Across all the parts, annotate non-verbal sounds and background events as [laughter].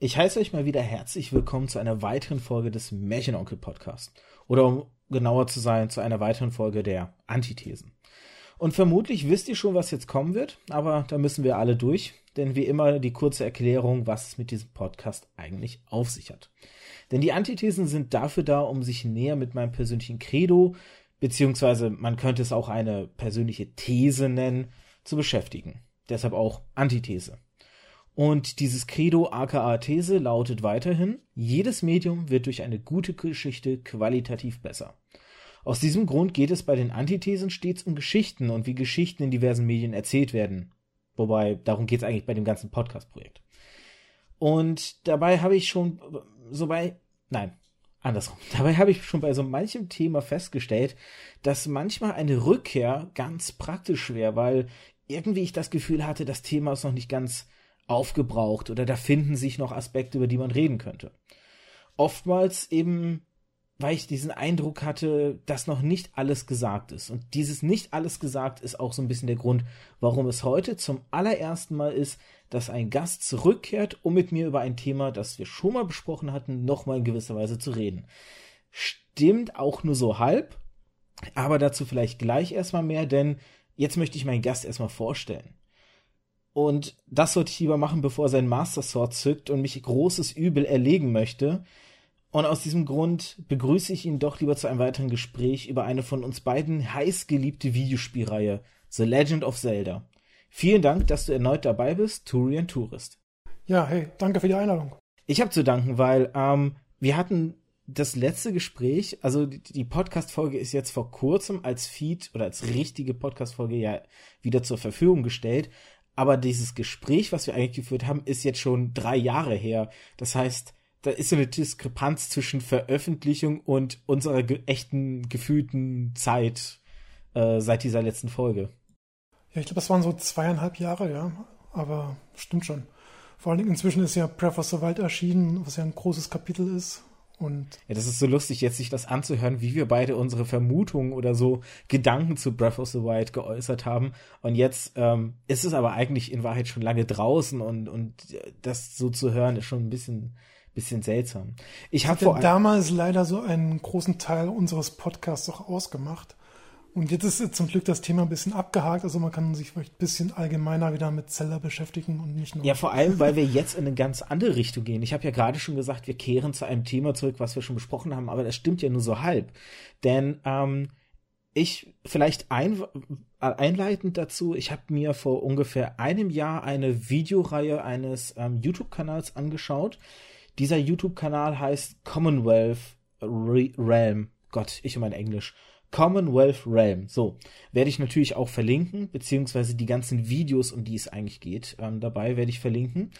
Ich heiße euch mal wieder herzlich willkommen zu einer weiteren Folge des Märchenonkel Podcast. Oder um genauer zu sein, zu einer weiteren Folge der Antithesen. Und vermutlich wisst ihr schon, was jetzt kommen wird, aber da müssen wir alle durch, denn wie immer die kurze Erklärung, was es mit diesem Podcast eigentlich auf sich hat. Denn die Antithesen sind dafür da, um sich näher mit meinem persönlichen Credo, beziehungsweise man könnte es auch eine persönliche These nennen, zu beschäftigen. Deshalb auch Antithese. Und dieses Credo aka These lautet weiterhin, jedes Medium wird durch eine gute Geschichte qualitativ besser. Aus diesem Grund geht es bei den Antithesen stets um Geschichten und wie Geschichten in diversen Medien erzählt werden. Wobei, darum geht es eigentlich bei dem ganzen Podcast-Projekt. Und dabei habe ich schon so bei, nein, andersrum. [laughs] Dabei habe ich schon bei so manchem Thema festgestellt, dass manchmal eine Rückkehr ganz praktisch wäre, weil irgendwie ich das Gefühl hatte, das Thema ist noch nicht ganz aufgebraucht oder da finden sich noch Aspekte, über die man reden könnte. Oftmals eben, weil ich diesen Eindruck hatte, dass noch nicht alles gesagt ist. Und dieses nicht alles gesagt ist auch so ein bisschen der Grund, warum es heute zum allerersten Mal ist, dass ein Gast zurückkehrt, um mit mir über ein Thema, das wir schon mal besprochen hatten, nochmal in gewisser Weise zu reden. Stimmt auch nur so halb, aber dazu vielleicht gleich erstmal mehr, denn jetzt möchte ich meinen Gast erstmal vorstellen. Und das sollte ich lieber machen, bevor er sein Master Sword zückt und mich großes Übel erlegen möchte. Und aus diesem Grund begrüße ich ihn doch lieber zu einem weiteren Gespräch über eine von uns beiden heiß geliebte Videospielreihe, The Legend of Zelda. Vielen Dank, dass du erneut dabei bist, Turian Tourist. Ja, hey, danke für die Einladung. Ich habe zu danken, weil ähm, wir hatten das letzte Gespräch, also die, die Podcast-Folge ist jetzt vor kurzem als Feed oder als richtige Podcast-Folge ja wieder zur Verfügung gestellt. Aber dieses Gespräch, was wir eigentlich geführt haben, ist jetzt schon drei Jahre her. Das heißt, da ist so eine Diskrepanz zwischen Veröffentlichung und unserer ge echten gefühlten Zeit äh, seit dieser letzten Folge. Ja, ich glaube, das waren so zweieinhalb Jahre, ja. Aber stimmt schon. Vor allen Dingen inzwischen ist ja Breath of the Wild erschienen, was ja ein großes Kapitel ist. Und ja, das ist so lustig, jetzt sich das anzuhören, wie wir beide unsere Vermutungen oder so Gedanken zu Breath of the Wild geäußert haben. Und jetzt ähm, ist es aber eigentlich in Wahrheit schon lange draußen und, und das so zu hören ist schon ein bisschen, bisschen seltsam. Ich habe damals leider so einen großen Teil unseres Podcasts auch ausgemacht. Und jetzt ist zum Glück das Thema ein bisschen abgehakt, also man kann sich vielleicht ein bisschen allgemeiner wieder mit Zeller beschäftigen und nicht nur. Ja, vor allem, weil wir jetzt in eine ganz andere Richtung gehen. Ich habe ja gerade schon gesagt, wir kehren zu einem Thema zurück, was wir schon besprochen haben, aber das stimmt ja nur so halb. Denn ähm, ich vielleicht ein, einleitend dazu, ich habe mir vor ungefähr einem Jahr eine Videoreihe eines ähm, YouTube-Kanals angeschaut. Dieser YouTube-Kanal heißt Commonwealth Realm. Gott, ich und mein Englisch. Commonwealth Realm. So, werde ich natürlich auch verlinken, beziehungsweise die ganzen Videos, um die es eigentlich geht, ähm, dabei werde ich verlinken.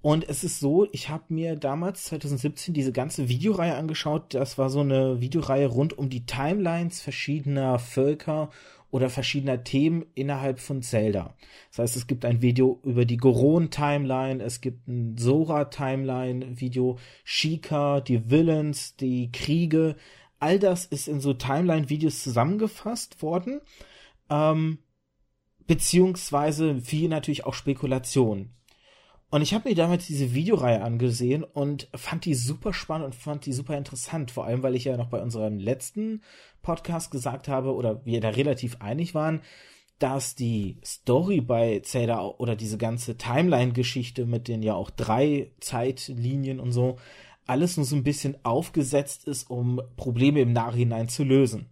Und es ist so, ich habe mir damals 2017 diese ganze Videoreihe angeschaut. Das war so eine Videoreihe rund um die Timelines verschiedener Völker oder verschiedener Themen innerhalb von Zelda. Das heißt, es gibt ein Video über die Goron-Timeline, es gibt ein Sora-Timeline-Video, Shika, die Villains, die Kriege, all das ist in so Timeline-Videos zusammengefasst worden. Ähm, beziehungsweise viel natürlich auch Spekulation. Und ich habe mir damals diese Videoreihe angesehen und fand die super spannend und fand die super interessant. Vor allem, weil ich ja noch bei unserem letzten Podcast gesagt habe oder wir da relativ einig waren, dass die Story bei Zelda oder diese ganze Timeline-Geschichte mit den ja auch drei Zeitlinien und so alles nur so ein bisschen aufgesetzt ist, um Probleme im Nachhinein zu lösen.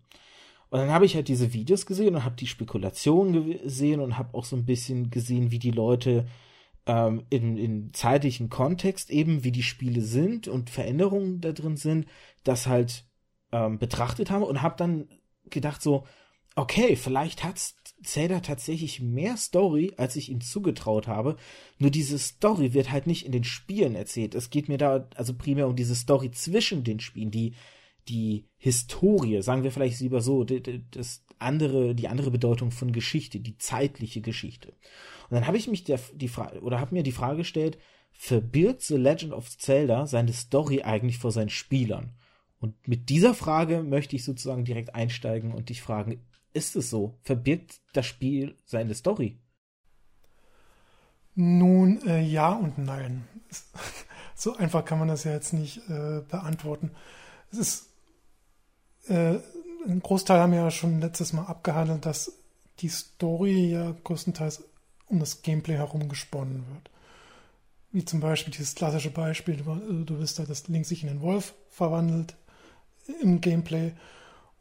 Und dann habe ich halt diese Videos gesehen und habe die Spekulationen gesehen und habe auch so ein bisschen gesehen, wie die Leute ähm, in, in zeitlichen Kontext eben, wie die Spiele sind und Veränderungen da drin sind, das halt ähm, betrachtet haben und habe dann gedacht so, okay, vielleicht hat Zelda tatsächlich mehr Story, als ich ihm zugetraut habe. Nur diese Story wird halt nicht in den Spielen erzählt. Es geht mir da also primär um diese Story zwischen den Spielen, die die Historie, sagen wir vielleicht lieber so, das andere, die andere Bedeutung von Geschichte, die zeitliche Geschichte. Und dann habe ich mich der, die Frage oder habe mir die Frage gestellt, verbirgt The Legend of Zelda seine Story eigentlich vor seinen Spielern? Und mit dieser Frage möchte ich sozusagen direkt einsteigen und dich fragen, ist es so? Verbirgt das Spiel seine Story? Nun, äh, ja und nein. [laughs] so einfach kann man das ja jetzt nicht äh, beantworten. Es ist äh, ein Großteil haben wir ja schon letztes Mal abgehandelt, dass die Story ja größtenteils um das Gameplay herum gesponnen wird. Wie zum Beispiel dieses klassische Beispiel, du bist da, das Link sich in den Wolf verwandelt im Gameplay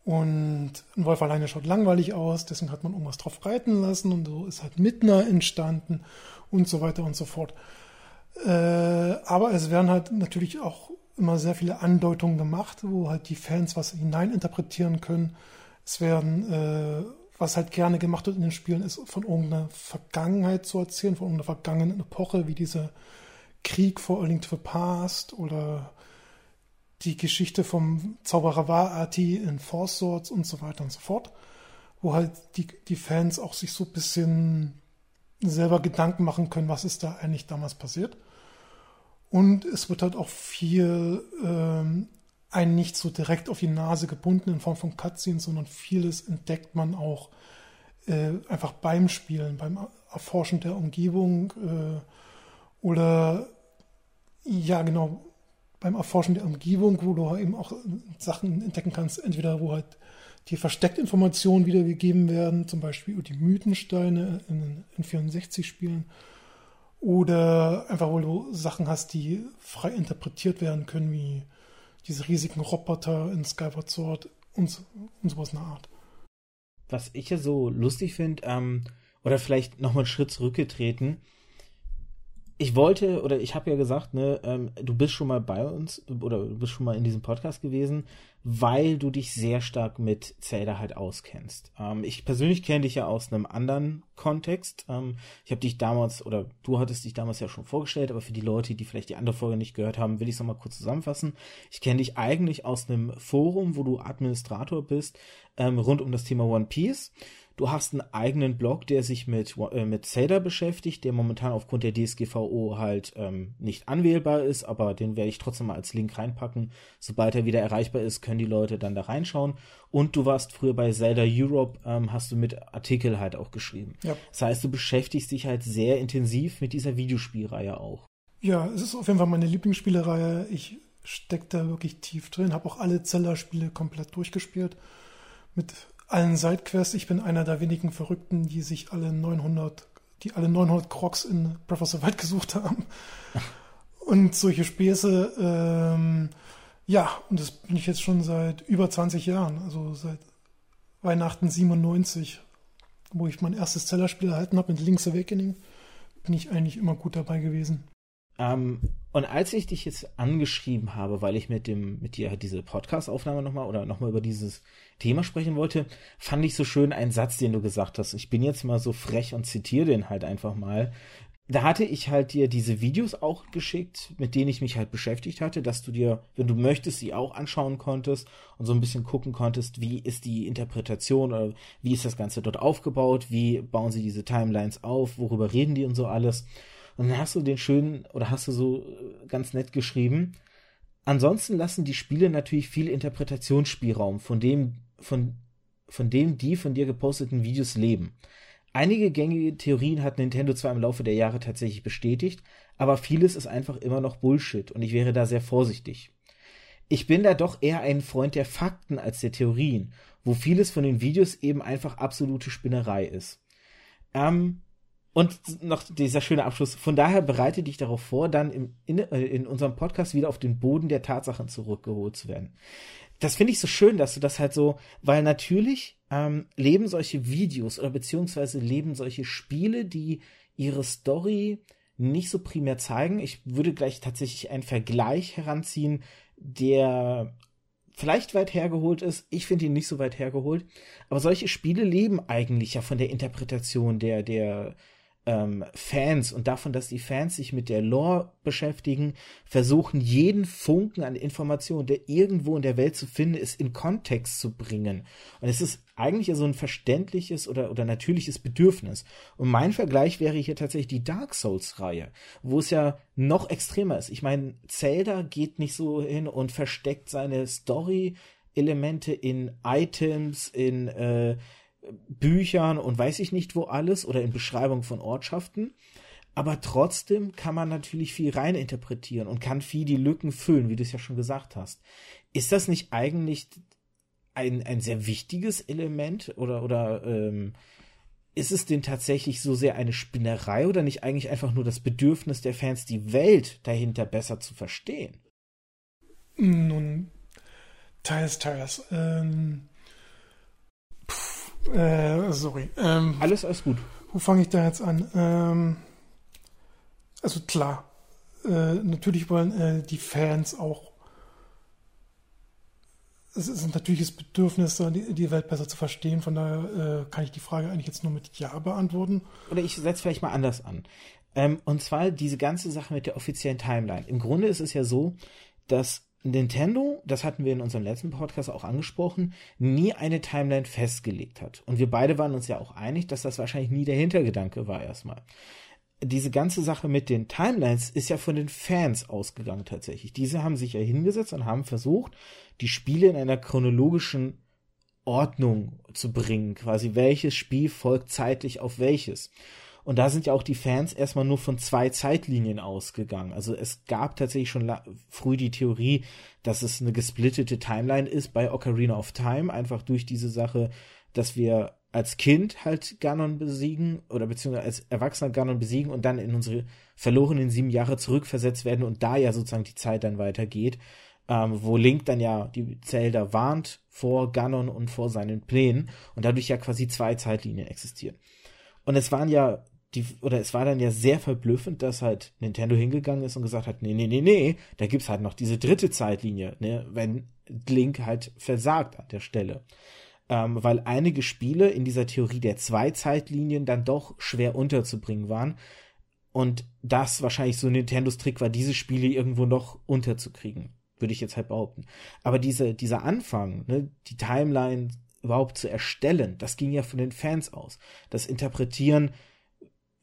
und ein Wolf alleine schaut langweilig aus, deswegen hat man irgendwas drauf reiten lassen und so ist halt Midna entstanden und so weiter und so fort. Äh, aber es werden halt natürlich auch immer sehr viele Andeutungen gemacht, wo halt die Fans was hineininterpretieren können. Es werden, äh, was halt gerne gemacht wird in den Spielen, ist von irgendeiner Vergangenheit zu erzählen, von irgendeiner vergangenen Epoche, wie dieser Krieg vor A Link to the Past oder die Geschichte vom Zauberer Warati in Force Swords und so weiter und so fort, wo halt die, die Fans auch sich so ein bisschen selber Gedanken machen können, was ist da eigentlich damals passiert. Und es wird halt auch viel ähm, einen nicht so direkt auf die Nase gebunden in Form von Cutscenes, sondern vieles entdeckt man auch äh, einfach beim Spielen, beim Erforschen der Umgebung äh, oder ja genau beim Erforschen der Umgebung, wo du eben auch Sachen entdecken kannst, entweder wo halt die Verstecktinformationen wiedergegeben werden, zum Beispiel die Mythensteine in, in 64 Spielen oder einfach, wo du Sachen hast, die frei interpretiert werden können, wie diese riesigen Roboter in Skyward Sword und, und sowas in der Art. Was ich ja so lustig finde, ähm, oder vielleicht nochmal einen Schritt zurückgetreten, ich wollte, oder ich habe ja gesagt, ne, ähm, du bist schon mal bei uns, oder du bist schon mal in diesem Podcast gewesen, weil du dich sehr stark mit Zelda halt auskennst. Ähm, ich persönlich kenne dich ja aus einem anderen Kontext. Ähm, ich habe dich damals, oder du hattest dich damals ja schon vorgestellt, aber für die Leute, die vielleicht die andere Folge nicht gehört haben, will ich es nochmal kurz zusammenfassen. Ich kenne dich eigentlich aus einem Forum, wo du Administrator bist, ähm, rund um das Thema One Piece. Du hast einen eigenen Blog, der sich mit, äh, mit Zelda beschäftigt, der momentan aufgrund der DSGVO halt ähm, nicht anwählbar ist, aber den werde ich trotzdem mal als Link reinpacken. Sobald er wieder erreichbar ist, können die Leute dann da reinschauen. Und du warst früher bei Zelda Europe, ähm, hast du mit Artikel halt auch geschrieben. Ja. Das heißt, du beschäftigst dich halt sehr intensiv mit dieser Videospielreihe auch. Ja, es ist auf jeden Fall meine Lieblingsspielereihe. Ich stecke da wirklich tief drin, habe auch alle Zelda-Spiele komplett durchgespielt. Mit allen Sidequests. Ich bin einer der wenigen Verrückten, die sich alle 900, die alle 900 Crocs in Breath of the Wild gesucht haben. [laughs] Und solche Späße, ähm, ja, und das bin ich jetzt schon seit über 20 Jahren, also seit Weihnachten 97, wo ich mein erstes Zellerspiel erhalten habe mit Link's Awakening, bin ich eigentlich immer gut dabei gewesen. Ähm, und als ich dich jetzt angeschrieben habe, weil ich mit dem, mit dir diese Podcast-Aufnahme nochmal oder nochmal über dieses Thema sprechen wollte, fand ich so schön einen Satz, den du gesagt hast. Ich bin jetzt mal so frech und zitiere den halt einfach mal. Da hatte ich halt dir diese Videos auch geschickt, mit denen ich mich halt beschäftigt hatte, dass du dir, wenn du möchtest, sie auch anschauen konntest und so ein bisschen gucken konntest, wie ist die Interpretation oder wie ist das Ganze dort aufgebaut, wie bauen sie diese Timelines auf, worüber reden die und so alles. Und dann hast du den schönen, oder hast du so äh, ganz nett geschrieben. Ansonsten lassen die Spiele natürlich viel Interpretationsspielraum, von dem, von, von dem die von dir geposteten Videos leben. Einige gängige Theorien hat Nintendo zwar im Laufe der Jahre tatsächlich bestätigt, aber vieles ist einfach immer noch Bullshit und ich wäre da sehr vorsichtig. Ich bin da doch eher ein Freund der Fakten als der Theorien, wo vieles von den Videos eben einfach absolute Spinnerei ist. Ähm, und noch dieser schöne Abschluss. Von daher bereite dich darauf vor, dann im, in, äh, in unserem Podcast wieder auf den Boden der Tatsachen zurückgeholt zu werden. Das finde ich so schön, dass du das halt so, weil natürlich ähm, leben solche Videos oder beziehungsweise leben solche Spiele, die ihre Story nicht so primär zeigen. Ich würde gleich tatsächlich einen Vergleich heranziehen, der vielleicht weit hergeholt ist. Ich finde ihn nicht so weit hergeholt. Aber solche Spiele leben eigentlich ja von der Interpretation der, der, ähm, Fans und davon, dass die Fans sich mit der Lore beschäftigen, versuchen jeden Funken an Informationen, der irgendwo in der Welt zu finden ist, in Kontext zu bringen. Und es ist eigentlich so ein verständliches oder, oder natürliches Bedürfnis. Und mein Vergleich wäre hier tatsächlich die Dark Souls-Reihe, wo es ja noch extremer ist. Ich meine, Zelda geht nicht so hin und versteckt seine Story-Elemente in Items, in äh, Büchern und weiß ich nicht wo alles oder in Beschreibung von Ortschaften. aber trotzdem kann man natürlich viel reininterpretieren und kann viel die Lücken füllen, wie du es ja schon gesagt hast. Ist das nicht eigentlich ein, ein sehr wichtiges Element oder, oder ähm, ist es denn tatsächlich so sehr eine Spinnerei oder nicht eigentlich einfach nur das Bedürfnis der Fans, die Welt dahinter besser zu verstehen? Nun, teils, teils. Ähm, äh, sorry. Ähm, alles, alles gut. Wo fange ich da jetzt an? Ähm, also klar, äh, natürlich wollen äh, die Fans auch es ist ein natürliches Bedürfnis, die, Welt besser zu verstehen. Von daher äh, kann ich die Frage eigentlich jetzt nur mit Ja beantworten. Oder ich setze vielleicht mal anders an. Ähm, und zwar diese ganze Sache mit der offiziellen Timeline. Im Grunde ist es ja so, dass Nintendo, das hatten wir in unserem letzten Podcast auch angesprochen, nie eine Timeline festgelegt hat. Und wir beide waren uns ja auch einig, dass das wahrscheinlich nie der Hintergedanke war erstmal diese ganze Sache mit den Timelines ist ja von den Fans ausgegangen tatsächlich. Diese haben sich ja hingesetzt und haben versucht, die Spiele in einer chronologischen Ordnung zu bringen. Quasi welches Spiel folgt zeitlich auf welches. Und da sind ja auch die Fans erstmal nur von zwei Zeitlinien ausgegangen. Also es gab tatsächlich schon früh die Theorie, dass es eine gesplittete Timeline ist bei Ocarina of Time, einfach durch diese Sache, dass wir als Kind halt Ganon besiegen oder beziehungsweise als Erwachsener Ganon besiegen und dann in unsere verlorenen sieben Jahre zurückversetzt werden und da ja sozusagen die Zeit dann weitergeht, ähm, wo Link dann ja die Zelda warnt vor Ganon und vor seinen Plänen und dadurch ja quasi zwei Zeitlinien existieren. Und es waren ja die, oder es war dann ja sehr verblüffend, dass halt Nintendo hingegangen ist und gesagt hat, nee, nee, nee, nee, da gibt's halt noch diese dritte Zeitlinie, ne, wenn Link halt versagt an der Stelle ähm, weil einige Spiele in dieser Theorie der zwei Zeitlinien dann doch schwer unterzubringen waren. Und das wahrscheinlich so Nintendos Trick war, diese Spiele irgendwo noch unterzukriegen, würde ich jetzt halt behaupten. Aber diese, dieser Anfang, ne, die Timeline überhaupt zu erstellen, das ging ja von den Fans aus. Das Interpretieren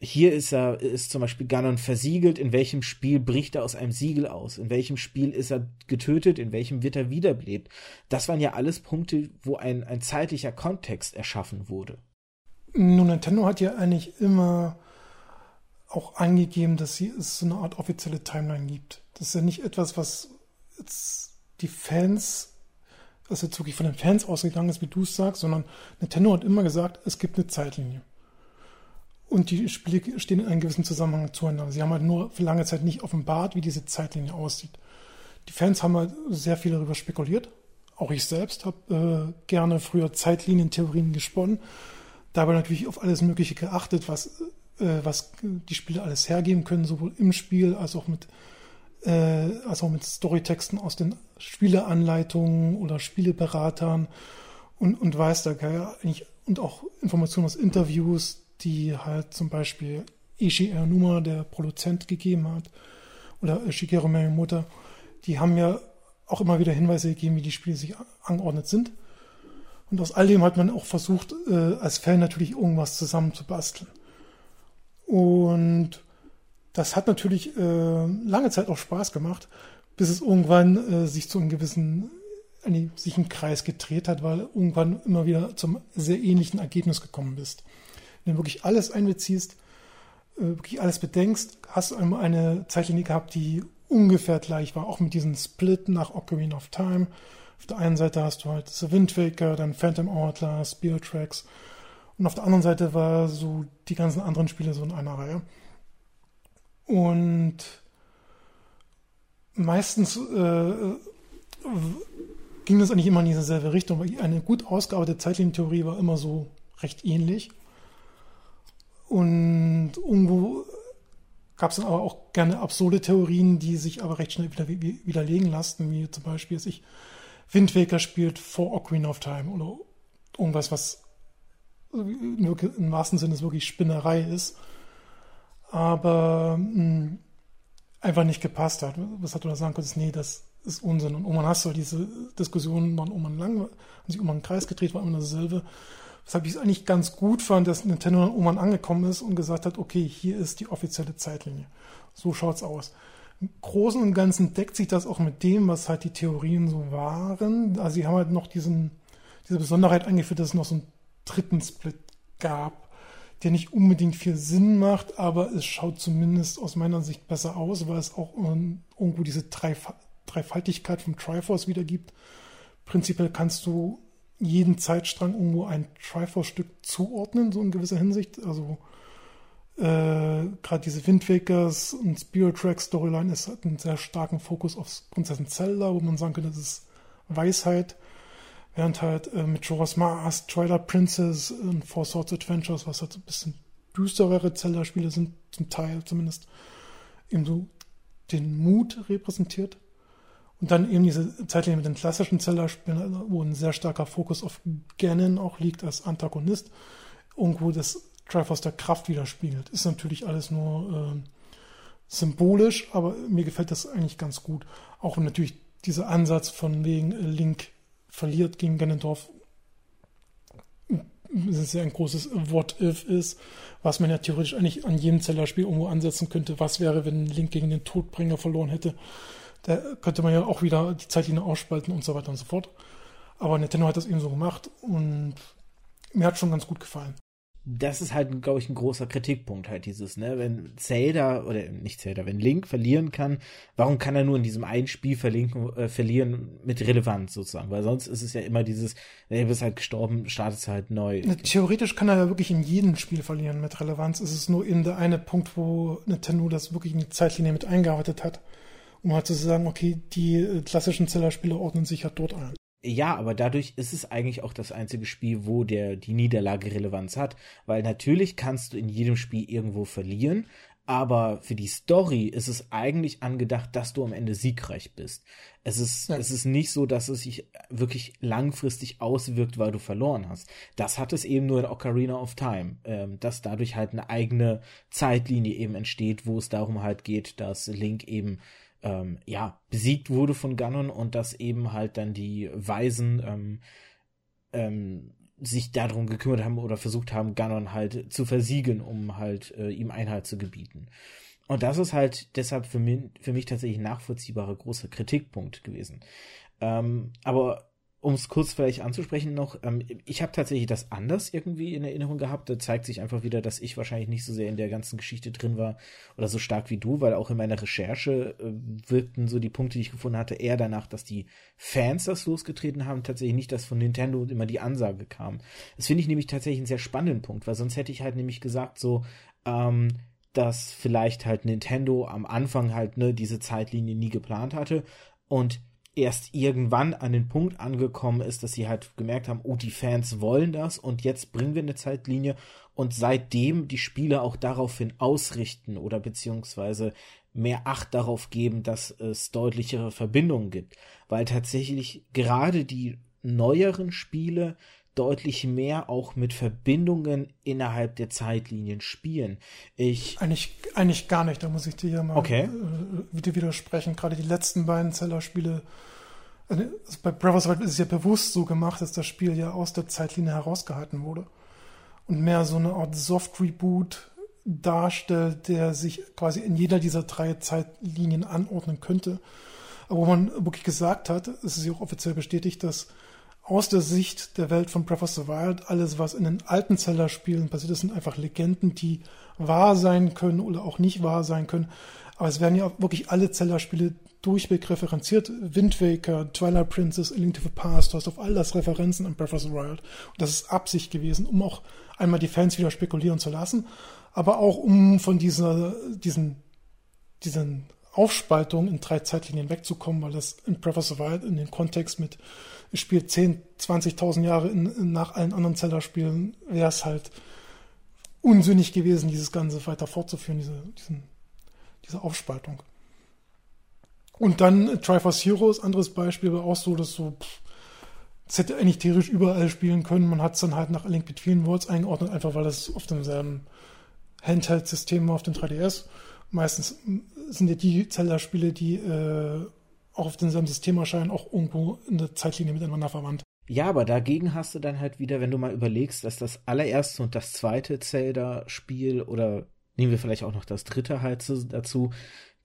hier ist er, ist zum Beispiel Ganon versiegelt, in welchem Spiel bricht er aus einem Siegel aus, in welchem Spiel ist er getötet, in welchem wird er wiederbelebt. Das waren ja alles Punkte, wo ein, ein zeitlicher Kontext erschaffen wurde. Nun, Nintendo hat ja eigentlich immer auch angegeben, dass sie, es so eine Art offizielle Timeline gibt. Das ist ja nicht etwas, was die Fans, jetzt wirklich von den Fans ausgegangen ist, wie du es sagst, sondern Nintendo hat immer gesagt, es gibt eine Zeitlinie und die Spiele stehen in einem gewissen Zusammenhang zueinander. Sie haben halt nur für lange Zeit nicht offenbart, wie diese Zeitlinie aussieht. Die Fans haben halt sehr viel darüber spekuliert. Auch ich selbst habe äh, gerne früher Zeitlinientheorien gesponnen. Dabei natürlich auf alles Mögliche geachtet, was, äh, was die Spiele alles hergeben können, sowohl im Spiel als auch mit, äh, als auch mit Storytexten aus den Spieleanleitungen oder Spieleberatern und, und weiß da eigentlich und auch Informationen aus Interviews, die halt zum Beispiel Ishii Aonuma, der Produzent, gegeben hat, oder Shigeru Miyamoto, die haben ja auch immer wieder Hinweise gegeben, wie die Spiele sich angeordnet sind. Und aus all dem hat man auch versucht, äh, als Fan natürlich irgendwas zusammenzubasteln. Und das hat natürlich äh, lange Zeit auch Spaß gemacht, bis es irgendwann äh, sich zu einem gewissen, äh, sich im Kreis gedreht hat, weil irgendwann immer wieder zum sehr ähnlichen Ergebnis gekommen bist wenn du wirklich alles einbeziehst, äh, wirklich alles bedenkst, hast du einmal eine Zeitlinie gehabt, die ungefähr gleich war, auch mit diesem Split nach Ocarina of Time. Auf der einen Seite hast du halt The Wind Waker, dann Phantom Hourglass, Spirit Tracks und auf der anderen Seite war so die ganzen anderen Spiele so in einer Reihe. Und meistens äh, ging das eigentlich immer in dieselbe Richtung, weil eine gut ausgearbeitete Zeitlinientheorie war immer so recht ähnlich. Und irgendwo gab es dann aber auch gerne absurde Theorien, die sich aber recht schnell wieder, widerlegen lassen, wie zum Beispiel, dass ich Windwaker spielt vor Ocarina of Time oder irgendwas, was im wahrsten Sinne wirklich Spinnerei ist, aber mh, hm, einfach nicht gepasst hat. Was hat du da sagen konntest, nee, das ist Unsinn. Und irgendwann hast du diese Diskussionen waren irgendwann lang, sich um einen Kreis gedreht, war immer dasselbe. Weshalb ich es eigentlich ganz gut fand, dass Nintendo dann irgendwann angekommen ist und gesagt hat, okay, hier ist die offizielle Zeitlinie. So schaut's aus. Im Großen und Ganzen deckt sich das auch mit dem, was halt die Theorien so waren. Also sie haben halt noch diesen, diese Besonderheit eingeführt, dass es noch so einen dritten Split gab, der nicht unbedingt viel Sinn macht, aber es schaut zumindest aus meiner Sicht besser aus, weil es auch irgendwo diese Dreif Dreifaltigkeit vom Triforce wiedergibt. Prinzipiell kannst du jeden Zeitstrang irgendwo ein Triforce-Stück zuordnen, so in gewisser Hinsicht. Also äh, gerade diese Windwakers und Spirit Track Storyline ist hat einen sehr starken Fokus auf Prinzessin Zelda, wo man sagen könnte, das ist Weisheit. Während halt äh, mit Jorah's Mars, Twilight Princess und Four Swords Adventures, was halt so ein bisschen düsterere Zelda-Spiele sind, zum Teil zumindest, eben so den Mut repräsentiert. Und dann eben diese Zeitlinie mit den klassischen Zelda-Spielen, wo ein sehr starker Fokus auf Ganon auch liegt als Antagonist, irgendwo das Triforce der Kraft widerspiegelt. Ist natürlich alles nur äh, symbolisch, aber mir gefällt das eigentlich ganz gut. Auch natürlich dieser Ansatz von wegen Link verliert gegen Ganondorf, das ist ja ein großes What-If ist, was man ja theoretisch eigentlich an jedem Zellerspiel irgendwo ansetzen könnte. Was wäre, wenn Link gegen den Todbringer verloren hätte? Da könnte man ja auch wieder die Zeitlinie ausspalten und so weiter und so fort. Aber Nintendo hat das eben so gemacht und mir hat schon ganz gut gefallen das ist halt, glaube ich, ein großer Kritikpunkt halt dieses, ne, wenn Zelda oder nicht Zelda, wenn Link verlieren kann, warum kann er nur in diesem einen Spiel verlinken, äh, verlieren mit Relevanz sozusagen? Weil sonst ist es ja immer dieses, er ist halt gestorben, startet halt neu. Theoretisch kann er ja wirklich in jedem Spiel verlieren mit Relevanz. Es ist nur eben der eine Punkt, wo Nintendo das wirklich in die Zeitlinie mit eingearbeitet hat, um halt zu sagen, okay, die äh, klassischen Zelda-Spiele ordnen sich halt dort ein. Ja, aber dadurch ist es eigentlich auch das einzige Spiel, wo der die Niederlage Relevanz hat, weil natürlich kannst du in jedem Spiel irgendwo verlieren, aber für die Story ist es eigentlich angedacht, dass du am Ende siegreich bist. Es ist, ja. es ist nicht so, dass es sich wirklich langfristig auswirkt, weil du verloren hast. Das hat es eben nur in Ocarina of Time, ähm, dass dadurch halt eine eigene Zeitlinie eben entsteht, wo es darum halt geht, dass Link eben ähm, ja, besiegt wurde von Ganon und dass eben halt dann die Weisen ähm, ähm, sich darum gekümmert haben oder versucht haben, Ganon halt zu versiegeln, um halt äh, ihm Einhalt zu gebieten. Und das ist halt deshalb für mich, für mich tatsächlich nachvollziehbarer großer Kritikpunkt gewesen. Ähm, aber um es kurz vielleicht anzusprechen noch, ähm, ich habe tatsächlich das anders irgendwie in Erinnerung gehabt. Da zeigt sich einfach wieder, dass ich wahrscheinlich nicht so sehr in der ganzen Geschichte drin war oder so stark wie du, weil auch in meiner Recherche äh, wirkten so die Punkte, die ich gefunden hatte, eher danach, dass die Fans das losgetreten haben, tatsächlich nicht, dass von Nintendo immer die Ansage kam. Das finde ich nämlich tatsächlich einen sehr spannenden Punkt, weil sonst hätte ich halt nämlich gesagt, so, ähm, dass vielleicht halt Nintendo am Anfang halt ne diese Zeitlinie nie geplant hatte und erst irgendwann an den Punkt angekommen ist, dass sie halt gemerkt haben, oh, die Fans wollen das und jetzt bringen wir eine Zeitlinie und seitdem die Spiele auch daraufhin ausrichten oder beziehungsweise mehr Acht darauf geben, dass es deutlichere Verbindungen gibt, weil tatsächlich gerade die neueren Spiele deutlich mehr auch mit Verbindungen innerhalb der Zeitlinien spielen. Ich eigentlich eigentlich gar nicht. Da muss ich dir ja mal okay. äh, widersprechen. Gerade die letzten beiden Zelda-Spiele. Also bei Breath of the Wild ist es ja bewusst so gemacht, dass das Spiel ja aus der Zeitlinie herausgehalten wurde und mehr so eine Art Soft-Reboot darstellt, der sich quasi in jeder dieser drei Zeitlinien anordnen könnte. Aber wo man wirklich gesagt hat, es ist ja auch offiziell bestätigt, dass aus der Sicht der Welt von Breath of the Wild, alles, was in den alten Zelda-Spielen passiert ist, sind einfach Legenden, die wahr sein können oder auch nicht wahr sein können. Aber es werden ja wirklich alle Zelda-Spiele durchweg referenziert. Wind Waker, Twilight Princess, A Link to the Past, du hast auf all das Referenzen an Breath of the Wild. Und das ist Absicht gewesen, um auch einmal die Fans wieder spekulieren zu lassen, aber auch um von dieser, diesen, diesen Aufspaltung in drei Zeitlinien wegzukommen, weil das in Breath of the Wild in den Kontext mit spielt 10, 20.000 Jahre in, nach allen anderen Zelda-Spielen, wäre es halt unsinnig gewesen, dieses Ganze weiter fortzuführen, diese, diesen, diese Aufspaltung. Und dann Triforce Heroes, anderes Beispiel, war auch so, dass so, es hätte eigentlich theoretisch überall spielen können. Man hat es dann halt nach A Link Between Worlds eingeordnet, einfach weil das auf demselben Handheld-System war, auf dem 3DS. Meistens sind ja die Zelda-Spiele, die äh, auch auf demselben System erscheinen, auch irgendwo in der Zeitlinie miteinander verwandt. Ja, aber dagegen hast du dann halt wieder, wenn du mal überlegst, dass das allererste und das zweite Zelda-Spiel oder nehmen wir vielleicht auch noch das dritte halt dazu,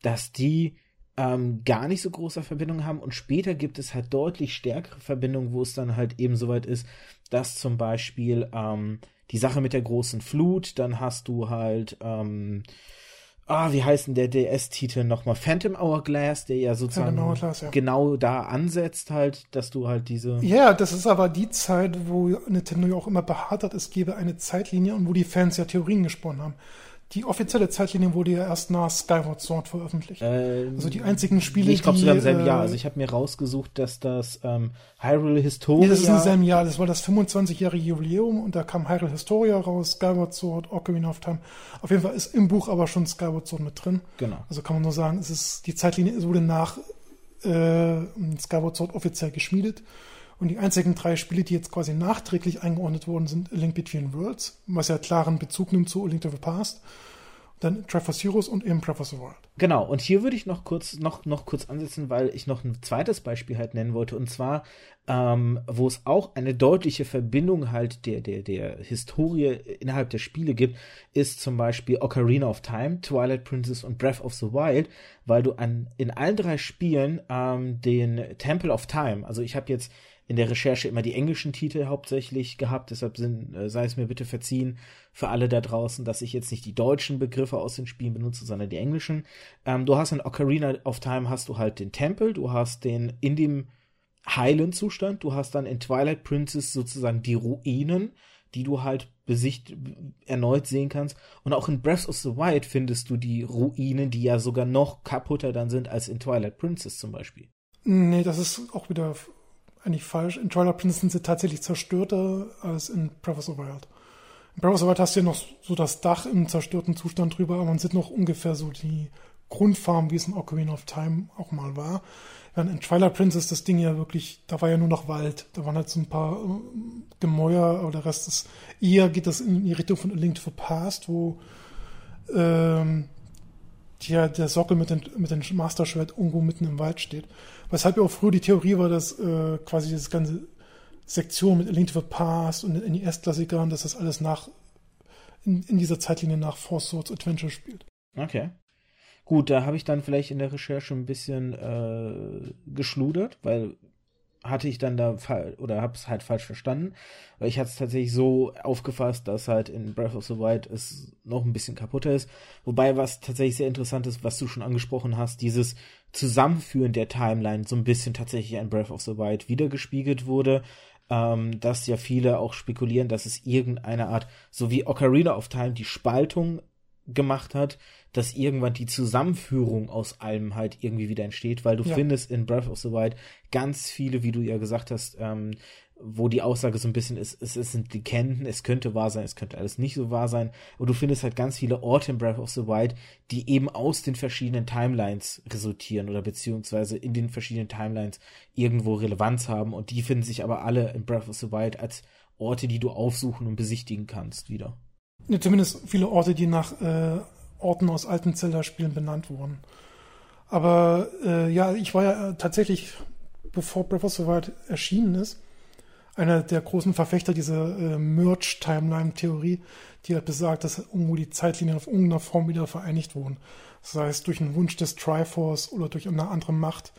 dass die ähm, gar nicht so große Verbindungen haben und später gibt es halt deutlich stärkere Verbindungen, wo es dann halt eben soweit ist, dass zum Beispiel ähm, die Sache mit der großen Flut, dann hast du halt ähm, ah, wie heißt denn der DS-Titel nochmal? Phantom Hourglass, der ja sozusagen Hourglass, ja. genau da ansetzt halt, dass du halt diese... Ja, das ist aber die Zeit, wo Nintendo ja auch immer beharrt hat, es gäbe eine Zeitlinie und wo die Fans ja Theorien gesponnen haben. Die offizielle Zeitlinie wurde ja erst nach Skyward Sword veröffentlicht. Ähm, also die einzigen Spiele, ich glaube sogar im selben äh, Jahr. Also ich habe mir rausgesucht, dass das ähm, Hyrule Historia... Nee, das ist im selben Jahr. Das war das 25-jährige Jubiläum und da kam Hyrule Historia raus, Skyward Sword, Ocarina of Time. Auf jeden Fall ist im Buch aber schon Skyward Sword mit drin. Genau. Also kann man nur sagen, es ist die Zeitlinie es wurde nach äh, Skyward Sword offiziell geschmiedet. Und die einzigen drei Spiele, die jetzt quasi nachträglich eingeordnet wurden, sind Link Between Worlds, was ja klaren Bezug nimmt zu A Link to the Past. Dann Traverse Heroes und eben Traverse World. Genau, und hier würde ich noch kurz, noch, noch kurz ansetzen, weil ich noch ein zweites Beispiel halt nennen wollte, und zwar, ähm, wo es auch eine deutliche Verbindung halt der, der, der Historie innerhalb der Spiele gibt, ist zum Beispiel Ocarina of Time, Twilight Princess und Breath of the Wild, weil du an, in allen drei Spielen ähm, den Temple of Time, also ich habe jetzt in der Recherche immer die englischen Titel hauptsächlich gehabt, deshalb sind, äh, sei es mir bitte verziehen für alle da draußen, dass ich jetzt nicht die deutschen Begriffe aus den Spielen benutze, sondern die englischen. Ähm, du hast in Ocarina of Time hast du halt den Tempel, du hast den in dem heilen Zustand, du hast dann in Twilight Princess sozusagen die Ruinen, die du halt besicht erneut sehen kannst. Und auch in Breath of the Wild findest du die Ruinen, die ja sogar noch kaputter dann sind als in Twilight Princess zum Beispiel. Nee, das ist auch wieder eigentlich falsch. In Twilight Princess sind sie tatsächlich zerstörter als in Breath of Wild. In Breath of Wild hast du ja noch so das Dach im zerstörten Zustand drüber, aber man sieht noch ungefähr so die Grundfarm, wie es in Ocarina of Time auch mal war. Während in Twilight Princess das Ding ja wirklich, da war ja nur noch Wald. Da waren halt so ein paar äh, Gemäuer, aber der Rest ist, eher geht das in die Richtung von A Link to the Past, wo ähm, der, der Sockel mit dem, mit dem Master-Schwert irgendwo mitten im Wald steht. Weshalb ja auch früher die Theorie war, dass äh, quasi das ganze Sektion mit A Link to the Past und NES-Klassikern, dass das alles nach in, in dieser Zeitlinie nach Four Swords Adventure spielt. Okay. Gut, da habe ich dann vielleicht in der Recherche ein bisschen äh, geschludert, weil hatte ich dann da oder habe es halt falsch verstanden, weil ich hatte es tatsächlich so aufgefasst, dass halt in Breath of the Wild es noch ein bisschen kaputter ist. Wobei was tatsächlich sehr interessant ist, was du schon angesprochen hast, dieses Zusammenführen der Timeline so ein bisschen tatsächlich in Breath of the Wild wiedergespiegelt wurde. Ähm, dass ja viele auch spekulieren, dass es irgendeine Art, so wie Ocarina of Time die Spaltung gemacht hat, dass irgendwann die Zusammenführung aus allem halt irgendwie wieder entsteht, weil du ja. findest in Breath of the Wild ganz viele, wie du ja gesagt hast, ähm, wo die Aussage so ein bisschen ist, es, es sind Legenden, es könnte wahr sein, es könnte alles nicht so wahr sein. Und du findest halt ganz viele Orte in Breath of the Wild, die eben aus den verschiedenen Timelines resultieren oder beziehungsweise in den verschiedenen Timelines irgendwo Relevanz haben. Und die finden sich aber alle in Breath of the Wild als Orte, die du aufsuchen und besichtigen kannst wieder. Ja, zumindest viele Orte, die nach äh, Orten aus alten Zelda-Spielen benannt wurden. Aber äh, ja, ich war ja tatsächlich, bevor Breath of the Wild erschienen ist, einer der großen Verfechter dieser äh, Merge-Timeline-Theorie, die halt besagt, dass irgendwo die Zeitlinien auf irgendeiner Form wieder vereinigt wurden. Sei es durch einen Wunsch des Triforce oder durch eine andere Macht.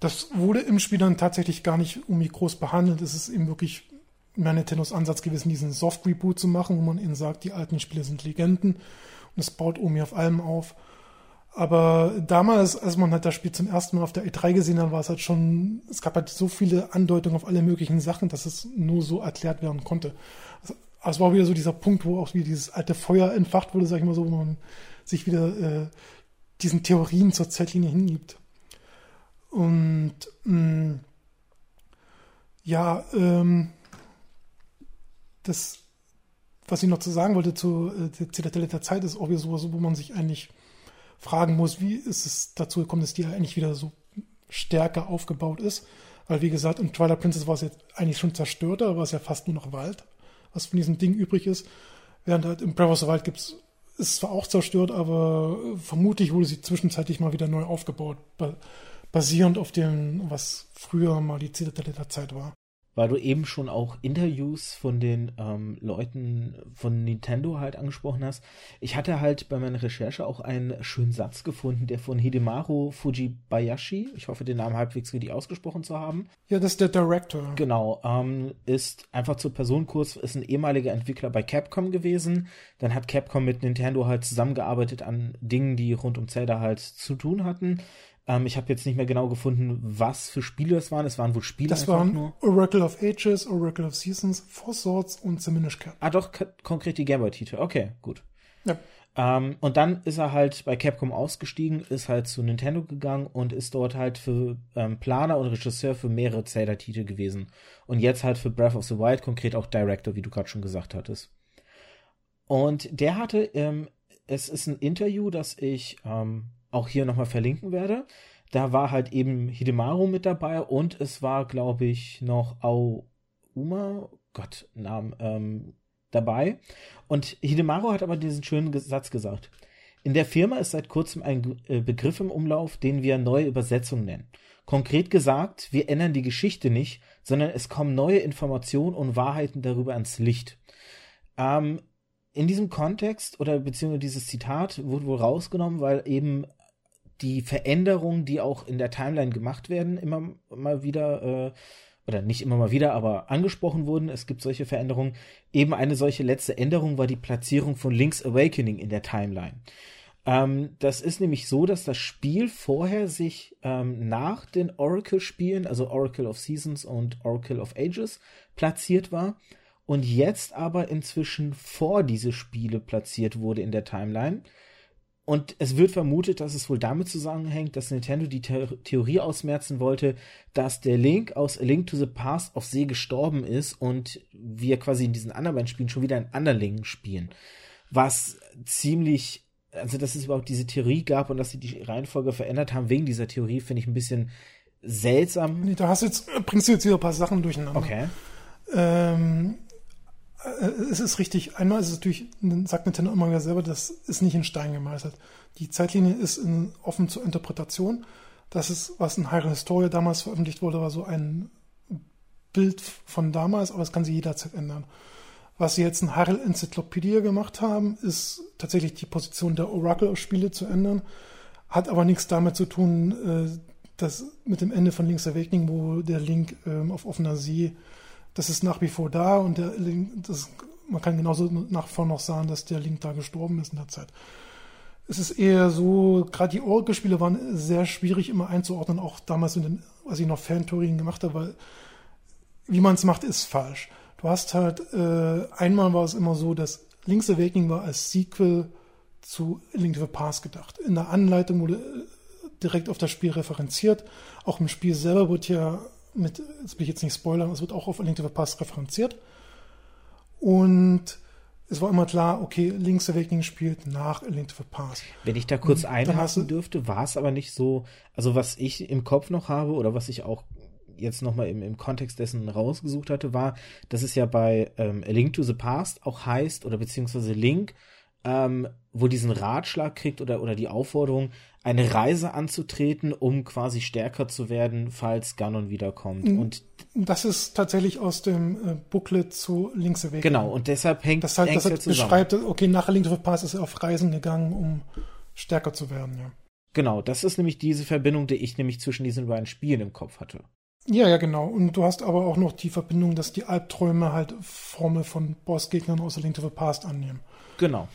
Das wurde im Spiel dann tatsächlich gar nicht irgendwie groß behandelt. Es ist eben wirklich mehr Nintendos Ansatz gewesen, diesen Soft-Reboot zu machen, wo man ihnen sagt, die alten Spiele sind Legenden und es baut irgendwie auf allem auf. Aber damals, als man halt das Spiel zum ersten Mal auf der E3 gesehen hat, war es halt schon, es gab halt so viele Andeutungen auf alle möglichen Sachen, dass es nur so erklärt werden konnte. Also, es war wieder so dieser Punkt, wo auch wieder dieses alte Feuer entfacht wurde, sag ich mal so, wo man sich wieder äh, diesen Theorien zur Zeitlinie hingibt. Und mh, mm, ja, ähm, das, was ich noch zu sagen wollte zu äh, der Zitadelle der Zeit, ist auch wieder sowas, wo man sich eigentlich fragen muss, wie ist es dazu gekommen, dass die eigentlich wieder so stärker aufgebaut ist. Weil, wie gesagt, in Twilight Princess war es jetzt eigentlich schon zerstörter, war es ja fast nur noch Wald, was von diesem Ding übrig ist. Während halt im Breath of the Wild gibt's, ist zwar auch zerstört, aber vermutlich wurde sie zwischenzeitlich mal wieder neu aufgebaut, basierend auf dem, was früher mal die Zitadelle der Zeit war. Weil du eben schon auch Interviews von den ähm, Leuten von Nintendo halt angesprochen hast. Ich hatte halt bei meiner Recherche auch einen schönen Satz gefunden, der von Hidemaru Fujibayashi, ich hoffe den Namen halbwegs richtig ausgesprochen zu haben. Ja, das ist der Director. Genau, ähm, ist einfach zur Person kurz, ist ein ehemaliger Entwickler bei Capcom gewesen. Dann hat Capcom mit Nintendo halt zusammengearbeitet an Dingen, die rund um Zelda halt zu tun hatten. Ähm, ich habe jetzt nicht mehr genau gefunden, was für Spiele das waren. Es waren wohl Spiele. Das waren nur. Oracle of Ages, Oracle of Seasons, Four Swords und The Minish Cap. Ah, doch, konkret die Gameboy-Titel. Okay, gut. Ja. Ähm, und dann ist er halt bei Capcom ausgestiegen, ist halt zu Nintendo gegangen und ist dort halt für ähm, Planer und Regisseur für mehrere Zelda-Titel gewesen. Und jetzt halt für Breath of the Wild, konkret auch Director, wie du gerade schon gesagt hattest. Und der hatte, ähm, es ist ein Interview, das ich ähm, auch hier nochmal verlinken werde. Da war halt eben Hidemaru mit dabei und es war, glaube ich, noch Aouma, Gott, Namen, ähm, dabei. Und Hidemaru hat aber diesen schönen Satz gesagt. In der Firma ist seit kurzem ein äh, Begriff im Umlauf, den wir neue Übersetzung nennen. Konkret gesagt, wir ändern die Geschichte nicht, sondern es kommen neue Informationen und Wahrheiten darüber ans Licht. Ähm, in diesem Kontext oder beziehungsweise dieses Zitat wurde wohl rausgenommen, weil eben die Veränderungen, die auch in der Timeline gemacht werden, immer mal wieder, äh, oder nicht immer mal wieder, aber angesprochen wurden. Es gibt solche Veränderungen. Eben eine solche letzte Änderung war die Platzierung von Link's Awakening in der Timeline. Ähm, das ist nämlich so, dass das Spiel vorher sich ähm, nach den Oracle-Spielen, also Oracle of Seasons und Oracle of Ages, platziert war und jetzt aber inzwischen vor diese Spiele platziert wurde in der Timeline. Und es wird vermutet, dass es wohl damit zusammenhängt, dass Nintendo die The Theorie ausmerzen wollte, dass der Link aus A Link to the Past auf See gestorben ist und wir quasi in diesen anderen beiden Spielen schon wieder einen anderen Link spielen. Was ziemlich, also dass es überhaupt diese Theorie gab und dass sie die Reihenfolge verändert haben wegen dieser Theorie, finde ich ein bisschen seltsam. Nee, da hast du jetzt, bringst du jetzt wieder ein paar Sachen durcheinander. Okay. Ähm, äh, es ist richtig. Einmal ist es natürlich, sagt Nintendo immer wieder selber, das ist nicht in Stein gemeißelt. Die Zeitlinie ist in, offen zur Interpretation. Das ist, was in Hyrule Historia damals veröffentlicht wurde, war so ein Bild von damals, aber es kann sich jederzeit ändern. Was sie jetzt in Hyrule Enzyklopädie gemacht haben, ist tatsächlich die Position der Oracle-Spiele zu ändern. Hat aber nichts damit zu tun, äh, dass mit dem Ende von Link's Awakening, wo der Link ähm, auf offener See das ist nach wie vor da und der Link, das, man kann genauso nach vor noch sagen, dass der Link da gestorben ist in der Zeit. Es ist eher so, gerade die Oracle-Spiele waren sehr schwierig immer einzuordnen, auch damals, den, als ich noch Fan-Theorien gemacht habe, weil wie man es macht, ist falsch. Du hast halt, äh, einmal war es immer so, dass Link's Awakening war als Sequel zu Link to the Past gedacht. In der Anleitung wurde äh, direkt auf das Spiel referenziert. Auch im Spiel selber wird ja mit, jetzt will ich jetzt nicht spoilern, es wird auch auf A Link to the Past referenziert. Und es war immer klar, okay, Link's Awakening spielt nach A Link to the Past. Wenn ich da kurz einhaken dürfte, war es aber nicht so, also was ich im Kopf noch habe oder was ich auch jetzt nochmal im, im Kontext dessen rausgesucht hatte, war, dass es ja bei ähm, A Link to the Past auch heißt, oder beziehungsweise Link ähm, wohl diesen Ratschlag kriegt oder, oder die Aufforderung, eine Reise anzutreten, um quasi stärker zu werden, falls Ganon wiederkommt. Mhm. Und das ist tatsächlich aus dem äh, Booklet zu Links Awakening. Genau, und deshalb hängt das halt, das halt beschreibt, okay, nach Link to the Past ist er auf Reisen gegangen, um stärker zu werden, ja. Genau, das ist nämlich diese Verbindung, die ich nämlich zwischen diesen beiden Spielen im Kopf hatte. Ja, ja, genau. Und du hast aber auch noch die Verbindung, dass die Albträume halt Formel von Bossgegnern aus Link to the Past annehmen. Genau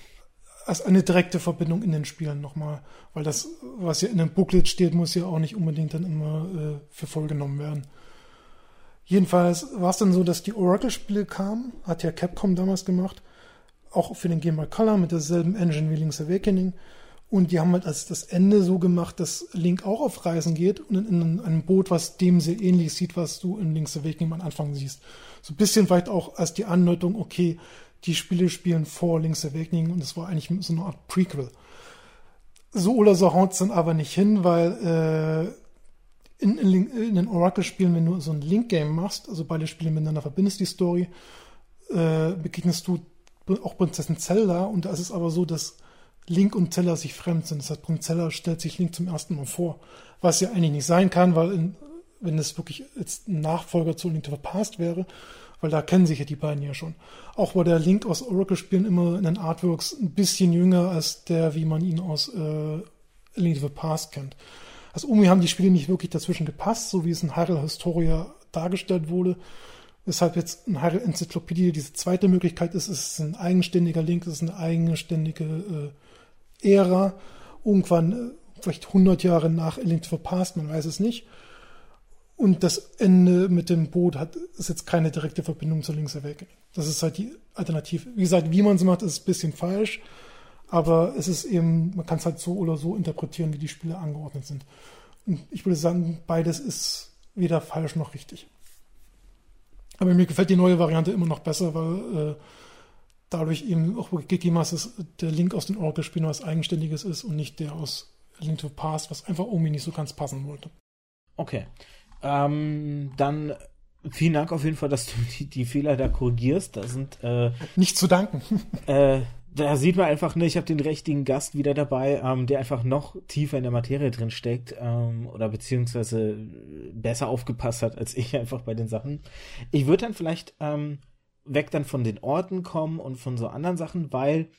als eine direkte Verbindung in den Spielen nochmal. Weil das, was ja in dem Booklet steht, muss ja auch nicht unbedingt dann immer äh, für voll genommen werden. Jedenfalls war es dann so, dass die Oracle-Spiele kamen, hat ja Capcom damals gemacht, auch für den Game Boy Color mit derselben Engine wie Link's Awakening. Und die haben halt als das Ende so gemacht, dass Link auch auf Reisen geht und in, in einem Boot, was dem sehr ähnlich sieht, was du in Link's Awakening am Anfang siehst. So ein bisschen vielleicht auch als die Andeutung, okay, die Spiele spielen vor Link's Awakening und es war eigentlich so eine Art Prequel. So oder so haut es dann aber nicht hin, weil äh, in, in, in, den Oracle-Spielen, wenn du so ein Link-Game machst, also beide Spiele miteinander verbindest, die Story, äh, begegnest du auch Prinzessin Zelda und da ist es aber so, dass Link und Zelda sich fremd sind. Das heißt, Prinzessin stellt sich Link zum ersten Mal vor, was ja eigentlich nicht sein kann, weil in wenn es wirklich jetzt ein Nachfolger zu Link to the Past wäre, weil da kennen sich ja die beiden ja schon. Auch war der Link aus Oracle-Spielen immer in den Artworks ein bisschen jünger als der, wie man ihn aus äh, Link to the Past kennt. Also irgendwie haben die Spiele nicht wirklich dazwischen gepasst, so wie es in Hyrule Historia dargestellt wurde. Weshalb jetzt in Hyrule Enzyklopädie diese zweite Möglichkeit ist, es ist ein eigenständiger Link, es ist eine eigenständige äh, Ära. Irgendwann, äh, vielleicht 100 Jahre nach A Link to the Past, man weiß es nicht. Und das Ende mit dem Boot hat, ist jetzt keine direkte Verbindung zu Link's Awakening. Das ist halt die Alternative. Wie gesagt, wie man es macht, ist ein bisschen falsch. Aber es ist eben, man kann es halt so oder so interpretieren, wie die Spiele angeordnet sind. Und ich würde sagen, beides ist weder falsch noch richtig. Aber mir gefällt die neue Variante immer noch besser, weil äh, dadurch eben auch gegeben ist, dass der Link aus den Oracle-Spielen was Eigenständiges ist und nicht der aus Link to Past, was einfach irgendwie nicht so ganz passen wollte. Okay. Ähm, dann vielen Dank auf jeden Fall, dass du [laughs] die, die Fehler da korrigierst. Da sind äh, nicht zu danken. [laughs] Äh, da sieht man einfach, ne, ich habe den richtigen Gast wieder dabei, ähm, der einfach noch tiefer in der Materie drin steckt ähm, oder beziehungsweise besser aufgepasst hat als ich einfach bei den Sachen. Ich würde dann vielleicht ähm, weg dann von den Orten kommen und von so anderen Sachen, weil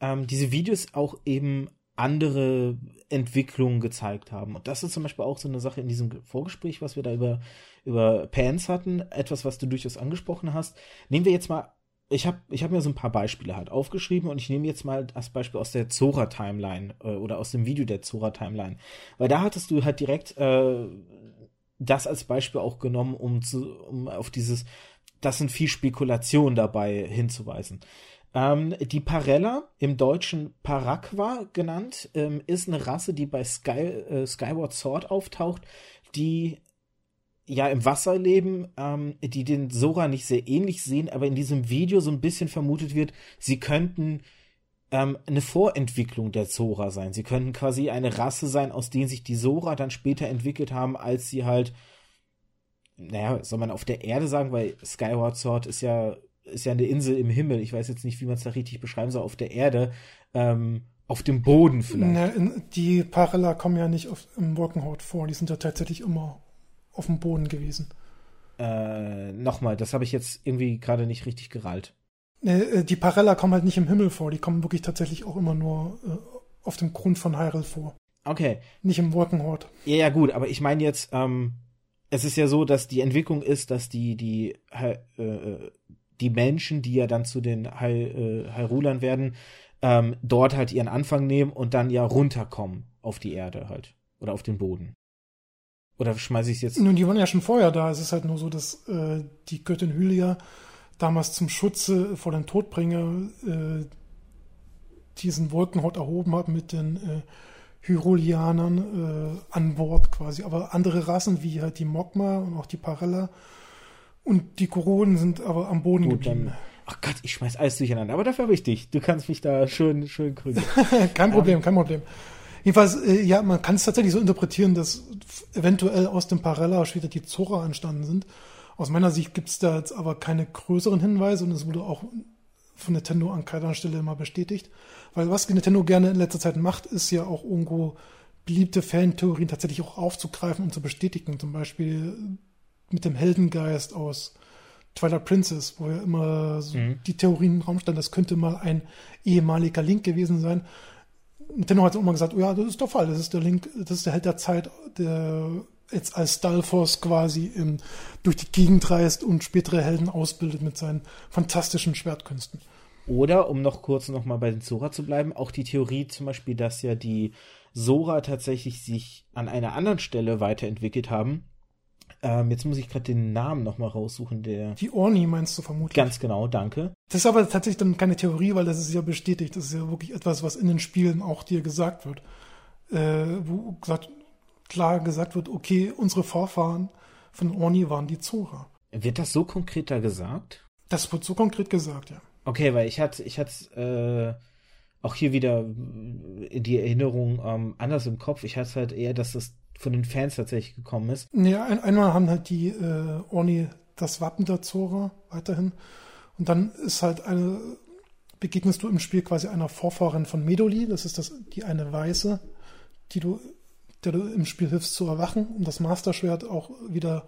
ähm, diese Videos auch eben andere Entwicklungen gezeigt haben. Und das ist zum Beispiel auch so eine Sache in diesem Vorgespräch, was wir da über, über Pans hatten, etwas, was du durchaus angesprochen hast. Nehmen wir jetzt mal, ich habe ich hab mir so ein paar Beispiele halt aufgeschrieben und ich nehme jetzt mal das Beispiel aus der Zora-Timeline äh, oder aus dem Video der Zora-Timeline. Weil da hattest du halt direkt äh, das als Beispiel auch genommen, um, zu, um auf dieses, das sind viel Spekulation dabei hinzuweisen. Ähm, die Parella, im Deutschen Paraqua genannt, ähm, ist eine Rasse, die bei Sky, äh, Skyward Sword auftaucht, die ja im Wasser leben, ähm, die den Sora nicht sehr ähnlich sehen, aber in diesem Video so ein bisschen vermutet wird, sie könnten ähm, eine Vorentwicklung der Zora sein. Sie könnten quasi eine Rasse sein, aus denen sich die Sora dann später entwickelt haben, als sie halt, naja, soll man auf der Erde sagen, weil Skyward Sword ist ja ist ja eine Insel im Himmel. Ich weiß jetzt nicht, wie man es da richtig beschreiben soll, auf der Erde. Ähm, auf dem Boden vielleicht. Ne, die Parella kommen ja nicht auf, im Wolkenhaut vor. Die sind ja tatsächlich immer auf dem Boden gewesen. Äh, nochmal, das habe ich jetzt irgendwie gerade nicht richtig gerallt. Ne, äh, die Parella kommen halt nicht im Himmel vor. Die kommen wirklich tatsächlich auch immer nur äh, auf dem Grund von Hyrule vor. Okay. Nicht im Wolkenhaut. Ja, ja, gut, aber ich meine jetzt, ähm, es ist ja so, dass die Entwicklung ist, dass die, die, äh, äh die Menschen, die ja dann zu den Hyrulern äh, werden, ähm, dort halt ihren Anfang nehmen und dann ja runterkommen auf die Erde halt. Oder auf den Boden. Oder schmeiße ich jetzt? Nun, die waren ja schon vorher da. Es ist halt nur so, dass äh, die Göttin Hylia damals zum Schutze vor den Todbringer äh, diesen Wolkenhaut erhoben hat mit den äh, Hyrulianern äh, an Bord quasi. Aber andere Rassen wie halt die Mogma und auch die Parella und die Koronen sind aber am Boden Gut, geblieben. Dann, ach Gott, ich schmeiß alles durcheinander. Aber dafür habe ich dich. Du kannst mich da schön, schön krügen. [laughs] kein Problem, um, kein Problem. Jedenfalls, äh, ja, man kann es tatsächlich so interpretieren, dass eventuell aus dem Parella später die Zora entstanden sind. Aus meiner Sicht gibt es da jetzt aber keine größeren Hinweise und es wurde auch von Nintendo an keiner Stelle mal bestätigt. Weil was Nintendo gerne in letzter Zeit macht, ist ja auch irgendwo beliebte Fantheorien tatsächlich auch aufzugreifen und zu bestätigen. Zum Beispiel mit dem Heldengeist aus Twilight Princess, wo ja immer so mhm. die Theorien im Raum standen, das könnte mal ein ehemaliger Link gewesen sein. Nintendo hat auch mal gesagt, oh ja, das ist der Fall, das ist der Link, das ist der Held der Zeit, der jetzt als Stalfos quasi im, durch die Gegend reist und spätere Helden ausbildet mit seinen fantastischen Schwertkünsten. Oder, um noch kurz noch mal bei den Sora zu bleiben, auch die Theorie zum Beispiel, dass ja die Sora tatsächlich sich an einer anderen Stelle weiterentwickelt haben ähm, jetzt muss ich gerade den Namen nochmal raussuchen, der. Die Orni meinst du vermutlich. Ganz genau, danke. Das ist aber tatsächlich dann keine Theorie, weil das ist ja bestätigt. Das ist ja wirklich etwas, was in den Spielen auch dir gesagt wird. Äh, wo gesagt, klar gesagt wird, okay, unsere Vorfahren von Orni waren die Zora. Wird das so konkret da gesagt? Das wird so konkret gesagt, ja. Okay, weil ich hatte, ich hatte äh, auch hier wieder die Erinnerung ähm, anders im Kopf. Ich hatte halt eher, dass das von den Fans tatsächlich gekommen ist. Ja, ein, einmal haben halt die äh, Orni das Wappen der Zora weiterhin. Und dann ist halt eine, begegnest du im Spiel quasi einer Vorfahrin von Medoli, das ist das, die eine Weiße, die du der du im Spiel hilfst zu erwachen, um das Master-Schwert auch wieder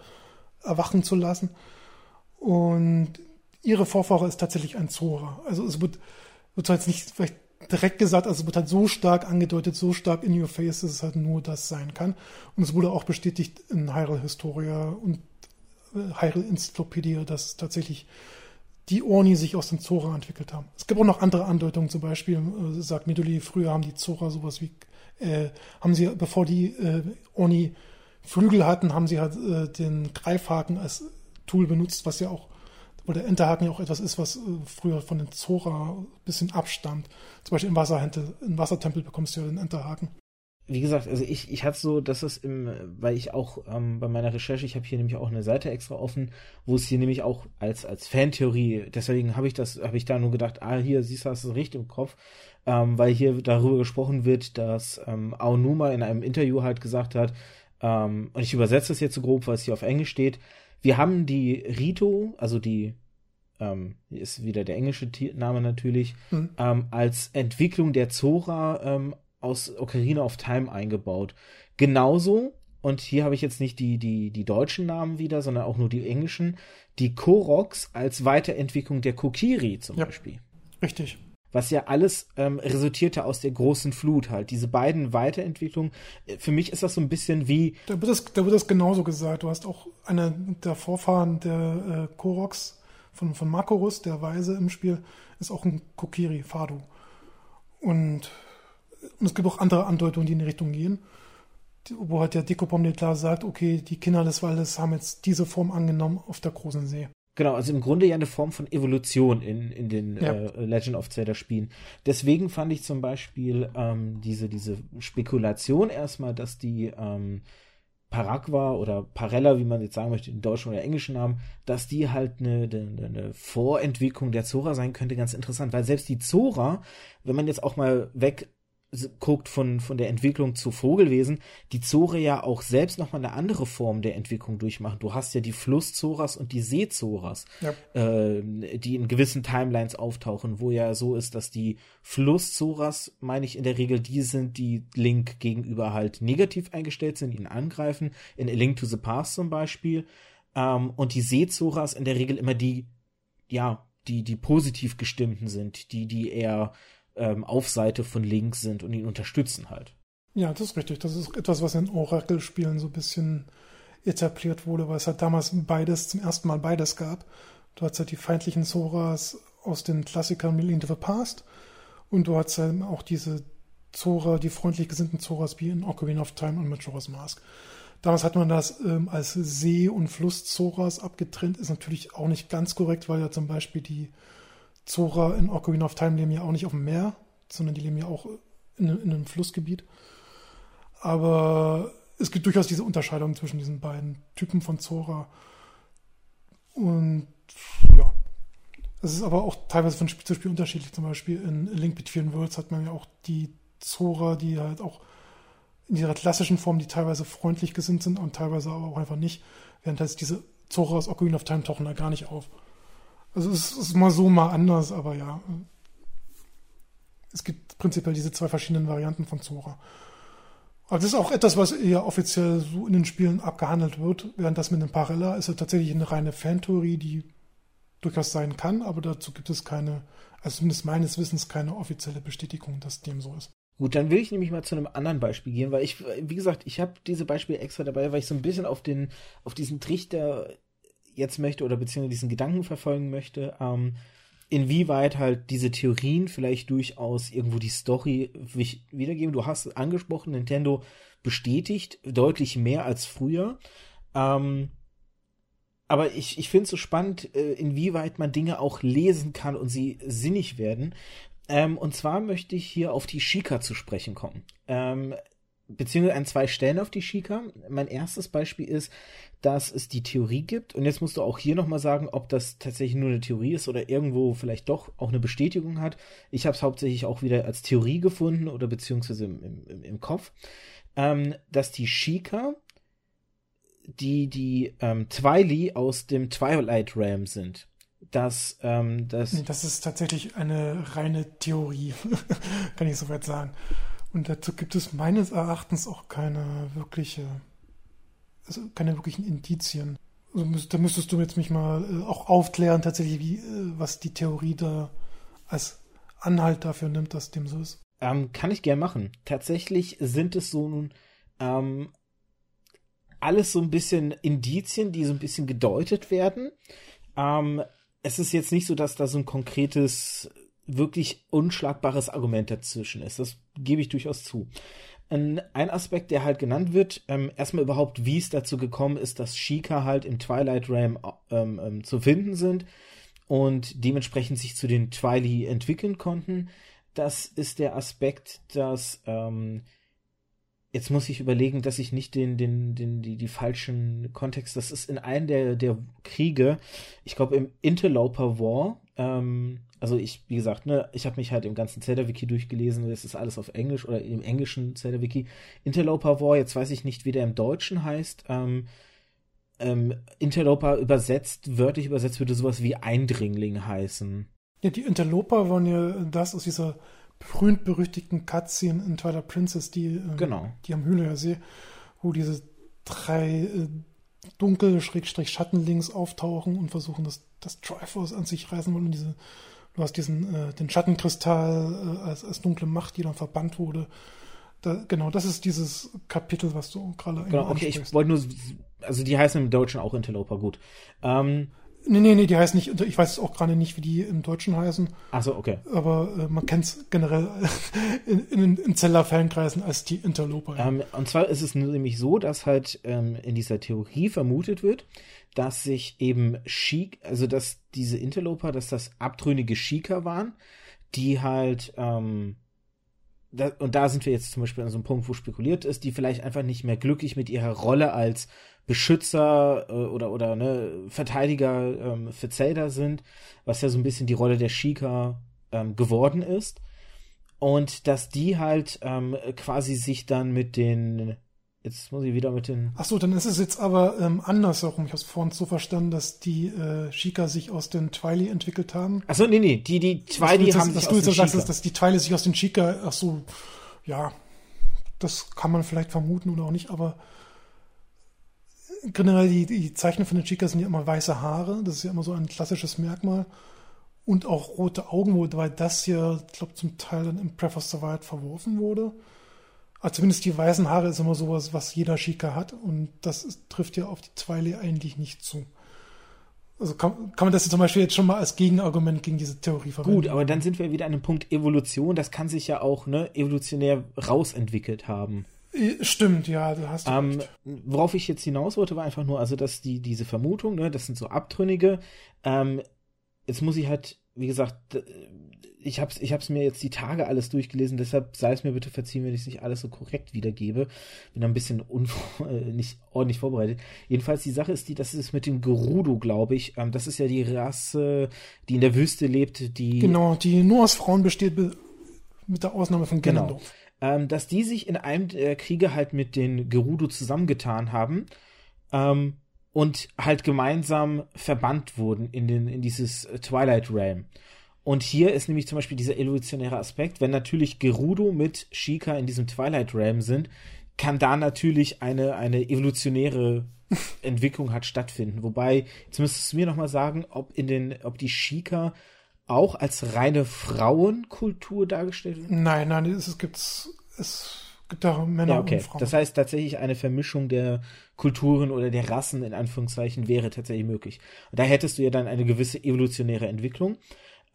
erwachen zu lassen. Und ihre Vorfahre ist tatsächlich ein Zora. Also es wird, wird zwar jetzt nicht vielleicht direkt gesagt, also es wird halt so stark angedeutet, so stark in your face, dass es halt nur das sein kann. Und es wurde auch bestätigt in Hyrule Historia und äh, Hyrule Encyclopedia, dass tatsächlich die Orni sich aus dem Zora entwickelt haben. Es gibt auch noch andere Andeutungen, zum Beispiel äh, sagt Midoli, früher haben die Zora sowas wie, äh, haben sie, bevor die äh, Orni Flügel hatten, haben sie halt äh, den Greifhaken als Tool benutzt, was ja auch, wo der Enterhaken ja auch etwas ist, was äh, früher von den Zora ein bisschen abstammt. Zum Beispiel im Wassertempel, im Wassertempel bekommst du ja den Enterhaken wie gesagt, also ich, ich hatte so, dass es im, weil ich auch ähm, bei meiner Recherche, ich habe hier nämlich auch eine Seite extra offen, wo es hier nämlich auch als, als Fantheorie, deswegen habe ich das, habe ich da nur gedacht, ah, hier siehst du, hast du richtig im Kopf, ähm, weil hier darüber gesprochen wird, dass ähm, Aonuma in einem Interview halt gesagt hat, ähm, und ich übersetze es jetzt so grob, weil es hier auf Englisch steht, wir haben die Rito, also die ähm, ist wieder der englische Name natürlich, mhm. ähm, als Entwicklung der Zora ähm, aus Ocarina of Time eingebaut. Genauso, und hier habe ich jetzt nicht die, die, die deutschen Namen wieder, sondern auch nur die englischen, die Koroks als Weiterentwicklung der Kokiri zum ja, Beispiel. Richtig. Was ja alles ähm, resultierte aus der großen Flut halt. Diese beiden Weiterentwicklungen, äh, für mich ist das so ein bisschen wie. Da wird das, da wird das genauso gesagt. Du hast auch einer der Vorfahren der äh, Koroks von, von Makorus, der Weise im Spiel, ist auch ein Kokiri, Fado. Und und es gibt auch andere Andeutungen, die in die Richtung gehen, wo halt der Dekopom klar sagt, okay, die Kinder des Waldes haben jetzt diese Form angenommen auf der großen See. Genau, also im Grunde ja eine Form von Evolution in, in den ja. äh, Legend of Zelda Spielen. Deswegen fand ich zum Beispiel ähm, diese, diese Spekulation erstmal, dass die ähm, Paragua oder Parella, wie man jetzt sagen möchte, in deutschen oder englischen Namen, dass die halt eine, eine, eine Vorentwicklung der Zora sein könnte, ganz interessant, weil selbst die Zora, wenn man jetzt auch mal weg guckt von, von der Entwicklung zu Vogelwesen, die Zore ja auch selbst nochmal eine andere Form der Entwicklung durchmachen. Du hast ja die Flusszoras und die Seezoras, ja. äh, die in gewissen Timelines auftauchen, wo ja so ist, dass die Flusszoras, meine ich in der Regel, die sind, die Link gegenüber halt negativ eingestellt sind, ihn angreifen, in A Link to the Past zum Beispiel. Ähm, und die Seezoras in der Regel immer die, ja, die, die positiv gestimmten sind, die, die eher ähm, auf Seite von Link sind und ihn unterstützen halt. Ja, das ist richtig. Das ist etwas, was in Oracle-Spielen so ein bisschen etabliert wurde, weil es halt damals beides, zum ersten Mal beides gab. Du hast halt die feindlichen Zoras aus den Klassikern Million to the Past und du hast halt auch diese Zora, die freundlich gesinnten Zoras wie in Ocarina of Time und Majora's Mask. Damals hat man das ähm, als See- und Fluss-Zoras abgetrennt, ist natürlich auch nicht ganz korrekt, weil ja zum Beispiel die Zora in Ocarina of Time leben ja auch nicht auf dem Meer, sondern die leben ja auch in, in einem Flussgebiet. Aber es gibt durchaus diese Unterscheidung zwischen diesen beiden Typen von Zora. Und ja, es ist aber auch teilweise von Spiel zu Spiel unterschiedlich. Zum Beispiel in Link Between Worlds hat man ja auch die Zora, die halt auch in ihrer klassischen Form, die teilweise freundlich gesinnt sind und teilweise aber auch einfach nicht. Während heißt diese Zora aus Ocarina of Time tauchen da gar nicht auf. Also es ist mal so, mal anders, aber ja. Es gibt prinzipiell diese zwei verschiedenen Varianten von Zora. Aber das ist auch etwas, was eher offiziell so in den Spielen abgehandelt wird, während das mit dem Parella ist ja tatsächlich eine reine Fantheorie, die durchaus sein kann, aber dazu gibt es keine, also zumindest meines Wissens keine offizielle Bestätigung, dass dem so ist. Gut, dann will ich nämlich mal zu einem anderen Beispiel gehen, weil ich, wie gesagt, ich habe diese Beispiele extra dabei, weil ich so ein bisschen auf den, auf diesen Trichter jetzt möchte oder beziehungsweise diesen Gedanken verfolgen möchte, ähm, inwieweit halt diese Theorien vielleicht durchaus irgendwo die Story wiedergeben. Du hast angesprochen, Nintendo bestätigt deutlich mehr als früher. Ähm, aber ich, ich finde es so spannend, äh, inwieweit man Dinge auch lesen kann und sie sinnig werden. Ähm, und zwar möchte ich hier auf die Shika zu sprechen kommen. Ähm, beziehungsweise an zwei Stellen auf die Shika. Mein erstes Beispiel ist, dass es die Theorie gibt. Und jetzt musst du auch hier nochmal sagen, ob das tatsächlich nur eine Theorie ist oder irgendwo vielleicht doch auch eine Bestätigung hat. Ich habe es hauptsächlich auch wieder als Theorie gefunden oder beziehungsweise im, im, im Kopf, ähm, dass die Shika die die ähm, Twily aus dem Twilight Realm sind. Dass, ähm, das, das ist tatsächlich eine reine Theorie, [laughs] kann ich soweit sagen. Und dazu gibt es meines Erachtens auch keine wirkliche, also keine wirklichen Indizien. Also da müsstest du jetzt mich mal äh, auch aufklären, tatsächlich, wie, äh, was die Theorie da als Anhalt dafür nimmt, dass dem so ist. Ähm, kann ich gern machen. Tatsächlich sind es so nun ähm, alles so ein bisschen Indizien, die so ein bisschen gedeutet werden. Ähm, es ist jetzt nicht so, dass da so ein konkretes, wirklich unschlagbares Argument dazwischen ist. Das gebe ich durchaus zu. Ein, ein Aspekt, der halt genannt wird, ähm, erstmal überhaupt, wie es dazu gekommen ist, dass Sheikah halt im Twilight Realm ähm, ähm, zu finden sind und dementsprechend sich zu den Twili entwickeln konnten. Das ist der Aspekt, dass ähm, jetzt muss ich überlegen, dass ich nicht den, den, den, die, die falschen Kontext, das ist in einem der, der Kriege, ich glaube im Interloper War, ähm, also ich, wie gesagt, ne, ich habe mich halt im ganzen Zelda-Wiki durchgelesen, das ist alles auf Englisch oder im englischen Zelda-Wiki. Interloper War, jetzt weiß ich nicht, wie der im Deutschen heißt, ähm, ähm, Interloper übersetzt, wörtlich übersetzt würde sowas wie Eindringling heißen. Ja, die Interloper waren ja das aus dieser berühmt-berüchtigten Cutscene in Twilight Princess, die, ähm, genau. die am Hühlersee, wo diese drei äh, dunkel Schattenlinks auftauchen und versuchen, das, das Triforce an sich reißen wollen. Und diese, du hast diesen, äh, den Schattenkristall äh, als, als dunkle Macht, die dann verbannt wurde. Da, genau, das ist dieses Kapitel, was du gerade Genau, okay, ich wollte nur, also die heißen im Deutschen auch Interloper, gut. Ähm, Nee, nee, nee, die heißen nicht, ich weiß auch gerade nicht, wie die im Deutschen heißen. Achso, okay. Aber äh, man kennt es generell [laughs] in, in, in Zeller-Fankreisen als die Interloper. Ähm, und zwar ist es nämlich so, dass halt ähm, in dieser Theorie vermutet wird, dass sich eben Sheik, also dass diese Interloper, dass das abtrünnige Shika waren, die halt, ähm, da, und da sind wir jetzt zum Beispiel an so einem Punkt, wo spekuliert ist, die vielleicht einfach nicht mehr glücklich mit ihrer Rolle als Beschützer äh, oder oder ne, Verteidiger ähm, für Zelda sind, was ja so ein bisschen die Rolle der Shika ähm, geworden ist. Und dass die halt ähm, quasi sich dann mit den Jetzt muss ich wieder mit den. Ach so, dann ist es jetzt aber ähm, andersherum. Ich habe es vorhin so verstanden, dass die äh, Shika sich aus den Twili entwickelt haben. Ach so, nee, nee, die die Twili haben dass, sich aus du jetzt den sagst, dass, dass die Twili sich aus den Shika. Ach so, ja, das kann man vielleicht vermuten oder auch nicht, aber generell die, die Zeichen von den Chicas sind ja immer weiße Haare. Das ist ja immer so ein klassisches Merkmal. Und auch rote Augen, wobei das ja, ich glaube, zum Teil dann im Breath of the Wild verworfen wurde. Also zumindest die weißen Haare ist immer sowas, was jeder Chica hat. Und das ist, trifft ja auf die Zweile eigentlich nicht zu. Also kann, kann man das zum Beispiel jetzt schon mal als Gegenargument gegen diese Theorie verwenden. Gut, aber dann sind wir wieder an dem Punkt Evolution. Das kann sich ja auch ne, evolutionär rausentwickelt haben. Stimmt, ja, du hast ähm, recht. Worauf ich jetzt hinaus wollte, war einfach nur, also dass die diese Vermutung, ne, das sind so Abtrünnige. Ähm, jetzt muss ich halt, wie gesagt, ich hab's, ich hab's mir jetzt die Tage alles durchgelesen, deshalb sei es mir bitte verziehen, wenn ich es nicht alles so korrekt wiedergebe. Bin da ein bisschen [laughs] äh, nicht ordentlich vorbereitet. Jedenfalls die Sache ist die, das ist mit dem Gerudo, glaube ich. Ähm, das ist ja die Rasse, die in der Wüste lebt, die genau, die nur aus Frauen besteht, mit der Ausnahme von. Genau ähm, dass die sich in einem der Kriege halt mit den Gerudo zusammengetan haben ähm, und halt gemeinsam verbannt wurden in, den, in dieses Twilight Realm. Und hier ist nämlich zum Beispiel dieser evolutionäre Aspekt, wenn natürlich Gerudo mit Shika in diesem Twilight Realm sind, kann da natürlich eine, eine evolutionäre [laughs] Entwicklung hat stattfinden. Wobei, jetzt müsstest du mir nochmal sagen, ob in den, ob die Shika auch als reine Frauenkultur dargestellt wird? Nein, nein, es gibt es gibt da Männer ja, okay. und Frauen. Das heißt tatsächlich eine Vermischung der Kulturen oder der Rassen in Anführungszeichen wäre tatsächlich möglich. Und da hättest du ja dann eine gewisse evolutionäre Entwicklung.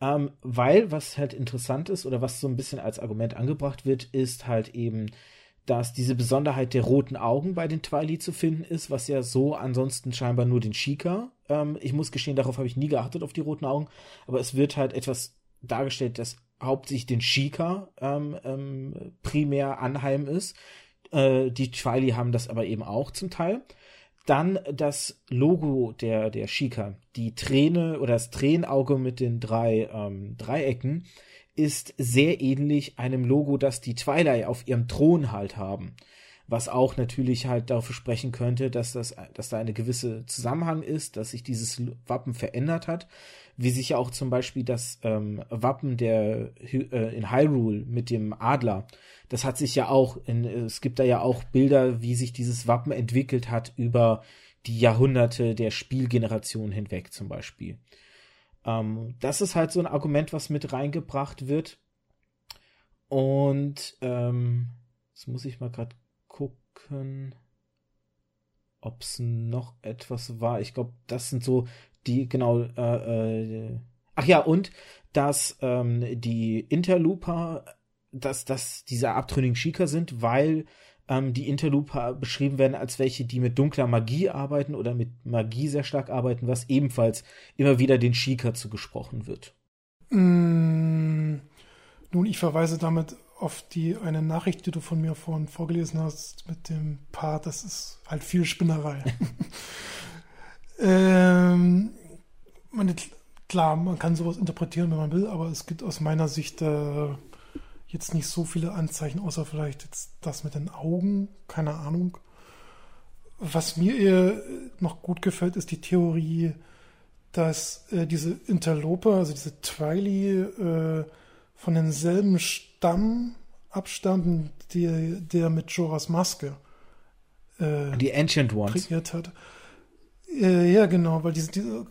Ähm, weil, was halt interessant ist oder was so ein bisschen als Argument angebracht wird, ist halt eben, dass diese Besonderheit der roten Augen bei den Twili zu finden ist, was ja so ansonsten scheinbar nur den Shika. Ähm, ich muss gestehen, darauf habe ich nie geachtet, auf die roten Augen. Aber es wird halt etwas dargestellt, das hauptsächlich den Shika ähm, ähm, primär anheim ist. Äh, die Twili haben das aber eben auch zum Teil. Dann das Logo der, der Shika, die Träne oder das Tränenauge mit den drei ähm, Dreiecken ist sehr ähnlich einem Logo, das die Twilight auf ihrem Thron halt haben. was auch natürlich halt dafür sprechen könnte, dass das, dass da eine gewisse Zusammenhang ist, dass sich dieses Wappen verändert hat, wie sich ja auch zum Beispiel das ähm, Wappen der äh, in Hyrule mit dem Adler, das hat sich ja auch, in, es gibt da ja auch Bilder, wie sich dieses Wappen entwickelt hat über die Jahrhunderte der Spielgeneration hinweg zum Beispiel. Ähm, das ist halt so ein Argument, was mit reingebracht wird. Und ähm, jetzt muss ich mal gerade gucken, ob es noch etwas war. Ich glaube, das sind so die, genau, äh, äh, ach ja, und dass ähm, die Interlooper, dass, dass diese abtrünnigen Shika sind, weil ähm, die Interlooper beschrieben werden als welche, die mit dunkler Magie arbeiten oder mit Magie sehr stark arbeiten, was ebenfalls immer wieder den Shika zugesprochen wird. Mm, nun, ich verweise damit auf die eine Nachricht, die du von mir vorhin vorgelesen hast, mit dem Part, das ist halt viel Spinnerei. [laughs] ähm, meine, klar, man kann sowas interpretieren, wenn man will, aber es gibt aus meiner Sicht äh, jetzt nicht so viele Anzeichen, außer vielleicht jetzt das mit den Augen, keine Ahnung. Was mir eher noch gut gefällt, ist die Theorie, dass äh, diese Interloper, also diese Twily, äh, von denselben Stamm abstammen, die, der mit Joras Maske äh, die Ancient Ones kreiert hat. Äh, ja, genau, weil diese, diese,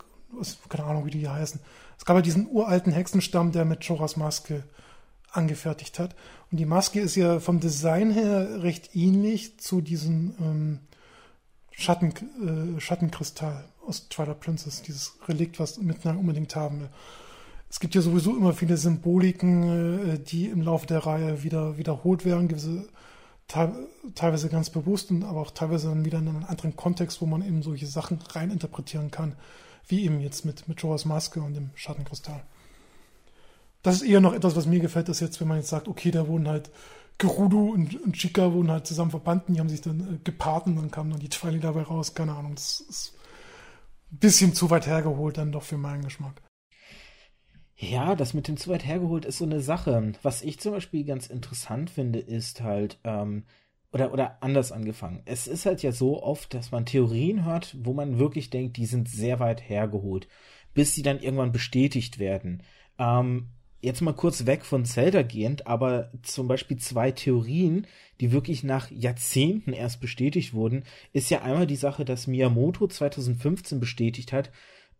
keine Ahnung, wie die heißen. Es gab ja diesen uralten Hexenstamm, der mit Joras Maske angefertigt hat. Und die Maske ist ja vom Design her recht ähnlich zu diesem ähm, Schatten, äh, Schattenkristall aus Twilight Princess, dieses Relikt, was Midnight unbedingt haben will. Es gibt ja sowieso immer viele Symboliken, äh, die im Laufe der Reihe wieder wiederholt werden, gewisse teilweise ganz bewusst und aber auch teilweise dann wieder in einen anderen Kontext, wo man eben solche Sachen reininterpretieren kann, wie eben jetzt mit, mit Joas Maske und dem Schattenkristall das ist eher noch etwas, was mir gefällt, dass jetzt, wenn man jetzt sagt, okay, da wurden halt Gerudo und, und Chica wurden halt zusammen verbanden, die haben sich dann äh, gepaart und dann kamen dann die Twiley dabei raus. Keine Ahnung, das ist ein bisschen zu weit hergeholt dann doch für meinen Geschmack. Ja, das mit dem zu weit hergeholt ist so eine Sache. Was ich zum Beispiel ganz interessant finde, ist halt, ähm, oder, oder anders angefangen. Es ist halt ja so oft, dass man Theorien hört, wo man wirklich denkt, die sind sehr weit hergeholt, bis sie dann irgendwann bestätigt werden. Ähm, jetzt mal kurz weg von Zelda gehend, aber zum Beispiel zwei Theorien, die wirklich nach Jahrzehnten erst bestätigt wurden, ist ja einmal die Sache, dass Miyamoto 2015 bestätigt hat,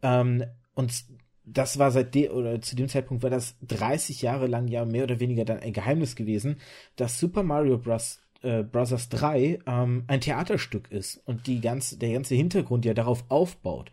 ähm, und das war seit dem, oder zu dem Zeitpunkt war das 30 Jahre lang ja mehr oder weniger dann ein Geheimnis gewesen, dass Super Mario Bros. Äh, Brothers 3 ähm, ein Theaterstück ist und die ganze, der ganze Hintergrund ja darauf aufbaut.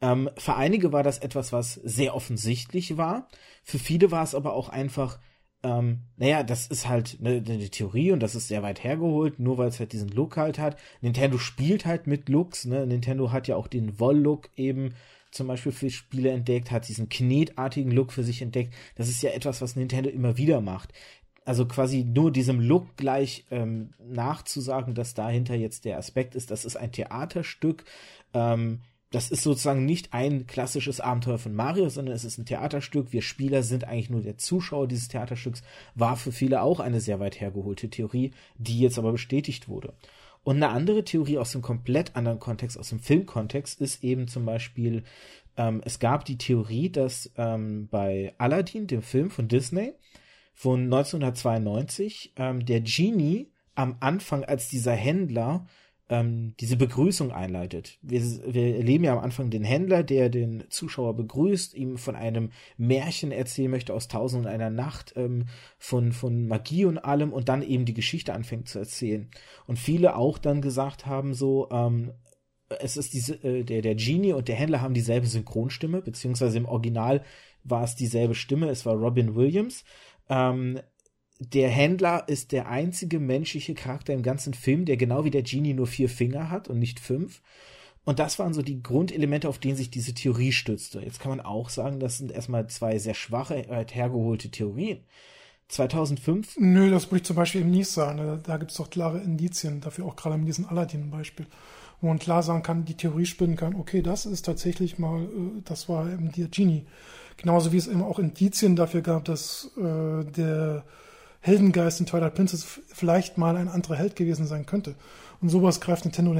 Ähm, für einige war das etwas, was sehr offensichtlich war. Für viele war es aber auch einfach, ähm, naja, das ist halt eine, eine Theorie und das ist sehr weit hergeholt, nur weil es halt diesen Look halt hat. Nintendo spielt halt mit Looks, ne? Nintendo hat ja auch den Woll-Look eben zum Beispiel für Spiele entdeckt, hat diesen knetartigen Look für sich entdeckt. Das ist ja etwas, was Nintendo immer wieder macht. Also quasi nur diesem Look gleich ähm, nachzusagen, dass dahinter jetzt der Aspekt ist, das ist ein Theaterstück. Ähm, das ist sozusagen nicht ein klassisches Abenteuer von Mario, sondern es ist ein Theaterstück. Wir Spieler sind eigentlich nur der Zuschauer dieses Theaterstücks. War für viele auch eine sehr weit hergeholte Theorie, die jetzt aber bestätigt wurde. Und eine andere Theorie aus dem komplett anderen Kontext, aus dem Filmkontext, ist eben zum Beispiel, ähm, es gab die Theorie, dass ähm, bei Aladdin, dem Film von Disney von 1992, ähm, der Genie am Anfang als dieser Händler ähm, diese Begrüßung einleitet. Wir, wir erleben ja am Anfang den Händler, der den Zuschauer begrüßt, ihm von einem Märchen erzählen möchte aus Tausend und einer Nacht, ähm, von, von Magie und allem und dann eben die Geschichte anfängt zu erzählen. Und viele auch dann gesagt haben so, ähm, es ist diese, äh, der, der Genie und der Händler haben dieselbe Synchronstimme, beziehungsweise im Original war es dieselbe Stimme, es war Robin Williams. Ähm, der Händler ist der einzige menschliche Charakter im ganzen Film, der genau wie der Genie nur vier Finger hat und nicht fünf. Und das waren so die Grundelemente, auf denen sich diese Theorie stützte. Jetzt kann man auch sagen, das sind erstmal zwei sehr schwache, hergeholte Theorien. 2005? Nö, das würde ich zum Beispiel eben nicht sagen. Da, da gibt es doch klare Indizien dafür, auch gerade mit diesem Aladdin-Beispiel, wo man klar sagen kann, die Theorie spinnen kann, okay, das ist tatsächlich mal, äh, das war eben der Genie. Genauso wie es eben auch Indizien dafür gab, dass äh, der Heldengeist in Twilight Princess vielleicht mal ein anderer Held gewesen sein könnte. Und sowas greift Nintendo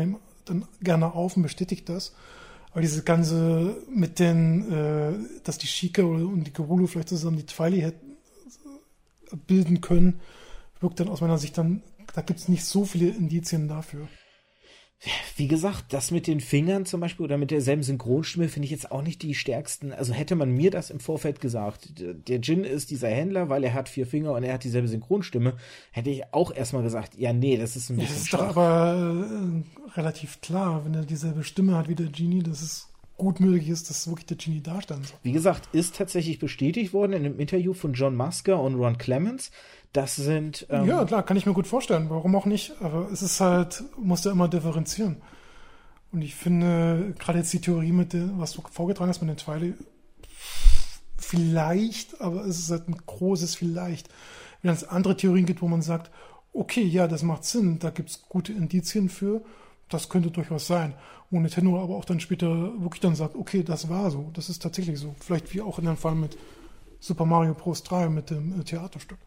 dann gerne auf und bestätigt das. Aber diese ganze mit den, äh, dass die Shika und die Gerulu vielleicht zusammen die Twilight bilden können, wirkt dann aus meiner Sicht dann, da gibt es nicht so viele Indizien dafür wie gesagt, das mit den Fingern zum Beispiel oder mit derselben Synchronstimme finde ich jetzt auch nicht die stärksten. Also hätte man mir das im Vorfeld gesagt, der Jin ist dieser Händler, weil er hat vier Finger und er hat dieselbe Synchronstimme, hätte ich auch erstmal gesagt, ja, nee, das ist ein bisschen. Das ist doch aber äh, relativ klar, wenn er dieselbe Stimme hat wie der Genie, dass es gut möglich ist, dass wirklich der Genie darstellen soll. Wie gesagt, ist tatsächlich bestätigt worden in einem Interview von John Musker und Ron Clements. Das sind. Ähm, ja, klar, kann ich mir gut vorstellen. Warum auch nicht? Aber es ist halt, musst du immer differenzieren. Und ich finde, gerade jetzt die Theorie mit dem, was du vorgetragen hast mit den Twilight, vielleicht, aber es ist halt ein großes Vielleicht. Wenn es andere Theorien gibt, wo man sagt, okay, ja, das macht Sinn, da gibt es gute Indizien für, das könnte durchaus sein. Und Nintendo aber auch dann später wirklich dann sagt, okay, das war so, das ist tatsächlich so. Vielleicht wie auch in dem Fall mit Super Mario Bros. 3 mit dem äh, Theaterstück.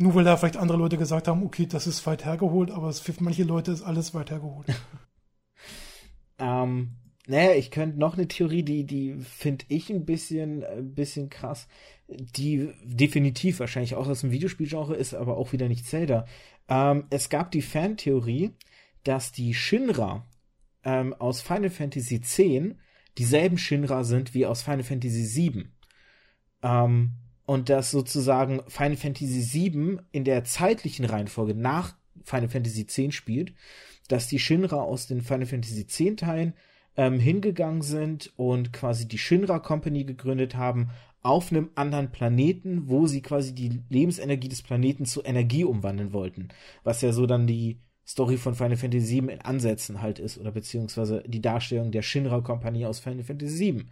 Nur weil da vielleicht andere Leute gesagt haben, okay, das ist weit hergeholt, aber für manche Leute ist alles weit hergeholt. [laughs] ähm, naja, ich könnte noch eine Theorie, die, die finde ich ein bisschen, ein bisschen krass, die definitiv wahrscheinlich auch aus dem Videospielgenre ist, aber auch wieder nicht Zelda. Ähm, es gab die Fantheorie, dass die Shinra ähm, aus Final Fantasy X dieselben Shinra sind wie aus Final Fantasy VII. Ähm, und dass sozusagen Final Fantasy VII in der zeitlichen Reihenfolge nach Final Fantasy X spielt, dass die Shinra aus den Final Fantasy X Teilen ähm, hingegangen sind und quasi die Shinra Company gegründet haben auf einem anderen Planeten, wo sie quasi die Lebensenergie des Planeten zu Energie umwandeln wollten, was ja so dann die Story von Final Fantasy VII in Ansätzen halt ist oder beziehungsweise die Darstellung der Shinra Kompanie aus Final Fantasy VII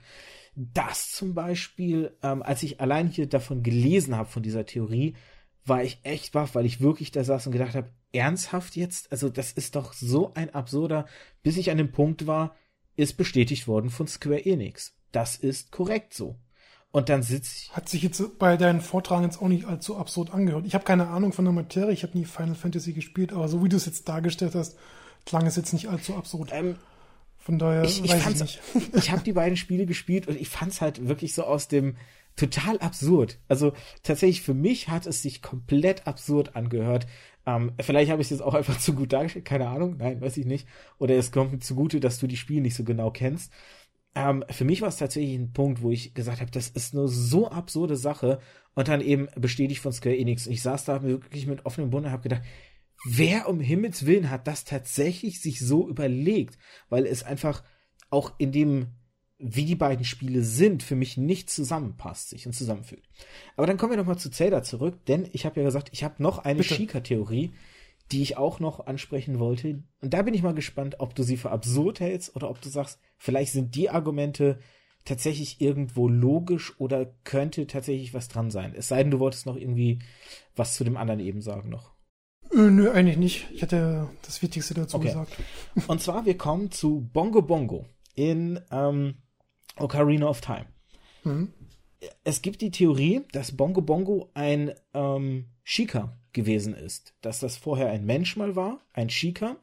das zum Beispiel, ähm, als ich allein hier davon gelesen habe, von dieser Theorie, war ich echt baff, weil ich wirklich da saß und gedacht habe, ernsthaft jetzt? Also das ist doch so ein absurder, bis ich an dem Punkt war, ist bestätigt worden von Square Enix. Das ist korrekt so. Und dann sitze ich. Hat sich jetzt bei deinen Vortragen jetzt auch nicht allzu absurd angehört. Ich habe keine Ahnung von der Materie, ich habe nie Final Fantasy gespielt, aber so wie du es jetzt dargestellt hast, klang es jetzt nicht allzu absurd. Ähm, von daher ich, ich, weiß ich nicht. [laughs] ich habe die beiden Spiele gespielt und ich fand es halt wirklich so aus dem total absurd. Also tatsächlich für mich hat es sich komplett absurd angehört. Ähm, vielleicht habe ich es jetzt auch einfach [laughs] zu gut dargestellt, keine Ahnung, nein, weiß ich nicht. Oder es kommt mir zugute, dass du die Spiele nicht so genau kennst. Ähm, für mich war es tatsächlich ein Punkt, wo ich gesagt habe, das ist eine so absurde Sache und dann eben bestätigt von Square Enix. Und ich saß da wirklich mit offenem Mund und habe gedacht, wer um Himmels Willen hat das tatsächlich sich so überlegt? Weil es einfach auch in dem, wie die beiden Spiele sind, für mich nicht zusammenpasst, sich und zusammenfügt. Aber dann kommen wir nochmal zu Zelda zurück, denn ich habe ja gesagt, ich habe noch eine Shika-Theorie, die ich auch noch ansprechen wollte. Und da bin ich mal gespannt, ob du sie für absurd hältst oder ob du sagst, vielleicht sind die Argumente tatsächlich irgendwo logisch oder könnte tatsächlich was dran sein. Es sei denn, du wolltest noch irgendwie was zu dem anderen eben sagen noch. Äh, nö, eigentlich nicht. Ich hatte das Wichtigste dazu okay. gesagt. [laughs] Und zwar, wir kommen zu Bongo Bongo in ähm, Ocarina of Time. Mhm. Es gibt die Theorie, dass Bongo Bongo ein ähm, Shika gewesen ist. Dass das vorher ein Mensch mal war, ein Shika,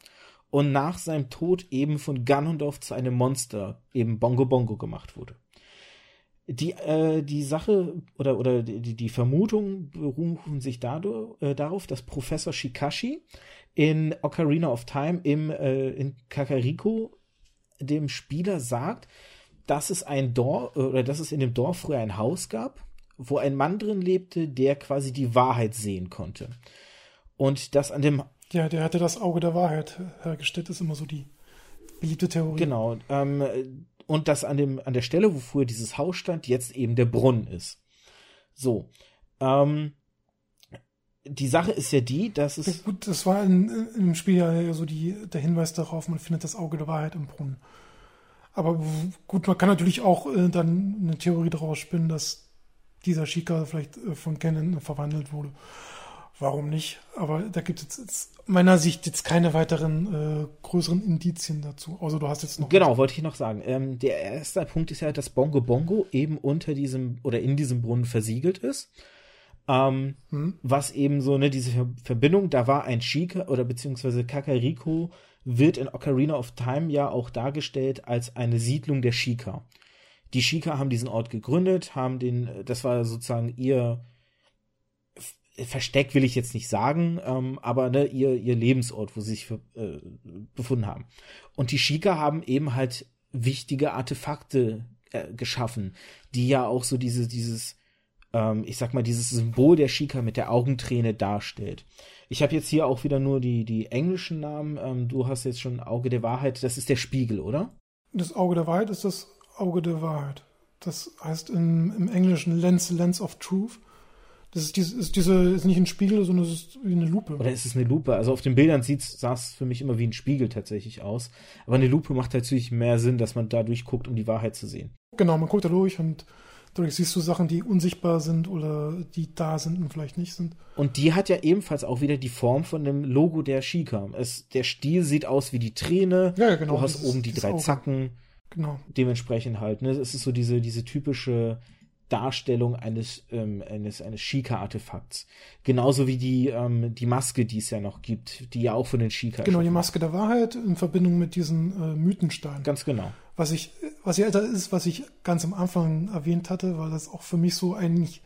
und nach seinem Tod eben von Ganondorf zu einem Monster, eben Bongo Bongo gemacht wurde. Die, äh, die Sache oder, oder die, die Vermutung berufen sich dadurch, äh, darauf, dass Professor Shikashi in Ocarina of Time im, äh, in Kakariko dem Spieler sagt, dass es ein Dorf oder dass es in dem Dorf früher ein Haus gab, wo ein Mann drin lebte, der quasi die Wahrheit sehen konnte. Und das an dem ja, der hatte das Auge der Wahrheit hergestellt, ist immer so die beliebte Theorie. Genau. Ähm, und dass an, dem, an der Stelle, wo früher dieses Haus stand, jetzt eben der Brunnen ist. So. Ähm, die Sache ist ja die, dass es. Ja, gut, das war in, im Spiel ja so die, der Hinweis darauf, man findet das Auge der Wahrheit im Brunnen. Aber gut, man kann natürlich auch äh, dann eine Theorie daraus spinnen, dass dieser Shika vielleicht äh, von Canon verwandelt wurde warum nicht? Aber da gibt es jetzt meiner Sicht jetzt keine weiteren äh, größeren Indizien dazu. Also du hast jetzt noch. Genau, wollte ich noch sagen. Ähm, der erste Punkt ist ja, dass Bongo Bongo eben unter diesem oder in diesem Brunnen versiegelt ist. Ähm, hm. Was eben so, ne, diese Verbindung, da war ein Shika oder beziehungsweise Kakariko wird in Ocarina of Time ja auch dargestellt als eine Siedlung der Shika. Die Shika haben diesen Ort gegründet, haben den, das war sozusagen ihr Versteck will ich jetzt nicht sagen, ähm, aber ne, ihr, ihr Lebensort, wo sie sich äh, befunden haben. Und die Shika haben eben halt wichtige Artefakte äh, geschaffen, die ja auch so diese, dieses, ähm, ich sag mal, dieses Symbol der Shika mit der Augenträne darstellt. Ich habe jetzt hier auch wieder nur die, die englischen Namen. Ähm, du hast jetzt schon Auge der Wahrheit. Das ist der Spiegel, oder? Das Auge der Wahrheit ist das Auge der Wahrheit. Das heißt im, im Englischen Lens, Lens of Truth. Das ist, diese, ist diese, ist nicht ein Spiegel, sondern es ist wie eine Lupe. Oder ist es eine Lupe? Also auf den Bildern sah es für mich immer wie ein Spiegel tatsächlich aus. Aber eine Lupe macht natürlich mehr Sinn, dass man da durchguckt, um die Wahrheit zu sehen. Genau, man guckt da durch und dadurch siehst du Sachen, die unsichtbar sind oder die da sind und vielleicht nicht sind. Und die hat ja ebenfalls auch wieder die Form von dem Logo der Shika. Es, der Stil sieht aus wie die Träne. Ja, ja genau. Du hast oben die drei Auge. Zacken. Genau. Dementsprechend halt. Ne? Es ist so diese, diese typische Darstellung eines, ähm, eines, eines Shika-Artefakts. Genauso wie die, ähm, die Maske, die es ja noch gibt, die ja auch von den Shika Genau, die Maske der Wahrheit in Verbindung mit diesen äh, Mythensteinen. Ganz genau. Was ich, was ja ist, was ich ganz am Anfang erwähnt hatte, weil das auch für mich so eigentlich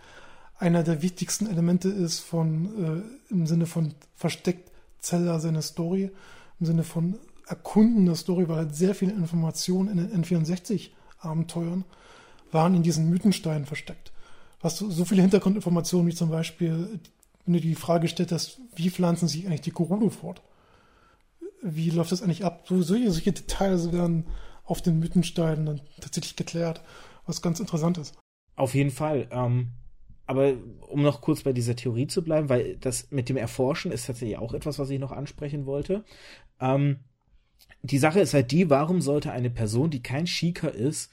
einer der wichtigsten Elemente ist von, äh, im Sinne von versteckt Zeller seine Story, im Sinne von Erkunden der Story, weil halt sehr viele Informationen in den N64-Abenteuern waren in diesen Mythensteinen versteckt. Hast du so viele Hintergrundinformationen wie zum Beispiel, wenn du die Frage stellst, hast, wie pflanzen sich eigentlich die Gerudo fort? Wie läuft das eigentlich ab? So, solche, solche Details werden auf den Mythensteinen dann tatsächlich geklärt, was ganz interessant ist. Auf jeden Fall. Ähm, aber um noch kurz bei dieser Theorie zu bleiben, weil das mit dem Erforschen ist tatsächlich auch etwas, was ich noch ansprechen wollte. Ähm, die Sache ist halt die, warum sollte eine Person, die kein Shika ist,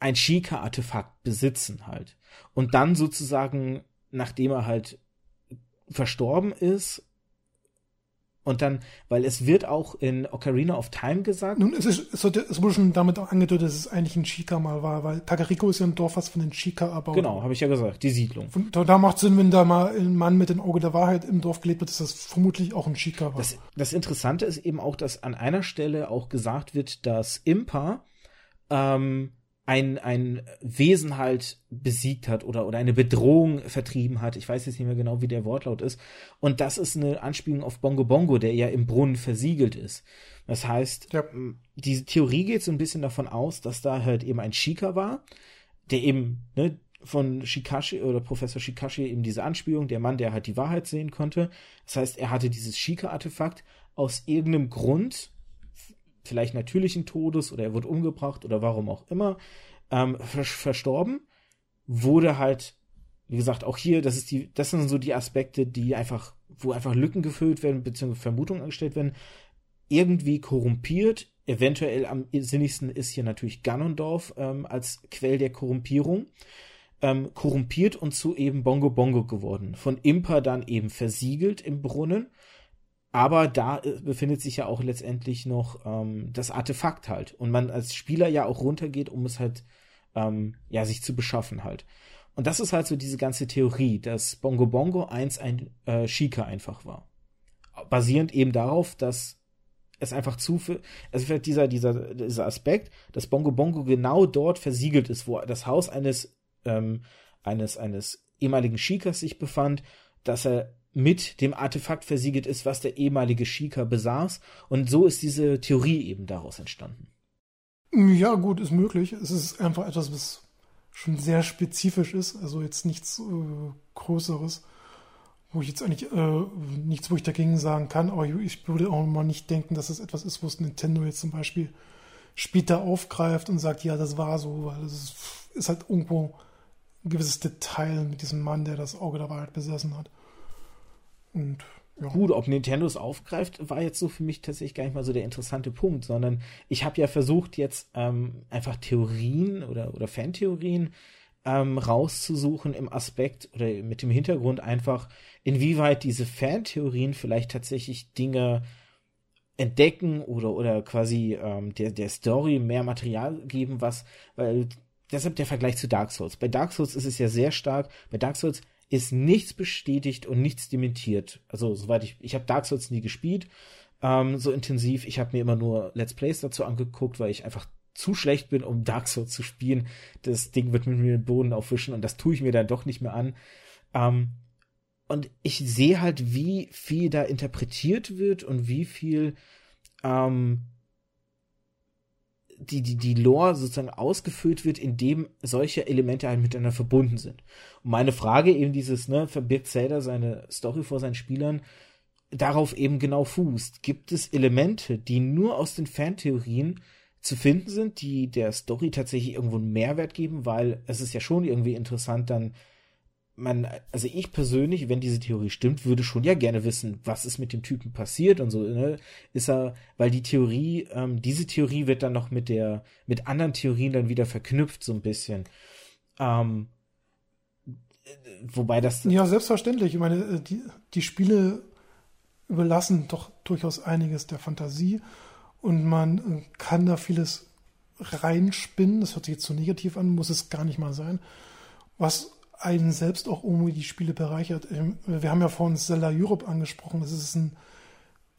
ein Shika-Artefakt besitzen halt. Und dann sozusagen, nachdem er halt verstorben ist, und dann, weil es wird auch in Ocarina of Time gesagt. Nun, es, ist, es, wurde schon damit angedeutet, dass es eigentlich ein Shika mal war, weil Kakariko ist ja ein Dorf, was von den Shika erbaut Genau, habe ich ja gesagt, die Siedlung. Von, da, da, macht Sinn, wenn da mal ein Mann mit dem Auge der Wahrheit im Dorf gelebt hat, dass das vermutlich auch ein Shika war. Das, das Interessante ist eben auch, dass an einer Stelle auch gesagt wird, dass Impa ähm, ein, ein Wesen halt besiegt hat oder, oder eine Bedrohung vertrieben hat. Ich weiß jetzt nicht mehr genau, wie der Wortlaut ist. Und das ist eine Anspielung auf Bongo Bongo, der ja im Brunnen versiegelt ist. Das heißt, ja. diese Theorie geht so ein bisschen davon aus, dass da halt eben ein Shika war, der eben, ne, von Shikashi oder Professor Shikashi eben diese Anspielung, der Mann, der halt die Wahrheit sehen konnte. Das heißt, er hatte dieses Shika-Artefakt aus irgendeinem Grund vielleicht natürlichen Todes oder er wurde umgebracht oder warum auch immer, ähm, verstorben, wurde halt, wie gesagt, auch hier, das ist die, das sind so die Aspekte, die einfach, wo einfach Lücken gefüllt werden, beziehungsweise Vermutungen angestellt werden, irgendwie korrumpiert. Eventuell am sinnigsten ist hier natürlich Ganondorf ähm, als Quell der Korrumpierung. Ähm, korrumpiert und zu eben Bongo Bongo geworden. Von Impa dann eben versiegelt im Brunnen aber da äh, befindet sich ja auch letztendlich noch ähm, das Artefakt halt. Und man als Spieler ja auch runtergeht, um es halt, ähm, ja, sich zu beschaffen halt. Und das ist halt so diese ganze Theorie, dass Bongo Bongo 1 ein äh, Shika einfach war. Basierend eben darauf, dass es einfach zu viel, also vielleicht dieser, dieser, dieser Aspekt, dass Bongo Bongo genau dort versiegelt ist, wo das Haus eines, ähm, eines, eines ehemaligen Shikas sich befand, dass er mit dem Artefakt versiegelt ist, was der ehemalige Shika besaß. Und so ist diese Theorie eben daraus entstanden. Ja, gut, ist möglich. Es ist einfach etwas, was schon sehr spezifisch ist, also jetzt nichts äh, Größeres, wo ich jetzt eigentlich äh, nichts, wo ich dagegen sagen kann, aber ich würde auch mal nicht denken, dass es etwas ist, wo es Nintendo jetzt zum Beispiel später aufgreift und sagt, ja, das war so, weil es ist, ist halt irgendwo ein gewisses Detail mit diesem Mann, der das Auge der Wahrheit besessen hat. Und ja. Gut, ob Nintendo es aufgreift, war jetzt so für mich tatsächlich gar nicht mal so der interessante Punkt, sondern ich habe ja versucht, jetzt ähm, einfach Theorien oder, oder Fantheorien ähm, rauszusuchen im Aspekt oder mit dem Hintergrund einfach, inwieweit diese Fantheorien vielleicht tatsächlich Dinge entdecken oder, oder quasi ähm, der, der Story mehr Material geben, was, weil deshalb der Vergleich zu Dark Souls. Bei Dark Souls ist es ja sehr stark, bei Dark Souls ist nichts bestätigt und nichts dementiert. Also soweit ich, ich habe Dark Souls nie gespielt, ähm, so intensiv. Ich habe mir immer nur Let's Plays dazu angeguckt, weil ich einfach zu schlecht bin, um Dark Souls zu spielen. Das Ding wird mit mir den Boden aufwischen und das tue ich mir dann doch nicht mehr an. Ähm, und ich sehe halt, wie viel da interpretiert wird und wie viel ähm, die, die, die Lore sozusagen ausgefüllt wird, indem solche Elemente halt miteinander verbunden sind. Und meine Frage eben dieses, ne, verbirgt Zelda seine Story vor seinen Spielern, darauf eben genau fußt. Gibt es Elemente, die nur aus den Fantheorien zu finden sind, die der Story tatsächlich irgendwo einen Mehrwert geben, weil es ist ja schon irgendwie interessant, dann man, also ich persönlich, wenn diese Theorie stimmt, würde schon ja gerne wissen, was ist mit dem Typen passiert und so, ne? Ist er, weil die Theorie, ähm, diese Theorie wird dann noch mit der, mit anderen Theorien dann wieder verknüpft, so ein bisschen. Ähm, wobei das. Ja, selbstverständlich. Ich meine, äh, die, die Spiele überlassen doch durchaus einiges der Fantasie und man äh, kann da vieles reinspinnen. Das hört sich jetzt so negativ an, muss es gar nicht mal sein. Was einen selbst auch irgendwie die Spiele bereichert. Ähm, wir haben ja vorhin Zelda Europe angesprochen. Das ist ein,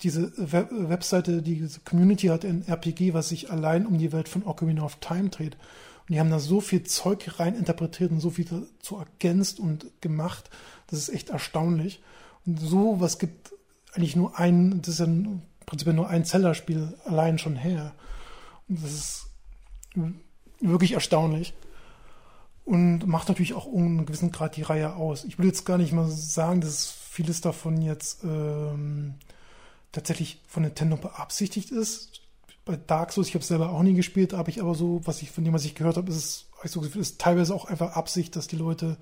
diese Web Webseite, diese Community hat ein RPG, was sich allein um die Welt von Ocarina of Time dreht. Und die haben da so viel Zeug rein interpretiert und so viel dazu ergänzt und gemacht. Das ist echt erstaunlich. Und so was gibt eigentlich nur ein, das ist ja im Prinzip nur ein Zelda-Spiel allein schon her. Und das ist wirklich erstaunlich und macht natürlich auch um einen gewissen Grad die Reihe aus. Ich will jetzt gar nicht mal sagen, dass vieles davon jetzt ähm, tatsächlich von Nintendo beabsichtigt ist. Bei Dark Souls, ich habe es selber auch nie gespielt, habe ich aber so, was ich von dem, was ich gehört habe, ist es, so ist teilweise auch einfach Absicht, dass die Leute,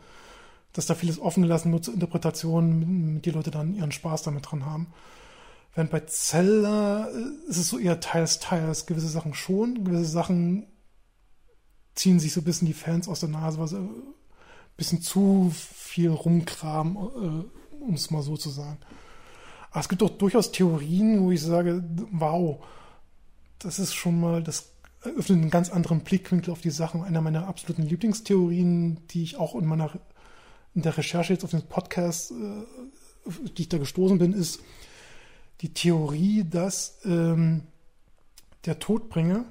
dass da vieles offen gelassen wird zur Interpretation, die Leute dann ihren Spaß damit dran haben. Während bei Zelda äh, ist es so eher teils, teils, gewisse Sachen schon, gewisse Sachen ziehen sich so ein bisschen die Fans aus der Nase, weil sie ein bisschen zu viel rumkramen, äh, um es mal so zu sagen. Aber es gibt doch durchaus Theorien, wo ich sage, wow, das ist schon mal, das eröffnet einen ganz anderen Blickwinkel auf die Sachen. Einer meiner absoluten Lieblingstheorien, die ich auch in meiner in der Recherche jetzt auf den Podcast, äh, die ich da gestoßen bin, ist die Theorie, dass ähm, der Todbringer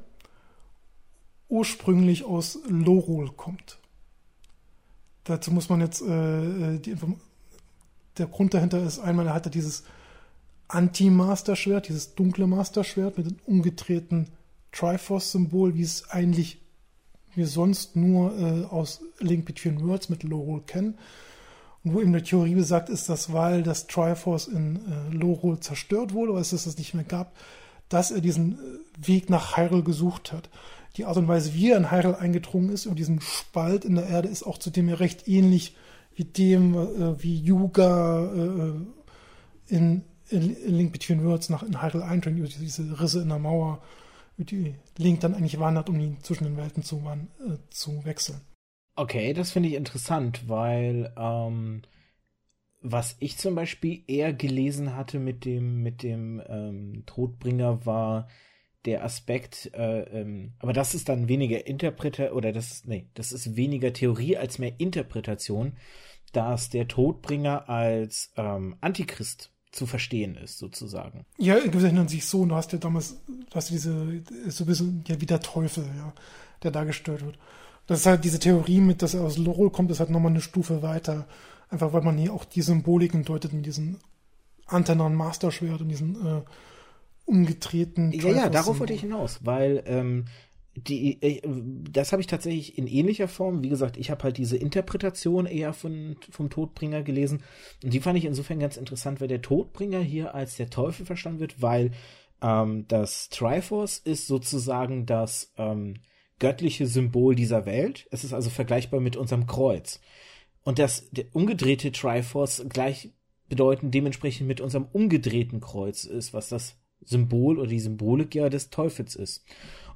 ursprünglich aus Lorol kommt. Dazu muss man jetzt, äh, die Inform der Grund dahinter ist einmal, er hatte dieses Anti-Master-Schwert, dieses dunkle Master-Schwert mit dem umgedrehten Triforce-Symbol, wie es eigentlich wir sonst nur äh, aus Link Between Worlds mit Lorol kennen. Und wo eben die Theorie besagt ist, dass weil das Triforce in äh, Lorol zerstört wurde, oder es das nicht mehr gab, dass er diesen äh, Weg nach Hyrule gesucht hat die Art und Weise, wie er in Hyrule eingedrungen ist und diesen Spalt in der Erde ist auch zudem ja recht ähnlich wie dem, äh, wie Yuga äh, in, in, in, Link Between Worlds nach in Hyrule eindringt, über diese Risse in der Mauer, über die Link dann eigentlich wandert, um ihn zwischen den Welten zu, äh, zu wechseln. Okay, das finde ich interessant, weil ähm, was ich zum Beispiel eher gelesen hatte mit dem, mit dem ähm, Todbringer war, der Aspekt, äh, ähm, aber das ist dann weniger Interpreter oder das nee, das ist weniger Theorie als mehr Interpretation, dass der Todbringer als ähm, Antichrist zu verstehen ist, sozusagen. Ja, in gewisser Hinsicht so, du hast ja damals, du hast diese, so ein bisschen, ja, wie der Teufel, ja, der dargestellt wird. Das ist halt diese Theorie mit, dass er aus Lorol kommt, ist halt nochmal eine Stufe weiter. Einfach weil man hier auch die Symboliken deutet mit diesen Antennen Master Schwert und diesen äh, umgedrehten. Ja, ja, darauf wollte ich hinaus, weil ähm, die, äh, das habe ich tatsächlich in ähnlicher Form. Wie gesagt, ich habe halt diese Interpretation eher von, vom Todbringer gelesen. Und die fand ich insofern ganz interessant, weil der Todbringer hier als der Teufel verstanden wird, weil ähm, das Triforce ist sozusagen das ähm, göttliche Symbol dieser Welt. Es ist also vergleichbar mit unserem Kreuz. Und das der umgedrehte Triforce gleich bedeuten dementsprechend mit unserem umgedrehten Kreuz ist, was das Symbol oder die Symbolik ja des Teufels ist.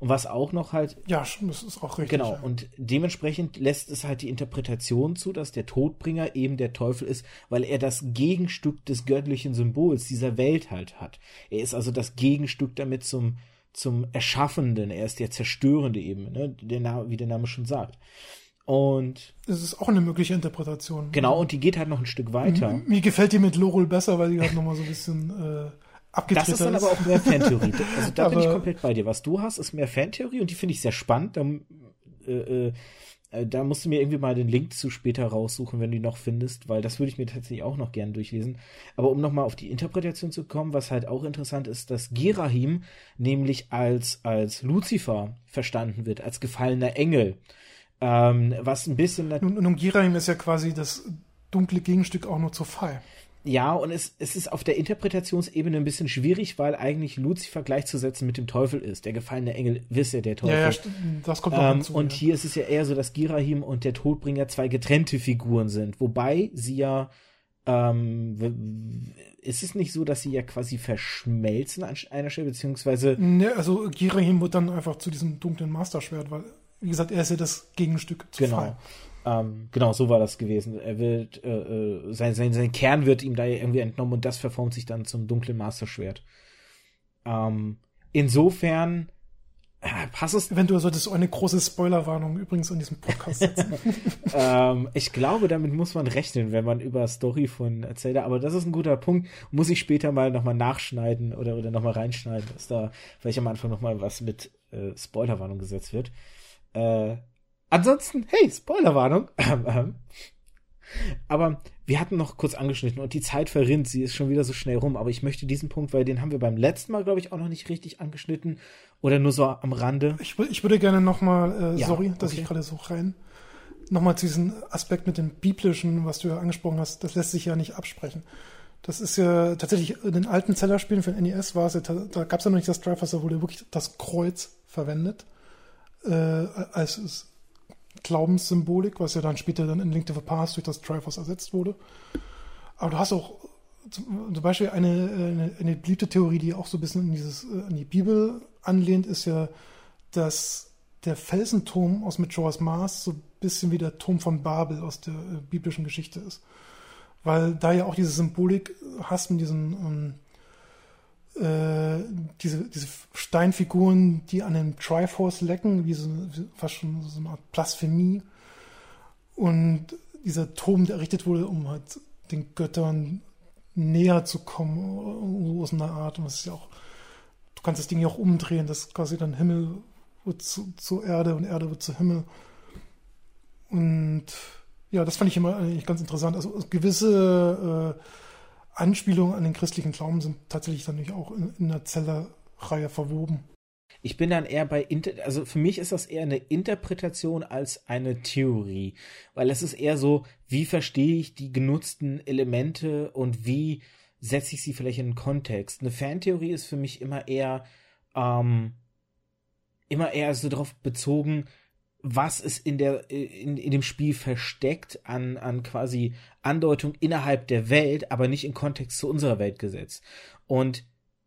Und was auch noch halt. Ja, das ist auch richtig. Genau. Ja. Und dementsprechend lässt es halt die Interpretation zu, dass der Todbringer eben der Teufel ist, weil er das Gegenstück des göttlichen Symbols dieser Welt halt hat. Er ist also das Gegenstück damit zum, zum Erschaffenden. Er ist der Zerstörende eben, ne? der Name, wie der Name schon sagt. Und es ist auch eine mögliche Interpretation. Genau, und die geht halt noch ein Stück weiter. M mir gefällt die mit Lorel besser, weil die halt nochmal so ein bisschen äh, Das ist dann aber auch mehr Fantheorie. [laughs] Also da aber bin ich komplett bei dir. Was du hast, ist mehr Fantheorie und die finde ich sehr spannend. Da, äh, äh, da musst du mir irgendwie mal den Link zu später raussuchen, wenn du ihn noch findest, weil das würde ich mir tatsächlich auch noch gerne durchlesen. Aber um nochmal auf die Interpretation zu kommen, was halt auch interessant ist, dass Gerahim nämlich als, als Lucifer verstanden wird, als gefallener Engel. Ähm, was ein bisschen. Nun, nun Girahim ist ja quasi das dunkle Gegenstück auch nur zu Fall. Ja, und es, es ist auf der Interpretationsebene ein bisschen schwierig, weil eigentlich Lucifer gleichzusetzen mit dem Teufel ist. Der gefallene Engel wisst ja der Teufel. Ja, ja das kommt auch ähm, hinzu, Und ja. hier ist es ja eher so, dass Girahim und der Todbringer zwei getrennte Figuren sind. Wobei sie ja ähm, ist es nicht so, dass sie ja quasi verschmelzen an einer Stelle, beziehungsweise. Ne, also Girahim wird dann einfach zu diesem dunklen Masterschwert, weil wie gesagt, er ist ja das Gegenstück zu genau. Fall. Ähm, genau, so war das gewesen. Er wird, äh, äh, sein, sein, sein Kern wird ihm da irgendwie entnommen und das verformt sich dann zum dunklen Masterschwert. Ähm, insofern äh, passt es. Eventuell solltest du eine große Spoilerwarnung übrigens in diesem Podcast setzen. [laughs] [laughs] ähm, ich glaube, damit muss man rechnen, wenn man über Story von erzählt. Aber das ist ein guter Punkt. Muss ich später mal nochmal nachschneiden oder, oder nochmal reinschneiden, dass da vielleicht am Anfang nochmal was mit äh, Spoilerwarnung gesetzt wird. Äh, ansonsten, hey, Spoilerwarnung. aber wir hatten noch kurz angeschnitten und die Zeit verrinnt, sie ist schon wieder so schnell rum, aber ich möchte diesen Punkt, weil den haben wir beim letzten Mal, glaube ich, auch noch nicht richtig angeschnitten oder nur so am Rande. Ich, ich würde gerne nochmal, äh, ja, sorry, dass okay. ich gerade so rein, nochmal zu diesem Aspekt mit dem Biblischen, was du ja angesprochen hast, das lässt sich ja nicht absprechen. Das ist ja tatsächlich in den alten Zellerspielen für den NES war es ja, da gab es ja noch nicht das Drive, da wurde wirklich das Kreuz verwendet äh, als Glaubenssymbolik, was ja dann später dann in Link to the Past durch das Triforce ersetzt wurde. Aber du hast auch zum, Beispiel eine, eine, eine, beliebte Theorie, die auch so ein bisschen in dieses, äh, an die Bibel anlehnt, ist ja, dass der Felsenturm aus Majora's Mars so ein bisschen wie der Turm von Babel aus der äh, biblischen Geschichte ist. Weil da ja auch diese Symbolik hast mit diesen ähm, äh, diese, diese Steinfiguren, die an dem Triforce lecken, wie so, fast schon so eine Art Blasphemie. Und dieser Turm, der errichtet wurde, um halt den Göttern näher zu kommen, so aus einer Art. Und das ist ja auch, du kannst das Ding ja auch umdrehen, dass quasi dann Himmel wird zu, zu Erde und Erde wird zu Himmel. Und ja, das fand ich immer eigentlich ganz interessant. Also gewisse äh, Anspielungen an den christlichen Glauben sind tatsächlich dann nicht auch in, in der Zellerreihe verwoben. Ich bin dann eher bei, Inter also für mich ist das eher eine Interpretation als eine Theorie, weil es ist eher so, wie verstehe ich die genutzten Elemente und wie setze ich sie vielleicht in den Kontext. Eine Fantheorie ist für mich immer eher, ähm, immer eher so darauf bezogen, was ist in der in, in dem Spiel versteckt an an quasi Andeutung innerhalb der Welt, aber nicht in Kontext zu unserer Welt gesetzt. Und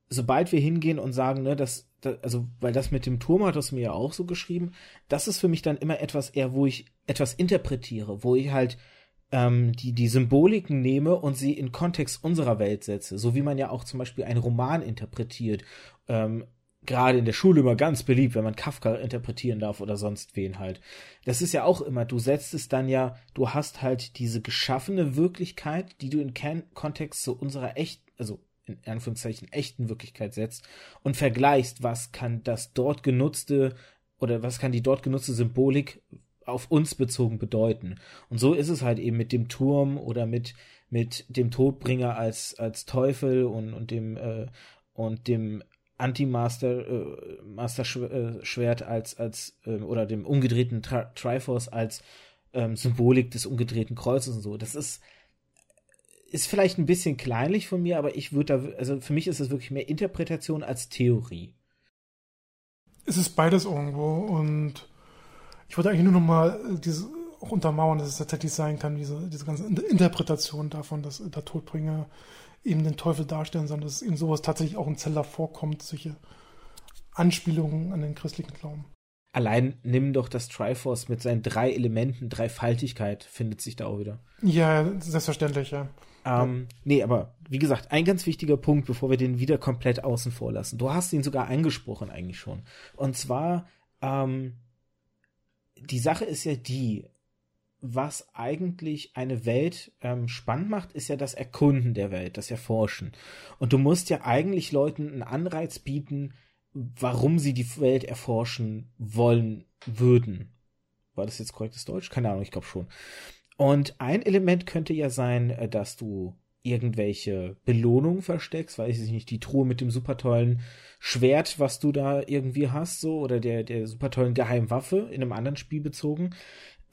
sobald wir hingehen und sagen, ne, das, das also weil das mit dem Turm hat das mir ja auch so geschrieben, das ist für mich dann immer etwas eher, wo ich etwas interpretiere, wo ich halt ähm, die die Symboliken nehme und sie in Kontext unserer Welt setze, so wie man ja auch zum Beispiel einen Roman interpretiert. Ähm, gerade in der Schule immer ganz beliebt, wenn man Kafka interpretieren darf oder sonst wen halt. Das ist ja auch immer, du setzt es dann ja, du hast halt diese geschaffene Wirklichkeit, die du in Kern Kontext zu unserer echt, also in Anführungszeichen echten Wirklichkeit setzt und vergleichst, was kann das dort genutzte oder was kann die dort genutzte Symbolik auf uns bezogen bedeuten. Und so ist es halt eben mit dem Turm oder mit mit dem Todbringer als als Teufel und und dem äh, und dem Anti-Master äh, Master Schwert als als äh, oder dem umgedrehten Tri Triforce als ähm, Symbolik des umgedrehten Kreuzes und so. Das ist ist vielleicht ein bisschen kleinlich von mir, aber ich würde da also für mich ist es wirklich mehr Interpretation als Theorie. Es ist beides irgendwo und ich wollte eigentlich nur noch mal äh, diese auch untermauern, dass es tatsächlich sein kann, diese, diese ganze Interpretation davon, dass der Todbringer eben den Teufel darstellen, sondern dass eben sowas tatsächlich auch in Zelda vorkommt, solche Anspielungen an den christlichen Glauben. Allein nimm doch das Triforce mit seinen drei Elementen, Dreifaltigkeit findet sich da auch wieder. Ja, selbstverständlich, ja. Ähm. Nee, aber wie gesagt, ein ganz wichtiger Punkt, bevor wir den wieder komplett außen vor lassen. Du hast ihn sogar angesprochen eigentlich schon. Und zwar, ähm, die Sache ist ja die, was eigentlich eine Welt ähm, spannend macht, ist ja das Erkunden der Welt, das Erforschen. Und du musst ja eigentlich Leuten einen Anreiz bieten, warum sie die Welt erforschen wollen würden. War das jetzt korrektes Deutsch? Keine Ahnung, ich glaube schon. Und ein Element könnte ja sein, äh, dass du irgendwelche Belohnungen versteckst, weiß ich nicht, die Truhe mit dem super tollen Schwert, was du da irgendwie hast, so, oder der, der super tollen Geheimwaffe in einem anderen Spiel bezogen.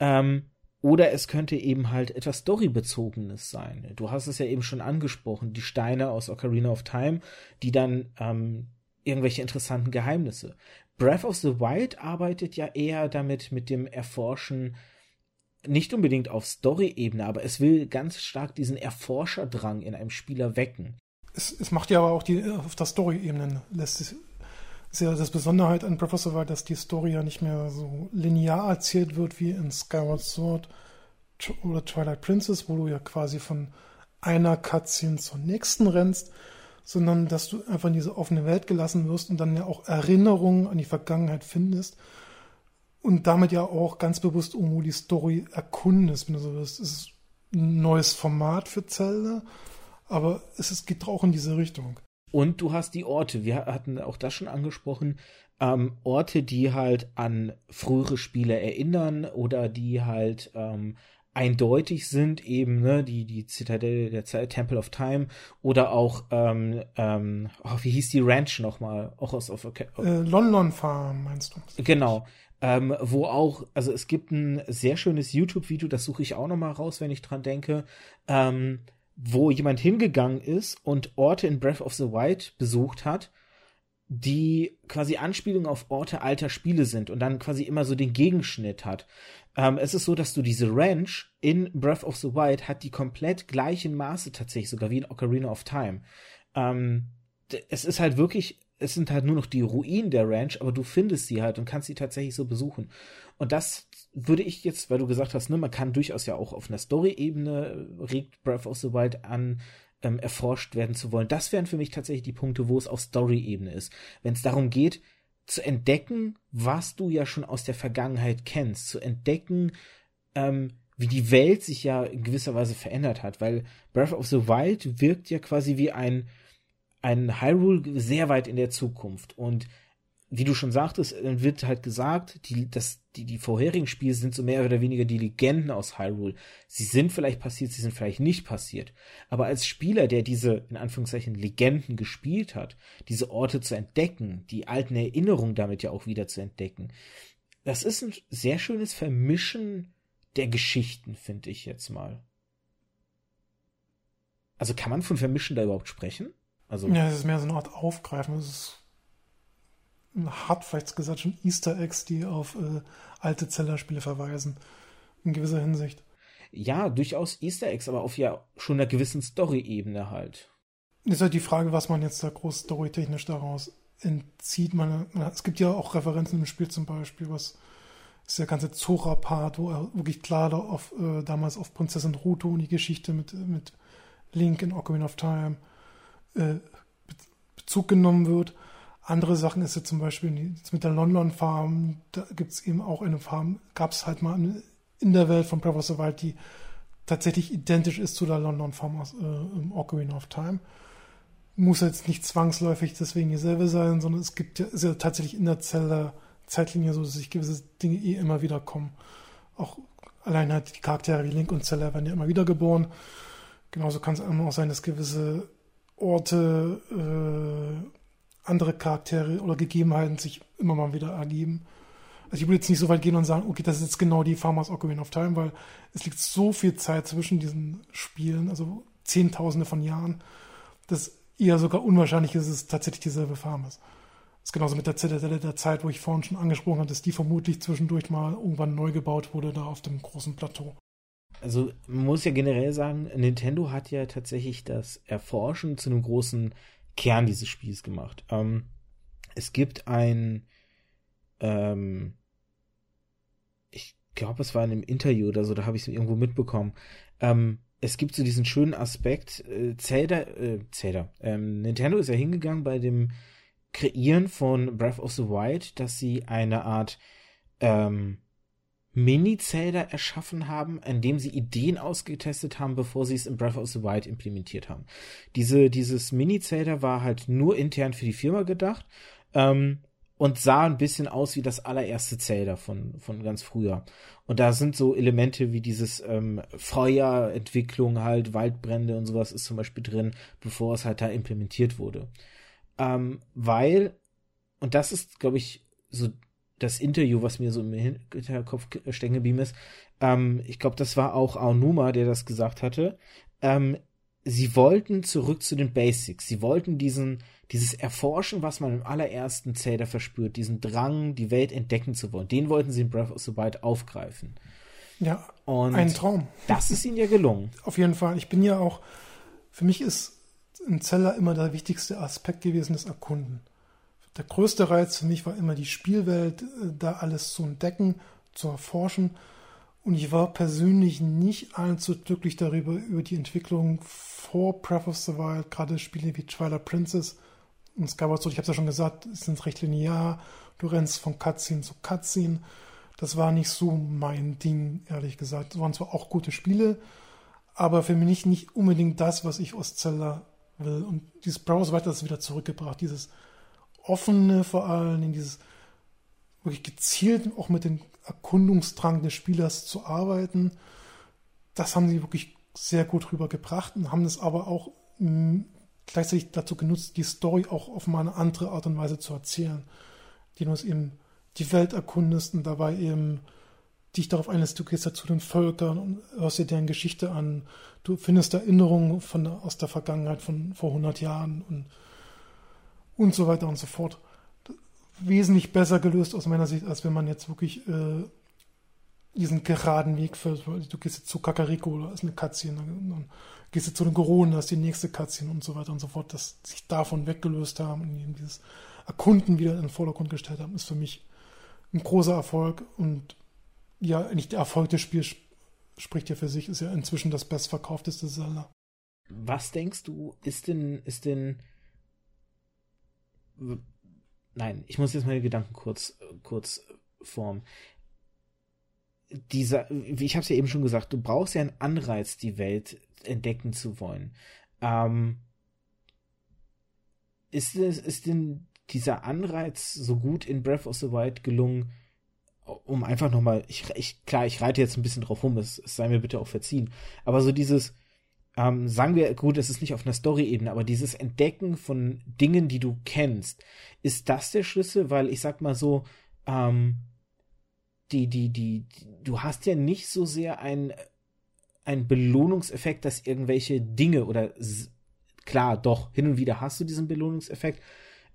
Ähm, oder es könnte eben halt etwas Storybezogenes sein. Du hast es ja eben schon angesprochen, die Steine aus Ocarina of Time, die dann ähm, irgendwelche interessanten Geheimnisse. Breath of the Wild arbeitet ja eher damit mit dem Erforschen nicht unbedingt auf Story-Ebene, aber es will ganz stark diesen Erforscherdrang in einem Spieler wecken. Es, es macht ja aber auch die auf der Story-Ebene lässt es ist ja das Besonderheit an Breath of dass die Story ja nicht mehr so linear erzählt wird wie in Skyward Sword oder Twilight Princess, wo du ja quasi von einer Cutscene zur nächsten rennst, sondern dass du einfach in diese offene Welt gelassen wirst und dann ja auch Erinnerungen an die Vergangenheit findest und damit ja auch ganz bewusst irgendwo die Story erkundest, wenn du so willst. Es ist ein neues Format für Zelda, aber es, es geht auch in diese Richtung. Und du hast die Orte, wir hatten auch das schon angesprochen, ähm, Orte, die halt an frühere Spiele erinnern oder die halt ähm, eindeutig sind, eben ne, die die Zitadelle der Zeit, Temple of Time oder auch ähm, ähm, oh, wie hieß die Ranch nochmal, auch aus auf okay, äh, London Farm meinst du? Genau, ähm, wo auch, also es gibt ein sehr schönes YouTube-Video, das suche ich auch nochmal raus, wenn ich dran denke, ähm, wo jemand hingegangen ist und Orte in Breath of the Wild besucht hat die quasi Anspielungen auf Orte alter Spiele sind und dann quasi immer so den Gegenschnitt hat. Ähm, es ist so, dass du diese Ranch in Breath of the Wild hat die komplett gleichen Maße tatsächlich, sogar wie in Ocarina of Time. Ähm, es ist halt wirklich, es sind halt nur noch die Ruinen der Ranch, aber du findest sie halt und kannst sie tatsächlich so besuchen. Und das würde ich jetzt, weil du gesagt hast, ne, man kann durchaus ja auch auf einer Story-Ebene regt Breath of the Wild an, ähm, erforscht werden zu wollen. Das wären für mich tatsächlich die Punkte, wo es auf Story-Ebene ist. Wenn es darum geht, zu entdecken, was du ja schon aus der Vergangenheit kennst, zu entdecken, ähm, wie die Welt sich ja in gewisser Weise verändert hat, weil Breath of the Wild wirkt ja quasi wie ein, ein Hyrule sehr weit in der Zukunft und wie du schon sagtest, wird halt gesagt, die, das, die, die vorherigen Spiele sind so mehr oder weniger die Legenden aus Hyrule. Sie sind vielleicht passiert, sie sind vielleicht nicht passiert. Aber als Spieler, der diese, in Anführungszeichen, Legenden gespielt hat, diese Orte zu entdecken, die alten Erinnerungen damit ja auch wieder zu entdecken, das ist ein sehr schönes Vermischen der Geschichten, finde ich jetzt mal. Also kann man von Vermischen da überhaupt sprechen? Also ja, es ist mehr so eine Art Aufgreifen. Es ist hat vielleicht gesagt schon Easter Eggs, die auf äh, alte Zelda-Spiele verweisen. In gewisser Hinsicht. Ja, durchaus Easter Eggs, aber auf ja schon einer gewissen Story-Ebene halt. Ist halt die Frage, was man jetzt da groß storytechnisch daraus entzieht. Man, man, es gibt ja auch Referenzen im Spiel zum Beispiel, was ist der ganze Zora-Part, wo er wirklich klar auf, äh, damals auf Prinzessin Ruto und die Geschichte mit, mit Link in Ocarina of Time äh, Bezug genommen wird. Andere Sachen ist ja zum Beispiel jetzt mit der London Farm, da gibt es eben auch eine Farm, gab es halt mal in der Welt von Breath of Wild, die tatsächlich identisch ist zu der London Farm aus äh, Ocarina of Time. Muss jetzt nicht zwangsläufig deswegen dieselbe sein, sondern es gibt ja, ist ja tatsächlich in der Zelda Zeitlinie so, dass sich gewisse Dinge eh immer wieder kommen. Auch allein halt die Charaktere wie Link und Zelda werden ja immer wieder geboren. Genauso kann es auch sein, dass gewisse Orte äh, andere Charaktere oder Gegebenheiten sich immer mal wieder ergeben. Also ich würde jetzt nicht so weit gehen und sagen, okay, das ist jetzt genau die Farmers Ocarina of Time, weil es liegt so viel Zeit zwischen diesen Spielen, also Zehntausende von Jahren, dass eher sogar unwahrscheinlich ist, dass es tatsächlich dieselbe Farm ist. Das ist genauso mit der Zitadelle der Zeit, wo ich vorhin schon angesprochen habe, dass die vermutlich zwischendurch mal irgendwann neu gebaut wurde, da auf dem großen Plateau. Also man muss ja generell sagen, Nintendo hat ja tatsächlich das Erforschen zu einem großen Kern dieses Spiels gemacht. Ähm, es gibt ein, ähm, ich glaube, es war in einem Interview oder so, da habe ich es irgendwo mitbekommen. Ähm, es gibt so diesen schönen Aspekt, äh, Zelda, äh, Zelda, ähm, Nintendo ist ja hingegangen bei dem Kreieren von Breath of the Wild, dass sie eine Art, ähm, Mini-Zelda erschaffen haben, indem sie Ideen ausgetestet haben, bevor sie es in Breath of the Wild implementiert haben. Diese, dieses Mini-Zelda war halt nur intern für die Firma gedacht ähm, und sah ein bisschen aus wie das allererste Zelda von, von ganz früher. Und da sind so Elemente wie dieses ähm, Feuerentwicklung halt, Waldbrände und sowas ist zum Beispiel drin, bevor es halt da implementiert wurde. Ähm, weil, und das ist, glaube ich, so das Interview, was mir so im Hinterkopf stecken geblieben ist, ähm, ich glaube, das war auch Aonuma, der das gesagt hatte, ähm, sie wollten zurück zu den Basics. Sie wollten diesen, dieses Erforschen, was man im allerersten Zelda verspürt, diesen Drang, die Welt entdecken zu wollen, den wollten sie in Breath of the Wild aufgreifen. Ja, Und ein Traum. Das ist ihnen ja gelungen. [laughs] Auf jeden Fall. Ich bin ja auch, für mich ist in Zelda immer der wichtigste Aspekt gewesen, das Erkunden der größte Reiz für mich war immer die Spielwelt, äh, da alles zu entdecken, zu erforschen. Und ich war persönlich nicht allzu glücklich darüber, über die Entwicklung vor Breath of the Wild, gerade Spiele wie Twilight Princess und Skyward Sword, ich habe es ja schon gesagt, sind recht linear, du rennst von Cutscene zu Cutscene. Das war nicht so mein Ding, ehrlich gesagt. Es waren zwar auch gute Spiele, aber für mich nicht unbedingt das, was ich aus Zelda will. Und dieses Browser weiter ist wieder zurückgebracht, dieses offene vor allem, in dieses wirklich gezielt auch mit dem Erkundungsdrang des Spielers zu arbeiten. Das haben sie wirklich sehr gut rübergebracht und haben es aber auch mh, hm, gleichzeitig dazu genutzt, die Story auch auf mal eine andere Art und Weise zu erzählen. Die du eben die Welt erkundest und dabei eben dich darauf einlässt, du gehst ja zu den Völkern und hörst dir deren Geschichte an. Du findest Erinnerungen von, aus der Vergangenheit von vor 100 Jahren und und so weiter und so fort. Wesentlich besser gelöst aus meiner Sicht, als wenn man jetzt wirklich äh, diesen geraden Weg fährt. Du gehst jetzt zu Kakariko, da ist eine Cutscene, dann gehst du zu den Goronen, da ist die nächste Cutscene und so weiter und so fort, dass sich davon weggelöst haben und eben dieses Erkunden wieder in den Vordergrund gestellt haben, ist für mich ein großer Erfolg und ja, eigentlich der Erfolg des Spiels spricht ja für sich, ist ja inzwischen das bestverkaufteste Zelda. Was denkst du, ist denn, ist denn nein, ich muss jetzt meine Gedanken kurz, kurz formen. Dieser, wie ich habe es ja eben schon gesagt, du brauchst ja einen Anreiz, die Welt entdecken zu wollen. Ähm, ist, ist denn dieser Anreiz so gut in Breath of the Wild gelungen, um einfach nochmal, ich, ich, klar, ich reite jetzt ein bisschen drauf rum, es, es sei mir bitte auch verziehen, aber so dieses, ähm, sagen wir, gut, es ist nicht auf einer Story-Ebene, aber dieses Entdecken von Dingen, die du kennst, ist das der Schlüssel? Weil ich sag mal so, ähm, die, die, die, die, du hast ja nicht so sehr ein, ein Belohnungseffekt, dass irgendwelche Dinge oder klar, doch, hin und wieder hast du diesen Belohnungseffekt,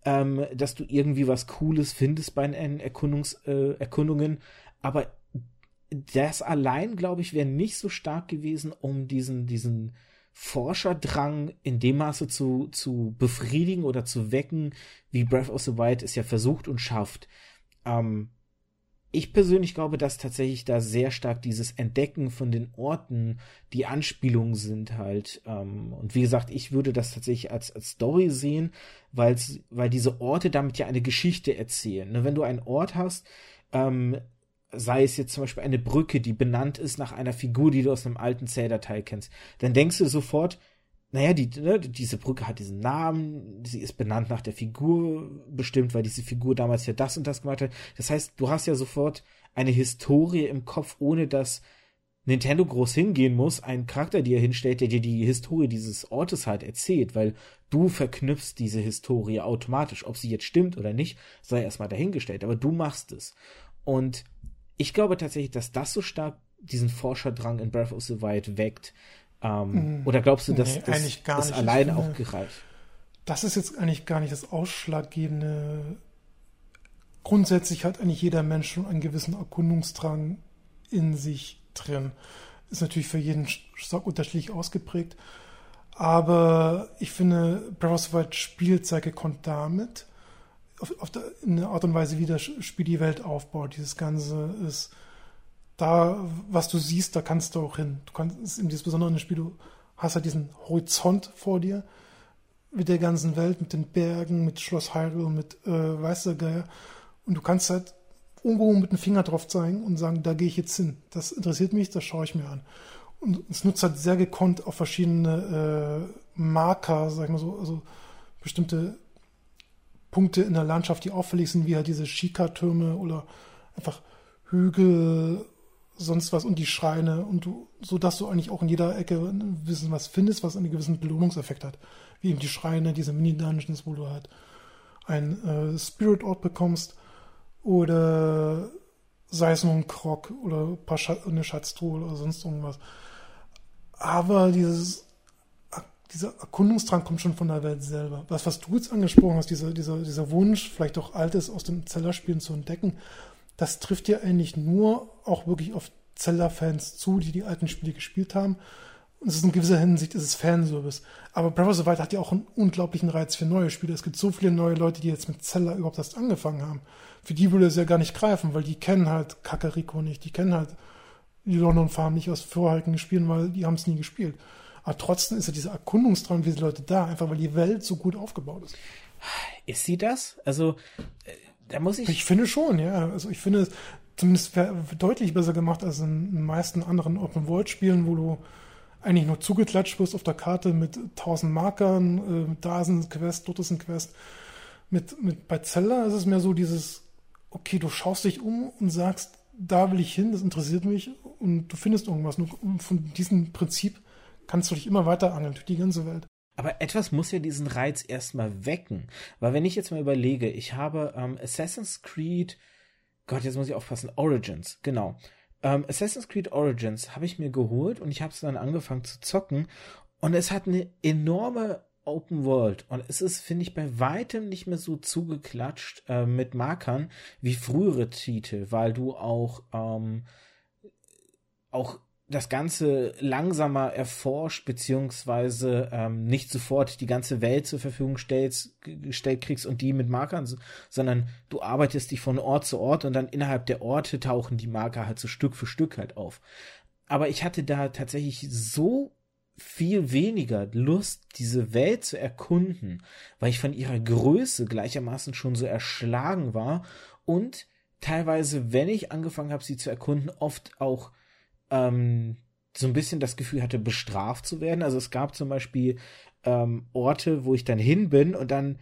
ähm, dass du irgendwie was Cooles findest bei den Erkundungs, äh, Erkundungen, aber das allein, glaube ich, wäre nicht so stark gewesen, um diesen, diesen Forscherdrang in dem Maße zu, zu befriedigen oder zu wecken, wie Breath of the Wild es ja versucht und schafft. Ähm, ich persönlich glaube, dass tatsächlich da sehr stark dieses Entdecken von den Orten die Anspielungen sind halt. Ähm, und wie gesagt, ich würde das tatsächlich als, als Story sehen, weil diese Orte damit ja eine Geschichte erzählen. Ne? Wenn du einen Ort hast, ähm, sei es jetzt zum Beispiel eine Brücke, die benannt ist nach einer Figur, die du aus einem alten Zähldatei kennst, dann denkst du sofort, naja, die, ne, diese Brücke hat diesen Namen, sie ist benannt nach der Figur bestimmt, weil diese Figur damals ja das und das gemacht hat. Das heißt, du hast ja sofort eine Historie im Kopf, ohne dass Nintendo groß hingehen muss, einen Charakter dir hinstellt, der dir die Historie dieses Ortes halt erzählt, weil du verknüpfst diese Historie automatisch. Ob sie jetzt stimmt oder nicht, sei erstmal dahingestellt, aber du machst es. Und ich glaube tatsächlich, dass das so stark diesen Forscherdrang in Breath of the Wild weckt. Ähm, mm, oder glaubst du, dass nee, das, das allein auch gereicht? Das ist jetzt eigentlich gar nicht das Ausschlaggebende. Grundsätzlich hat eigentlich jeder Mensch schon einen gewissen Erkundungsdrang in sich drin. Ist natürlich für jeden stark unterschiedlich ausgeprägt. Aber ich finde, Breath of the Wild spielt sehr gekonnt damit, auf, auf der, in der Art und Weise, wie das Spiel die Welt aufbaut. Dieses Ganze ist da, was du siehst, da kannst du auch hin. Du kannst, insbesondere in dem Spiel, du hast halt diesen Horizont vor dir mit der ganzen Welt, mit den Bergen, mit Schloss Hyrule, mit äh, Weißer Geier. Und du kannst halt irgendwo mit dem Finger drauf zeigen und sagen, da gehe ich jetzt hin. Das interessiert mich, das schaue ich mir an. Und es nutzt halt sehr gekonnt auf verschiedene äh, Marker, sag ich mal so, also bestimmte Punkte in der Landschaft, die auffällig sind, wie halt diese Shika-Türme oder einfach Hügel, sonst was und die Schreine und du, so dass du eigentlich auch in jeder Ecke bisschen was findest, was einen gewissen Belohnungseffekt hat. Wie eben die Schreine, diese Mini-Dungeons, wo du halt ein äh, Spirit-Ort bekommst oder sei es nur ein Krog oder ein paar Schat eine Schatztruhe oder sonst irgendwas. Aber dieses dieser Erkundungsdrang kommt schon von der Welt selber. Was, was du jetzt angesprochen hast, dieser, dieser, dieser Wunsch, vielleicht auch Altes aus den Zellerspielen zu entdecken, das trifft ja eigentlich nur auch wirklich auf Zelda-Fans zu, die die alten Spiele gespielt haben. Und es ist in gewisser Hinsicht ist es Fanservice. Aber Breath of the Wild hat ja auch einen unglaublichen Reiz für neue Spiele. Es gibt so viele neue Leute, die jetzt mit Zelda überhaupt erst angefangen haben. Für die würde es ja gar nicht greifen, weil die kennen halt Kakariko nicht, die kennen halt die London Farm nicht aus vorherigen Spielen, weil die haben es nie gespielt. Aber trotzdem ist ja dieser Erkundungsdrang für diese Leute da, einfach weil die Welt so gut aufgebaut ist. Ist sie das? Also, äh, da muss ich. Ich finde schon, ja. Also ich finde, zumindest deutlich besser gemacht als in den meisten anderen Open-World-Spielen, wo du eigentlich nur zugeklatscht wirst auf der Karte mit tausend Markern, äh, da ist ein Quest, dort ist ein Quest. Mit, mit, bei Zelda ist es mehr so dieses, okay, du schaust dich um und sagst, da will ich hin, das interessiert mich und du findest irgendwas. Nur von diesem Prinzip kannst du dich immer weiter angeln durch die ganze Welt. Aber etwas muss ja diesen Reiz erstmal wecken. Weil wenn ich jetzt mal überlege, ich habe ähm, Assassin's Creed, Gott, jetzt muss ich aufpassen, Origins, genau. Ähm, Assassin's Creed Origins habe ich mir geholt und ich habe es dann angefangen zu zocken. Und es hat eine enorme Open World. Und es ist, finde ich, bei weitem nicht mehr so zugeklatscht äh, mit Markern wie frühere Titel, weil du auch, ähm, auch das Ganze langsamer erforscht, beziehungsweise ähm, nicht sofort die ganze Welt zur Verfügung stellst, gestellt kriegst und die mit Markern, sondern du arbeitest dich von Ort zu Ort und dann innerhalb der Orte tauchen die Marker halt so Stück für Stück halt auf. Aber ich hatte da tatsächlich so viel weniger Lust, diese Welt zu erkunden, weil ich von ihrer Größe gleichermaßen schon so erschlagen war und teilweise, wenn ich angefangen habe, sie zu erkunden, oft auch ähm, so ein bisschen das Gefühl hatte, bestraft zu werden. Also es gab zum Beispiel ähm, Orte, wo ich dann hin bin und dann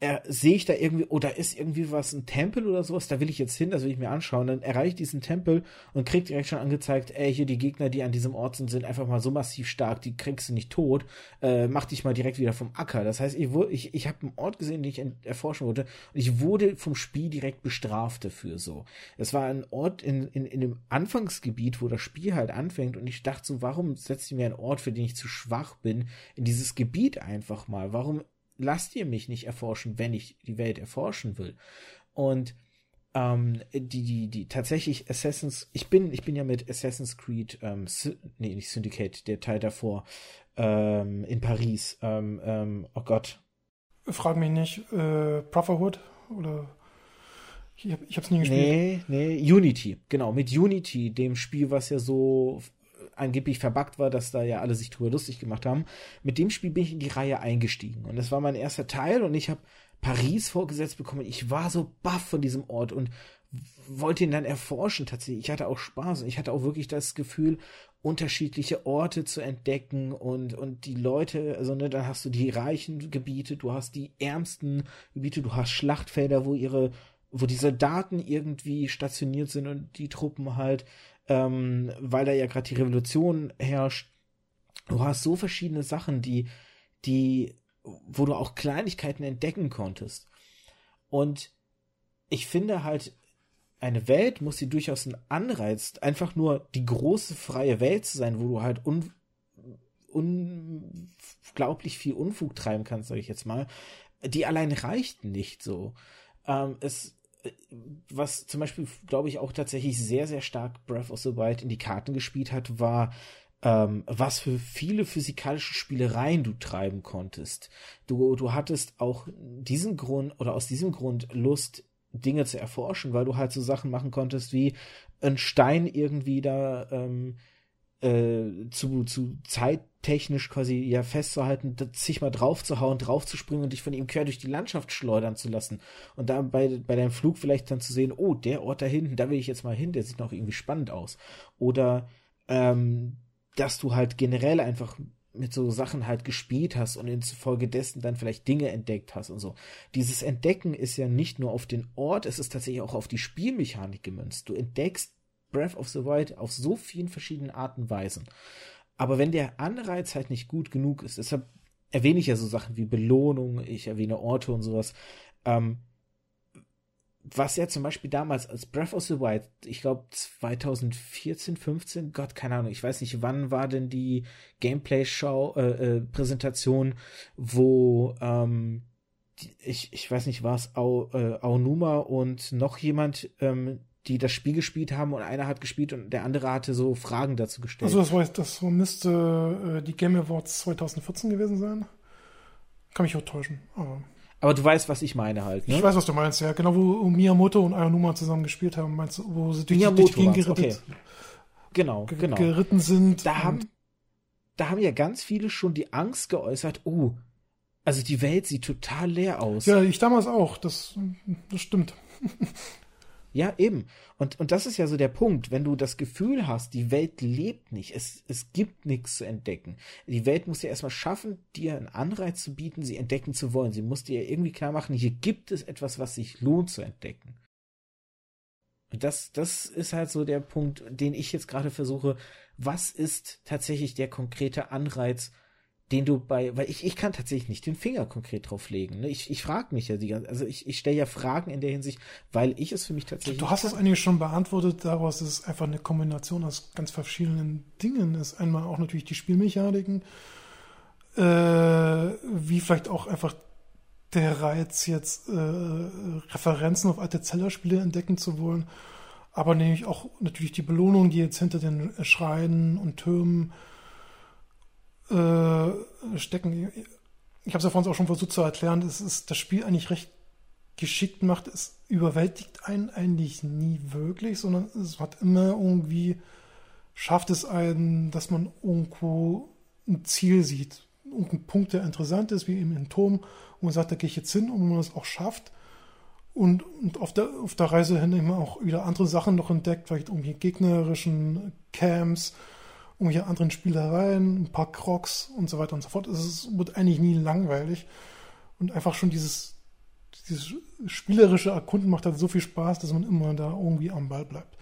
er, sehe ich da irgendwie, oder ist irgendwie was, ein Tempel oder sowas, da will ich jetzt hin, das will ich mir anschauen. Dann erreiche ich diesen Tempel und krieg direkt schon angezeigt, ey, hier die Gegner, die an diesem Ort sind, sind einfach mal so massiv stark, die kriegst du nicht tot, äh, mach dich mal direkt wieder vom Acker. Das heißt, ich, ich, ich habe einen Ort gesehen, den ich erforschen wollte, und ich wurde vom Spiel direkt bestraft dafür so. Es war ein Ort in, in, in dem Anfangsgebiet, wo das Spiel halt anfängt, und ich dachte so, warum setzt ihr mir einen Ort, für den ich zu schwach bin, in dieses Gebiet einfach mal? Warum lasst ihr mich nicht erforschen, wenn ich die Welt erforschen will. Und ähm, die, die, die tatsächlich Assassin's, ich bin, ich bin ja mit Assassin's Creed, ähm, nee, nicht Syndicate, der Teil davor, ähm, in Paris, ähm, ähm, oh Gott. Frag mich nicht, äh, Brotherhood oder ich, hab, ich hab's nie gespielt. Nee, nee, Unity, genau, mit Unity, dem Spiel, was ja so angeblich verbuggt war, dass da ja alle sich drüber lustig gemacht haben. Mit dem Spiel bin ich in die Reihe eingestiegen und das war mein erster Teil und ich habe Paris vorgesetzt bekommen. Ich war so baff von diesem Ort und wollte ihn dann erforschen tatsächlich. Ich hatte auch Spaß und ich hatte auch wirklich das Gefühl, unterschiedliche Orte zu entdecken und, und die Leute, also ne, dann hast du die reichen Gebiete, du hast die ärmsten Gebiete, du hast Schlachtfelder, wo ihre, wo die Soldaten irgendwie stationiert sind und die Truppen halt ähm, weil da ja gerade die Revolution herrscht. Du hast so verschiedene Sachen, die, die, wo du auch Kleinigkeiten entdecken konntest. Und ich finde halt, eine Welt muss sie durchaus einen Anreiz, einfach nur die große freie Welt zu sein, wo du halt un, unglaublich viel Unfug treiben kannst, sage ich jetzt mal. Die allein reicht nicht so. Ähm, es, was zum Beispiel, glaube ich, auch tatsächlich sehr, sehr stark Breath of the Wild in die Karten gespielt hat, war, ähm, was für viele physikalische Spielereien du treiben konntest. Du, du hattest auch diesen Grund oder aus diesem Grund Lust, Dinge zu erforschen, weil du halt so Sachen machen konntest wie ein Stein irgendwie da ähm, äh, zu, zu Zeit technisch quasi ja festzuhalten, sich mal draufzuhauen, draufzuspringen und dich von ihm quer durch die Landschaft schleudern zu lassen. Und da bei, bei deinem Flug vielleicht dann zu sehen, oh, der Ort da hinten, da will ich jetzt mal hin, der sieht noch irgendwie spannend aus. Oder ähm, dass du halt generell einfach mit so Sachen halt gespielt hast und infolgedessen dann vielleicht Dinge entdeckt hast und so. Dieses Entdecken ist ja nicht nur auf den Ort, es ist tatsächlich auch auf die Spielmechanik gemünzt. Du entdeckst Breath of the Wild auf so vielen verschiedenen Arten und Weisen. Aber wenn der Anreiz halt nicht gut genug ist, deshalb erwähne ich ja so Sachen wie Belohnung, ich erwähne Orte und sowas, ähm, was ja zum Beispiel damals als Breath of the Wild, ich glaube 2014, 15, Gott, keine Ahnung, ich weiß nicht, wann war denn die Gameplay-Show, äh, äh, Präsentation, wo, ähm, die, ich, ich weiß nicht, war es Au, äh, und noch jemand, ähm, die das Spiel gespielt haben und einer hat gespielt und der andere hatte so Fragen dazu gestellt. Also das, war, das müsste äh, die Game Awards 2014 gewesen sein. Kann mich auch täuschen, aber aber du weißt, was ich meine halt. Ne? Ich weiß, was du meinst, ja. Genau, wo Miyamoto und Ayanuma zusammen gespielt haben, meinst du, wo sie durch, Miyamoto durch die Gegend okay. genau, genau. geritten sind. Da haben, da haben ja ganz viele schon die Angst geäußert, oh, also die Welt sieht total leer aus. Ja, ich damals auch, das, das stimmt. [laughs] Ja, eben. Und, und das ist ja so der Punkt, wenn du das Gefühl hast, die Welt lebt nicht, es, es gibt nichts zu entdecken. Die Welt muss ja erstmal schaffen, dir einen Anreiz zu bieten, sie entdecken zu wollen. Sie muss dir irgendwie klar machen, hier gibt es etwas, was sich lohnt zu entdecken. Und das, das ist halt so der Punkt, den ich jetzt gerade versuche. Was ist tatsächlich der konkrete Anreiz, den du bei, weil ich, ich kann tatsächlich nicht den Finger konkret drauf legen. Ne? Ich, ich frage mich ja, die, also ich, ich stelle ja Fragen in der Hinsicht, weil ich es für mich tatsächlich. Du hast es eigentlich schon beantwortet, daraus ist es einfach eine Kombination aus ganz verschiedenen Dingen. Ist einmal auch natürlich die Spielmechaniken, äh, wie vielleicht auch einfach der Reiz, jetzt äh, Referenzen auf alte Zellerspiele entdecken zu wollen, aber nämlich auch natürlich die Belohnung, die jetzt hinter den Schreien und Türmen äh, stecken. Ich habe es ja vorhin auch schon versucht zu erklären, es das Spiel eigentlich recht geschickt macht. Es überwältigt einen eigentlich nie wirklich, sondern es hat immer irgendwie, schafft es einen, dass man irgendwo ein Ziel sieht. Irgendein Punkt, der interessant ist, wie eben im Turm, wo man sagt, da gehe ich jetzt hin und man es auch schafft. Und, und auf, der, auf der Reise hin immer auch wieder andere Sachen noch entdeckt, vielleicht irgendwie gegnerischen Camps, irgendwelche anderen Spielereien, ein paar Crocs und so weiter und so fort. Es wird eigentlich nie langweilig. Und einfach schon dieses, dieses spielerische Erkunden macht halt so viel Spaß, dass man immer da irgendwie am Ball bleibt.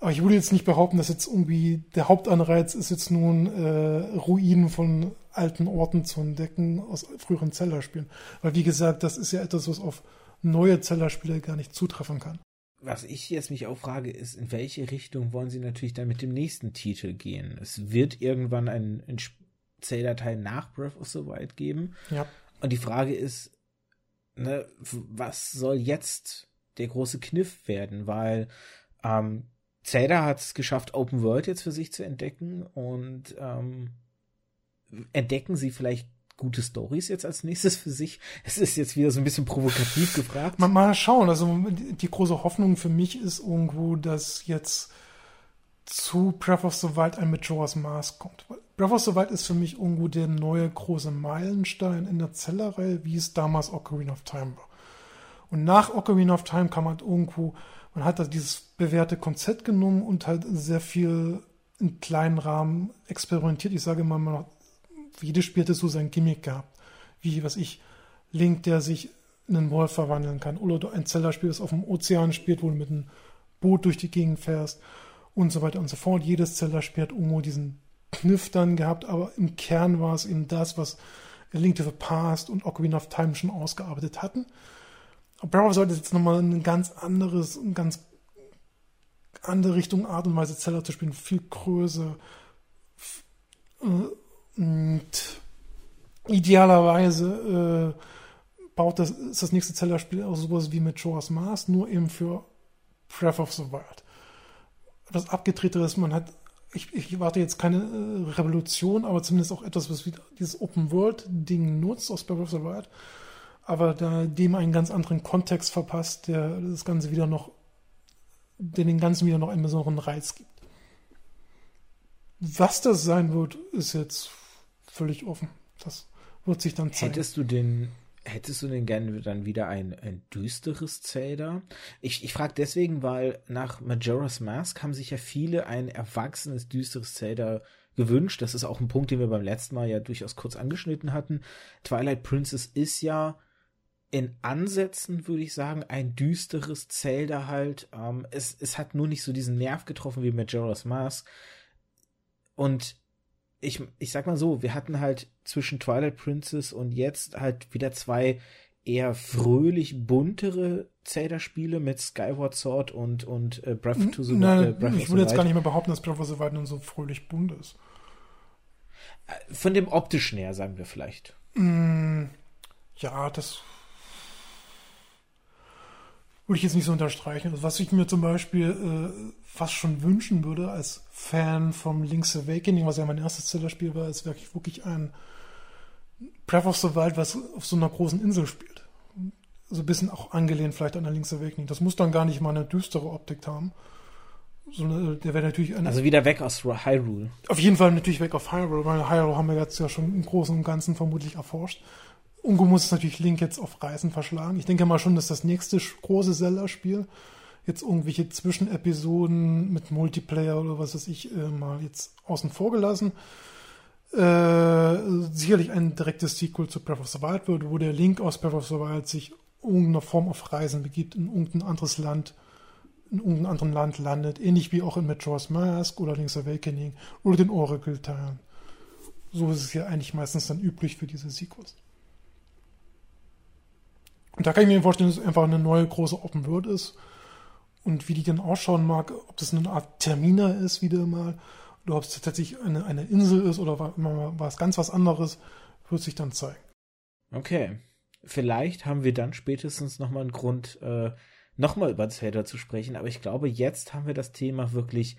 Aber ich würde jetzt nicht behaupten, dass jetzt irgendwie der Hauptanreiz ist jetzt nun äh, Ruinen von alten Orten zu entdecken aus früheren Zellerspielen. Weil wie gesagt, das ist ja etwas, was auf neue Zellerspiele gar nicht zutreffen kann was ich jetzt mich auch frage, ist, in welche Richtung wollen sie natürlich dann mit dem nächsten Titel gehen? Es wird irgendwann ein, ein Zelda-Teil nach Breath of the Wild geben. Ja. Und die Frage ist, ne, was soll jetzt der große Kniff werden? Weil ähm, Zelda hat es geschafft, Open World jetzt für sich zu entdecken und ähm, entdecken sie vielleicht gute Stories jetzt als nächstes für sich? Es ist jetzt wieder so ein bisschen provokativ gefragt. Mal, mal schauen. Also die große Hoffnung für mich ist irgendwo, dass jetzt zu Breath of the Wild ein Majora's Mask kommt. Breath of the Wild ist für mich irgendwo der neue große Meilenstein in der Zellerei, wie es damals Ocarina of Time war. Und nach Ocarina of Time kam halt irgendwo, man hat da dieses bewährte Konzept genommen und halt sehr viel in kleinen Rahmen experimentiert. Ich sage mal, man hat jedes Spiel hatte so sein Gimmick gehabt. Wie, was ich, Link, der sich in einen Wolf verwandeln kann. Oder ein Zelda-Spiel, das auf dem Ozean spielt, wo du mit einem Boot durch die Gegend fährst und so weiter und so fort. Jedes Zelda-Spiel hat irgendwo diesen Kniff dann gehabt, aber im Kern war es eben das, was Link to the Past und Ocarina of Time schon ausgearbeitet hatten. Bravo sollte jetzt nochmal eine ganz anderes, eine ganz andere Richtung, Art und Weise Zelda zu spielen, viel größer, äh, und idealerweise äh, baut das, ist das nächste Zelda-Spiel auch sowas wie mit Joas Mars, nur eben für Breath of the Wild. Etwas abgedrehtes, man hat, ich, ich warte jetzt keine äh, Revolution, aber zumindest auch etwas, was wieder dieses Open-World-Ding nutzt aus Breath of the Wild, aber da dem einen ganz anderen Kontext verpasst, der das Ganze wieder noch, der den Ganzen wieder noch einen besonderen Reiz gibt. Was das sein wird, ist jetzt völlig offen. Das wird sich dann zeigen. Hättest du den, hättest du denn gerne dann wieder ein, ein düsteres Zelda? Ich, ich frage deswegen, weil nach Majora's Mask haben sich ja viele ein erwachsenes, düsteres Zelda gewünscht. Das ist auch ein Punkt, den wir beim letzten Mal ja durchaus kurz angeschnitten hatten. Twilight Princess ist ja in Ansätzen, würde ich sagen, ein düsteres Zelda halt. Ähm, es, es hat nur nicht so diesen Nerv getroffen wie Majora's Mask. Und ich, ich sag mal so, wir hatten halt zwischen Twilight Princess und jetzt halt wieder zwei eher fröhlich buntere Zelda-Spiele mit Skyward Sword und, und äh, Breath to the Wild. Äh, ich würde jetzt gar nicht mehr behaupten, dass Breath of the Wild nun so fröhlich bunt ist. Äh, von dem optischen her, sagen wir vielleicht. Mm, ja, das würde ich jetzt nicht so unterstreichen. Also was ich mir zum Beispiel äh, fast schon wünschen würde als Fan vom Link's Awakening, was ja mein erstes Zelda-Spiel war, ist wirklich, wirklich ein Breath of the Wild, was auf so einer großen Insel spielt. So ein bisschen auch angelehnt vielleicht an der Link's Awakening. Das muss dann gar nicht mal eine düstere Optik haben. Sondern äh, der wäre natürlich eine, Also wieder weg aus Hyrule. Auf jeden Fall natürlich weg auf Hyrule, weil Hyrule haben wir jetzt ja schon im Großen und Ganzen vermutlich erforscht. Ungo muss natürlich Link jetzt auf Reisen verschlagen. Ich denke mal schon, dass das nächste große Zelda-Spiel jetzt irgendwelche Zwischenepisoden mit Multiplayer oder was weiß ich äh, mal jetzt außen vor gelassen. Äh, sicherlich ein direktes Sequel zu Breath of the Wild wird, wo der Link aus Breath of the Wild sich in irgendeiner Form auf Reisen begibt, in irgendein anderes Land, in irgendeinem anderen Land landet, ähnlich wie auch in Majora's Mask oder Link's Awakening oder den Oracle-Teilen. So ist es ja eigentlich meistens dann üblich für diese Sequels. Und da kann ich mir vorstellen, dass es einfach eine neue große Open World ist. Und wie die dann ausschauen mag, ob das eine Art Terminer ist, wieder mal, oder ob es tatsächlich eine, eine Insel ist oder es ganz was anderes, wird sich dann zeigen. Okay. Vielleicht haben wir dann spätestens nochmal einen Grund, äh, nochmal über Zelda zu sprechen. Aber ich glaube, jetzt haben wir das Thema wirklich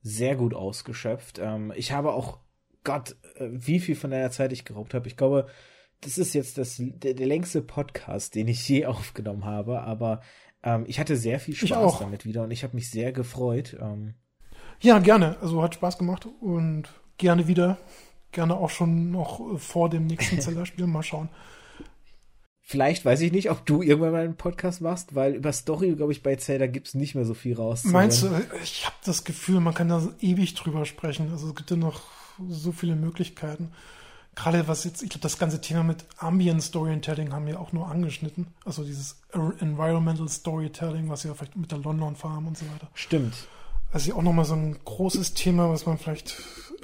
sehr gut ausgeschöpft. Ähm, ich habe auch, Gott, äh, wie viel von deiner Zeit ich geraubt habe. Ich glaube, das ist jetzt das, der, der, längste Podcast, den ich je [laughs] aufgenommen habe, aber ähm, ich hatte sehr viel Spaß damit wieder und ich habe mich sehr gefreut. Ähm. Ja, gerne. Also hat Spaß gemacht und gerne wieder. Gerne auch schon noch vor dem nächsten [laughs] Zelda-Spiel mal schauen. Vielleicht weiß ich nicht, ob du irgendwann mal einen Podcast machst, weil über Story, glaube ich, bei Zelda gibt es nicht mehr so viel raus. Meinst du, ich habe das Gefühl, man kann da ewig drüber sprechen. Also es gibt ja noch so viele Möglichkeiten gerade was jetzt, ich glaube, das ganze Thema mit Ambient Storytelling haben wir auch nur angeschnitten. Also dieses Environmental Storytelling, was ja vielleicht mit der London Farm und so weiter. Stimmt. Also auch nochmal so ein großes Thema, was man vielleicht,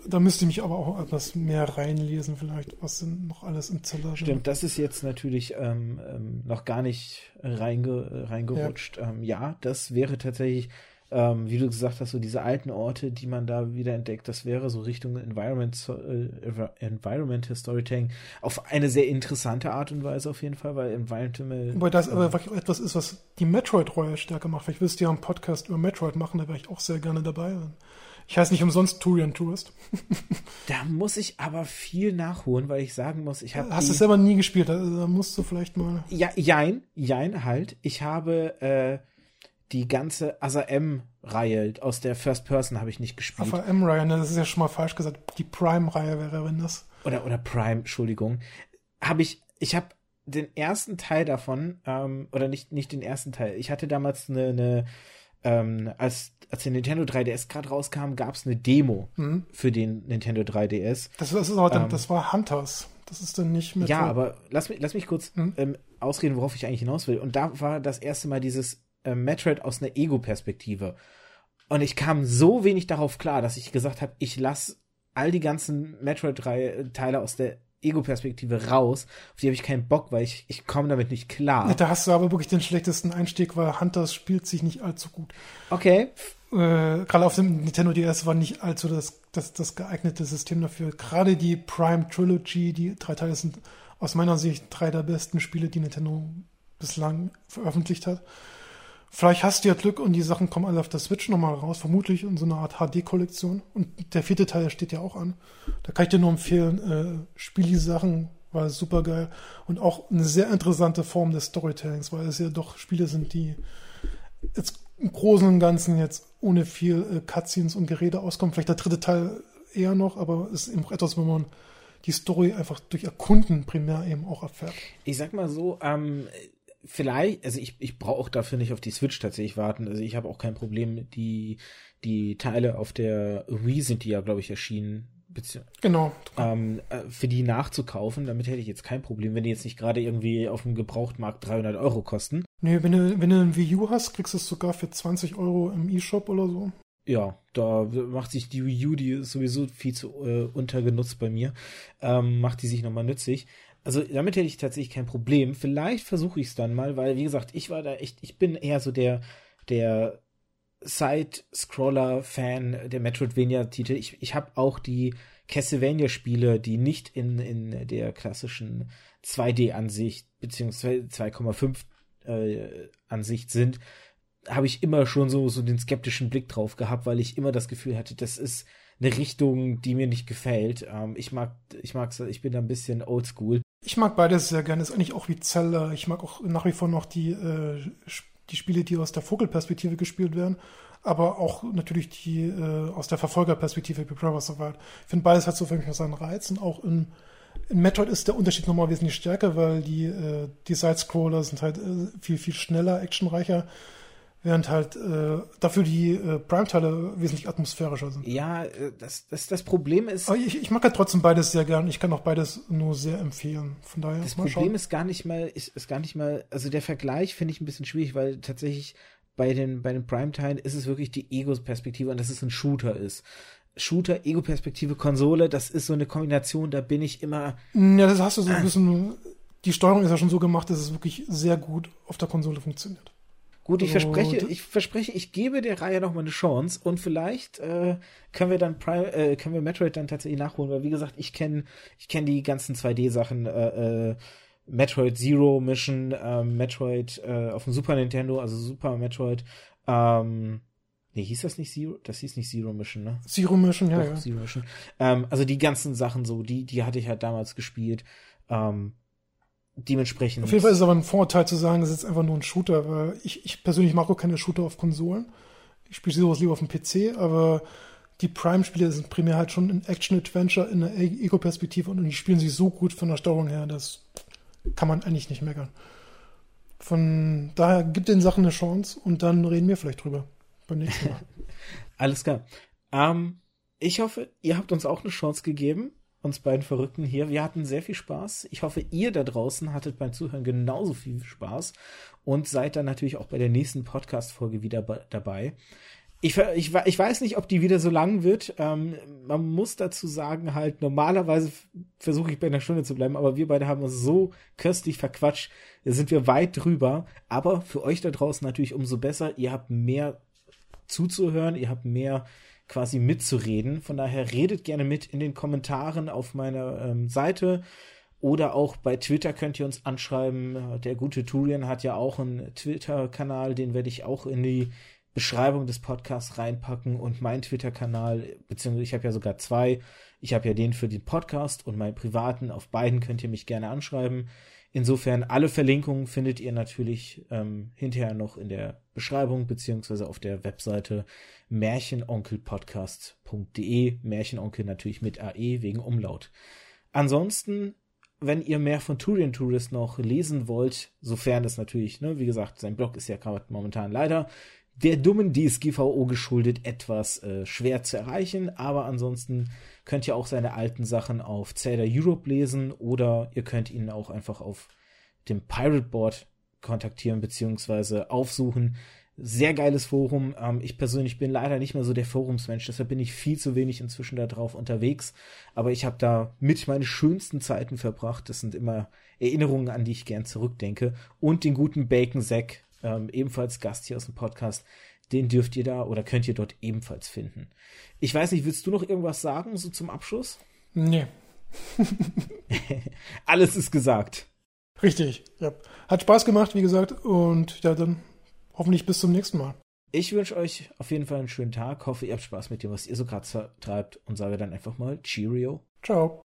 da müsste ich mich aber auch etwas mehr reinlesen, vielleicht, was sind noch alles im Zeller. Stimmt, das ist jetzt natürlich ähm, ähm, noch gar nicht reinge, reingerutscht. Ja. Ähm, ja, das wäre tatsächlich ähm, wie du gesagt hast, so diese alten Orte, die man da wieder entdeckt, das wäre so Richtung Environment, äh, Environmental Storytelling auf eine sehr interessante Art und Weise auf jeden Fall, weil Environmental. Wobei das aber wirklich etwas ist, was die Metroid-Reihe stärker macht. Vielleicht willst du ja einen Podcast über Metroid machen, da wäre ich auch sehr gerne dabei. Ich heiße nicht umsonst Turian Tourist. [laughs] da muss ich aber viel nachholen, weil ich sagen muss, ich habe. Hast du es selber nie gespielt? Da, da, musst du vielleicht mal. Ja, jein, jein halt. Ich habe äh, die ganze ASA-M-Reihe aus der First Person habe ich nicht gespielt. ASA-M-Reihe, ne, das ist ja schon mal falsch gesagt. Die Prime-Reihe wäre, wenn das. Oder, oder Prime, Entschuldigung. Habe ich, ich habe den ersten Teil davon, ähm, oder nicht, nicht den ersten Teil. Ich hatte damals eine, eine ähm, als, als der Nintendo 3DS gerade rauskam, gab es eine Demo mhm. für den Nintendo 3DS. Das, das, ist aber dann, ähm, das war Hunters. Das ist dann nicht mit. Ja, aber lass mich, lass mich kurz mhm. ähm, ausreden, worauf ich eigentlich hinaus will. Und da war das erste Mal dieses äh, Metroid aus einer Ego-Perspektive. Und ich kam so wenig darauf klar, dass ich gesagt habe, ich lasse all die ganzen Metroid-Teile aus der Ego-Perspektive raus. Auf die habe ich keinen Bock, weil ich, ich komme damit nicht klar. Da hast du aber wirklich den schlechtesten Einstieg, weil Hunters spielt sich nicht allzu gut. Okay. Äh, gerade auf dem Nintendo DS war nicht allzu das, das, das geeignete System dafür. Gerade die Prime Trilogy, die drei Teile sind aus meiner Sicht drei der besten Spiele, die Nintendo bislang veröffentlicht hat. Vielleicht hast du ja Glück und die Sachen kommen alle auf der Switch nochmal raus, vermutlich in so einer Art HD-Kollektion. Und der vierte Teil steht ja auch an. Da kann ich dir nur empfehlen, äh, spiel die Sachen, war super geil. Und auch eine sehr interessante Form des Storytellings, weil es ja doch Spiele sind, die jetzt im Großen und Ganzen jetzt ohne viel äh, Cutscenes und Gerede auskommen. Vielleicht der dritte Teil eher noch, aber es ist eben auch etwas, wo man die Story einfach durch Erkunden primär eben auch erfährt. Ich sag mal so, ähm, vielleicht, also ich, ich brauche auch dafür nicht auf die Switch tatsächlich warten. Also ich habe auch kein Problem, die, die Teile auf der Wii sind die ja, glaube ich, erschienen. Genau. Ähm, äh, für die nachzukaufen, damit hätte ich jetzt kein Problem, wenn die jetzt nicht gerade irgendwie auf dem Gebrauchtmarkt 300 Euro kosten. Nee, wenn du, wenn du ein Wii U hast, kriegst du es sogar für 20 Euro im E-Shop oder so. Ja, da macht sich die Wii U, die ist sowieso viel zu äh, untergenutzt bei mir, ähm, macht die sich nochmal nützlich. Also damit hätte ich tatsächlich kein Problem. Vielleicht versuche ich es dann mal, weil wie gesagt, ich war da echt, ich bin eher so der der Side-Scroller-Fan der Metroidvania-Titel. Ich, ich habe auch die Castlevania-Spiele, die nicht in, in der klassischen 2D-Ansicht beziehungsweise 2,5 äh, Ansicht sind, habe ich immer schon so, so den skeptischen Blick drauf gehabt, weil ich immer das Gefühl hatte, das ist eine Richtung, die mir nicht gefällt. Ähm, ich mag, ich mag's, ich bin da ein bisschen oldschool. Ich mag beides sehr gerne. Ist eigentlich auch wie Zelda. Ich mag auch nach wie vor noch die, äh, die Spiele, die aus der Vogelperspektive gespielt werden, aber auch natürlich die äh, aus der Verfolgerperspektive wie Breath of the Wild. Ich finde beides hat so für mich seinen Reiz und auch in, in Metroid ist der Unterschied nochmal wesentlich stärker, weil die, äh, die Sidescroller sind halt äh, viel, viel schneller, actionreicher während halt äh, dafür die äh, Prime-Teile wesentlich atmosphärischer sind. Ja, äh, das, das, das Problem ist. Aber ich, ich mag halt trotzdem beides sehr gern. Ich kann auch beides nur sehr empfehlen. Von daher. Das Problem schauen. ist gar nicht mal, ist, ist gar nicht mal, also der Vergleich finde ich ein bisschen schwierig, weil tatsächlich bei den, bei den Prime-Teilen ist es wirklich die Ego-Perspektive und dass es ein Shooter ist. Shooter, Ego-Perspektive, Konsole, das ist so eine Kombination, da bin ich immer. Ja, das hast du so ein bisschen. Die Steuerung ist ja schon so gemacht, dass es wirklich sehr gut auf der Konsole funktioniert. Gut, ich verspreche, ich verspreche, ich gebe der Reihe noch mal eine Chance und vielleicht äh, können wir dann Prime, äh, können wir Metroid dann tatsächlich nachholen, weil wie gesagt, ich kenne ich kenne die ganzen 2D-Sachen, äh, äh, Metroid Zero Mission, äh, Metroid äh, auf dem Super Nintendo, also Super Metroid. Ähm, nee, hieß das nicht Zero? Das hieß nicht Zero Mission, ne? Zero Mission, ja, Doch, ja. Zero Mission. Ähm, also die ganzen Sachen so, die die hatte ich halt damals gespielt. Ähm, dementsprechend. Auf jeden Fall ist es aber ein Vorteil zu sagen, es ist einfach nur ein Shooter, weil ich, ich persönlich mag auch keine Shooter auf Konsolen. Ich spiele sowas lieber auf dem PC, aber die Prime-Spiele sind primär halt schon ein Action-Adventure in der Ego-Perspektive und die spielen sich so gut von der Steuerung her, das kann man eigentlich nicht meckern. Von daher gibt den Sachen eine Chance und dann reden wir vielleicht drüber beim nächsten Mal. [laughs] Alles klar. Ähm, ich hoffe, ihr habt uns auch eine Chance gegeben uns beiden Verrückten hier. Wir hatten sehr viel Spaß. Ich hoffe, ihr da draußen hattet beim Zuhören genauso viel Spaß und seid dann natürlich auch bei der nächsten Podcast-Folge wieder dabei. Ich, ich, ich, weiß nicht, ob die wieder so lang wird. Ähm, man muss dazu sagen, halt, normalerweise versuche ich bei einer Stunde zu bleiben, aber wir beide haben uns so köstlich verquatscht. Da sind wir weit drüber. Aber für euch da draußen natürlich umso besser. Ihr habt mehr zuzuhören, ihr habt mehr quasi mitzureden. Von daher redet gerne mit in den Kommentaren auf meiner ähm, Seite oder auch bei Twitter könnt ihr uns anschreiben. Der gute Turian hat ja auch einen Twitter-Kanal, den werde ich auch in die Beschreibung des Podcasts reinpacken und mein Twitter-Kanal, beziehungsweise ich habe ja sogar zwei. Ich habe ja den für den Podcast und meinen privaten. Auf beiden könnt ihr mich gerne anschreiben. Insofern, alle Verlinkungen findet ihr natürlich ähm, hinterher noch in der Beschreibung beziehungsweise auf der Webseite märchenonkelpodcast.de. Märchenonkel natürlich mit AE wegen Umlaut. Ansonsten, wenn ihr mehr von Turian Tourist noch lesen wollt, sofern das natürlich, ne, wie gesagt, sein Blog ist ja gerade momentan leider der dummen DSGVO geschuldet etwas äh, schwer zu erreichen, aber ansonsten könnt ihr auch seine alten Sachen auf Zelda Europe lesen oder ihr könnt ihn auch einfach auf dem Pirate Board kontaktieren bzw. aufsuchen. Sehr geiles Forum. Ähm, ich persönlich bin leider nicht mehr so der Forumsmensch, deshalb bin ich viel zu wenig inzwischen da drauf unterwegs. Aber ich habe da mit meine schönsten Zeiten verbracht. Das sind immer Erinnerungen, an die ich gern zurückdenke. Und den guten Bacon Zack, ähm, ebenfalls Gast hier aus dem Podcast, den dürft ihr da oder könnt ihr dort ebenfalls finden. Ich weiß nicht, willst du noch irgendwas sagen, so zum Abschluss? Nee. [laughs] Alles ist gesagt. Richtig, ja. Hat Spaß gemacht, wie gesagt, und ja, dann hoffentlich bis zum nächsten Mal. Ich wünsche euch auf jeden Fall einen schönen Tag. Hoffe, ihr habt Spaß mit dem, was ihr so gerade treibt und sage dann einfach mal Cheerio. Ciao.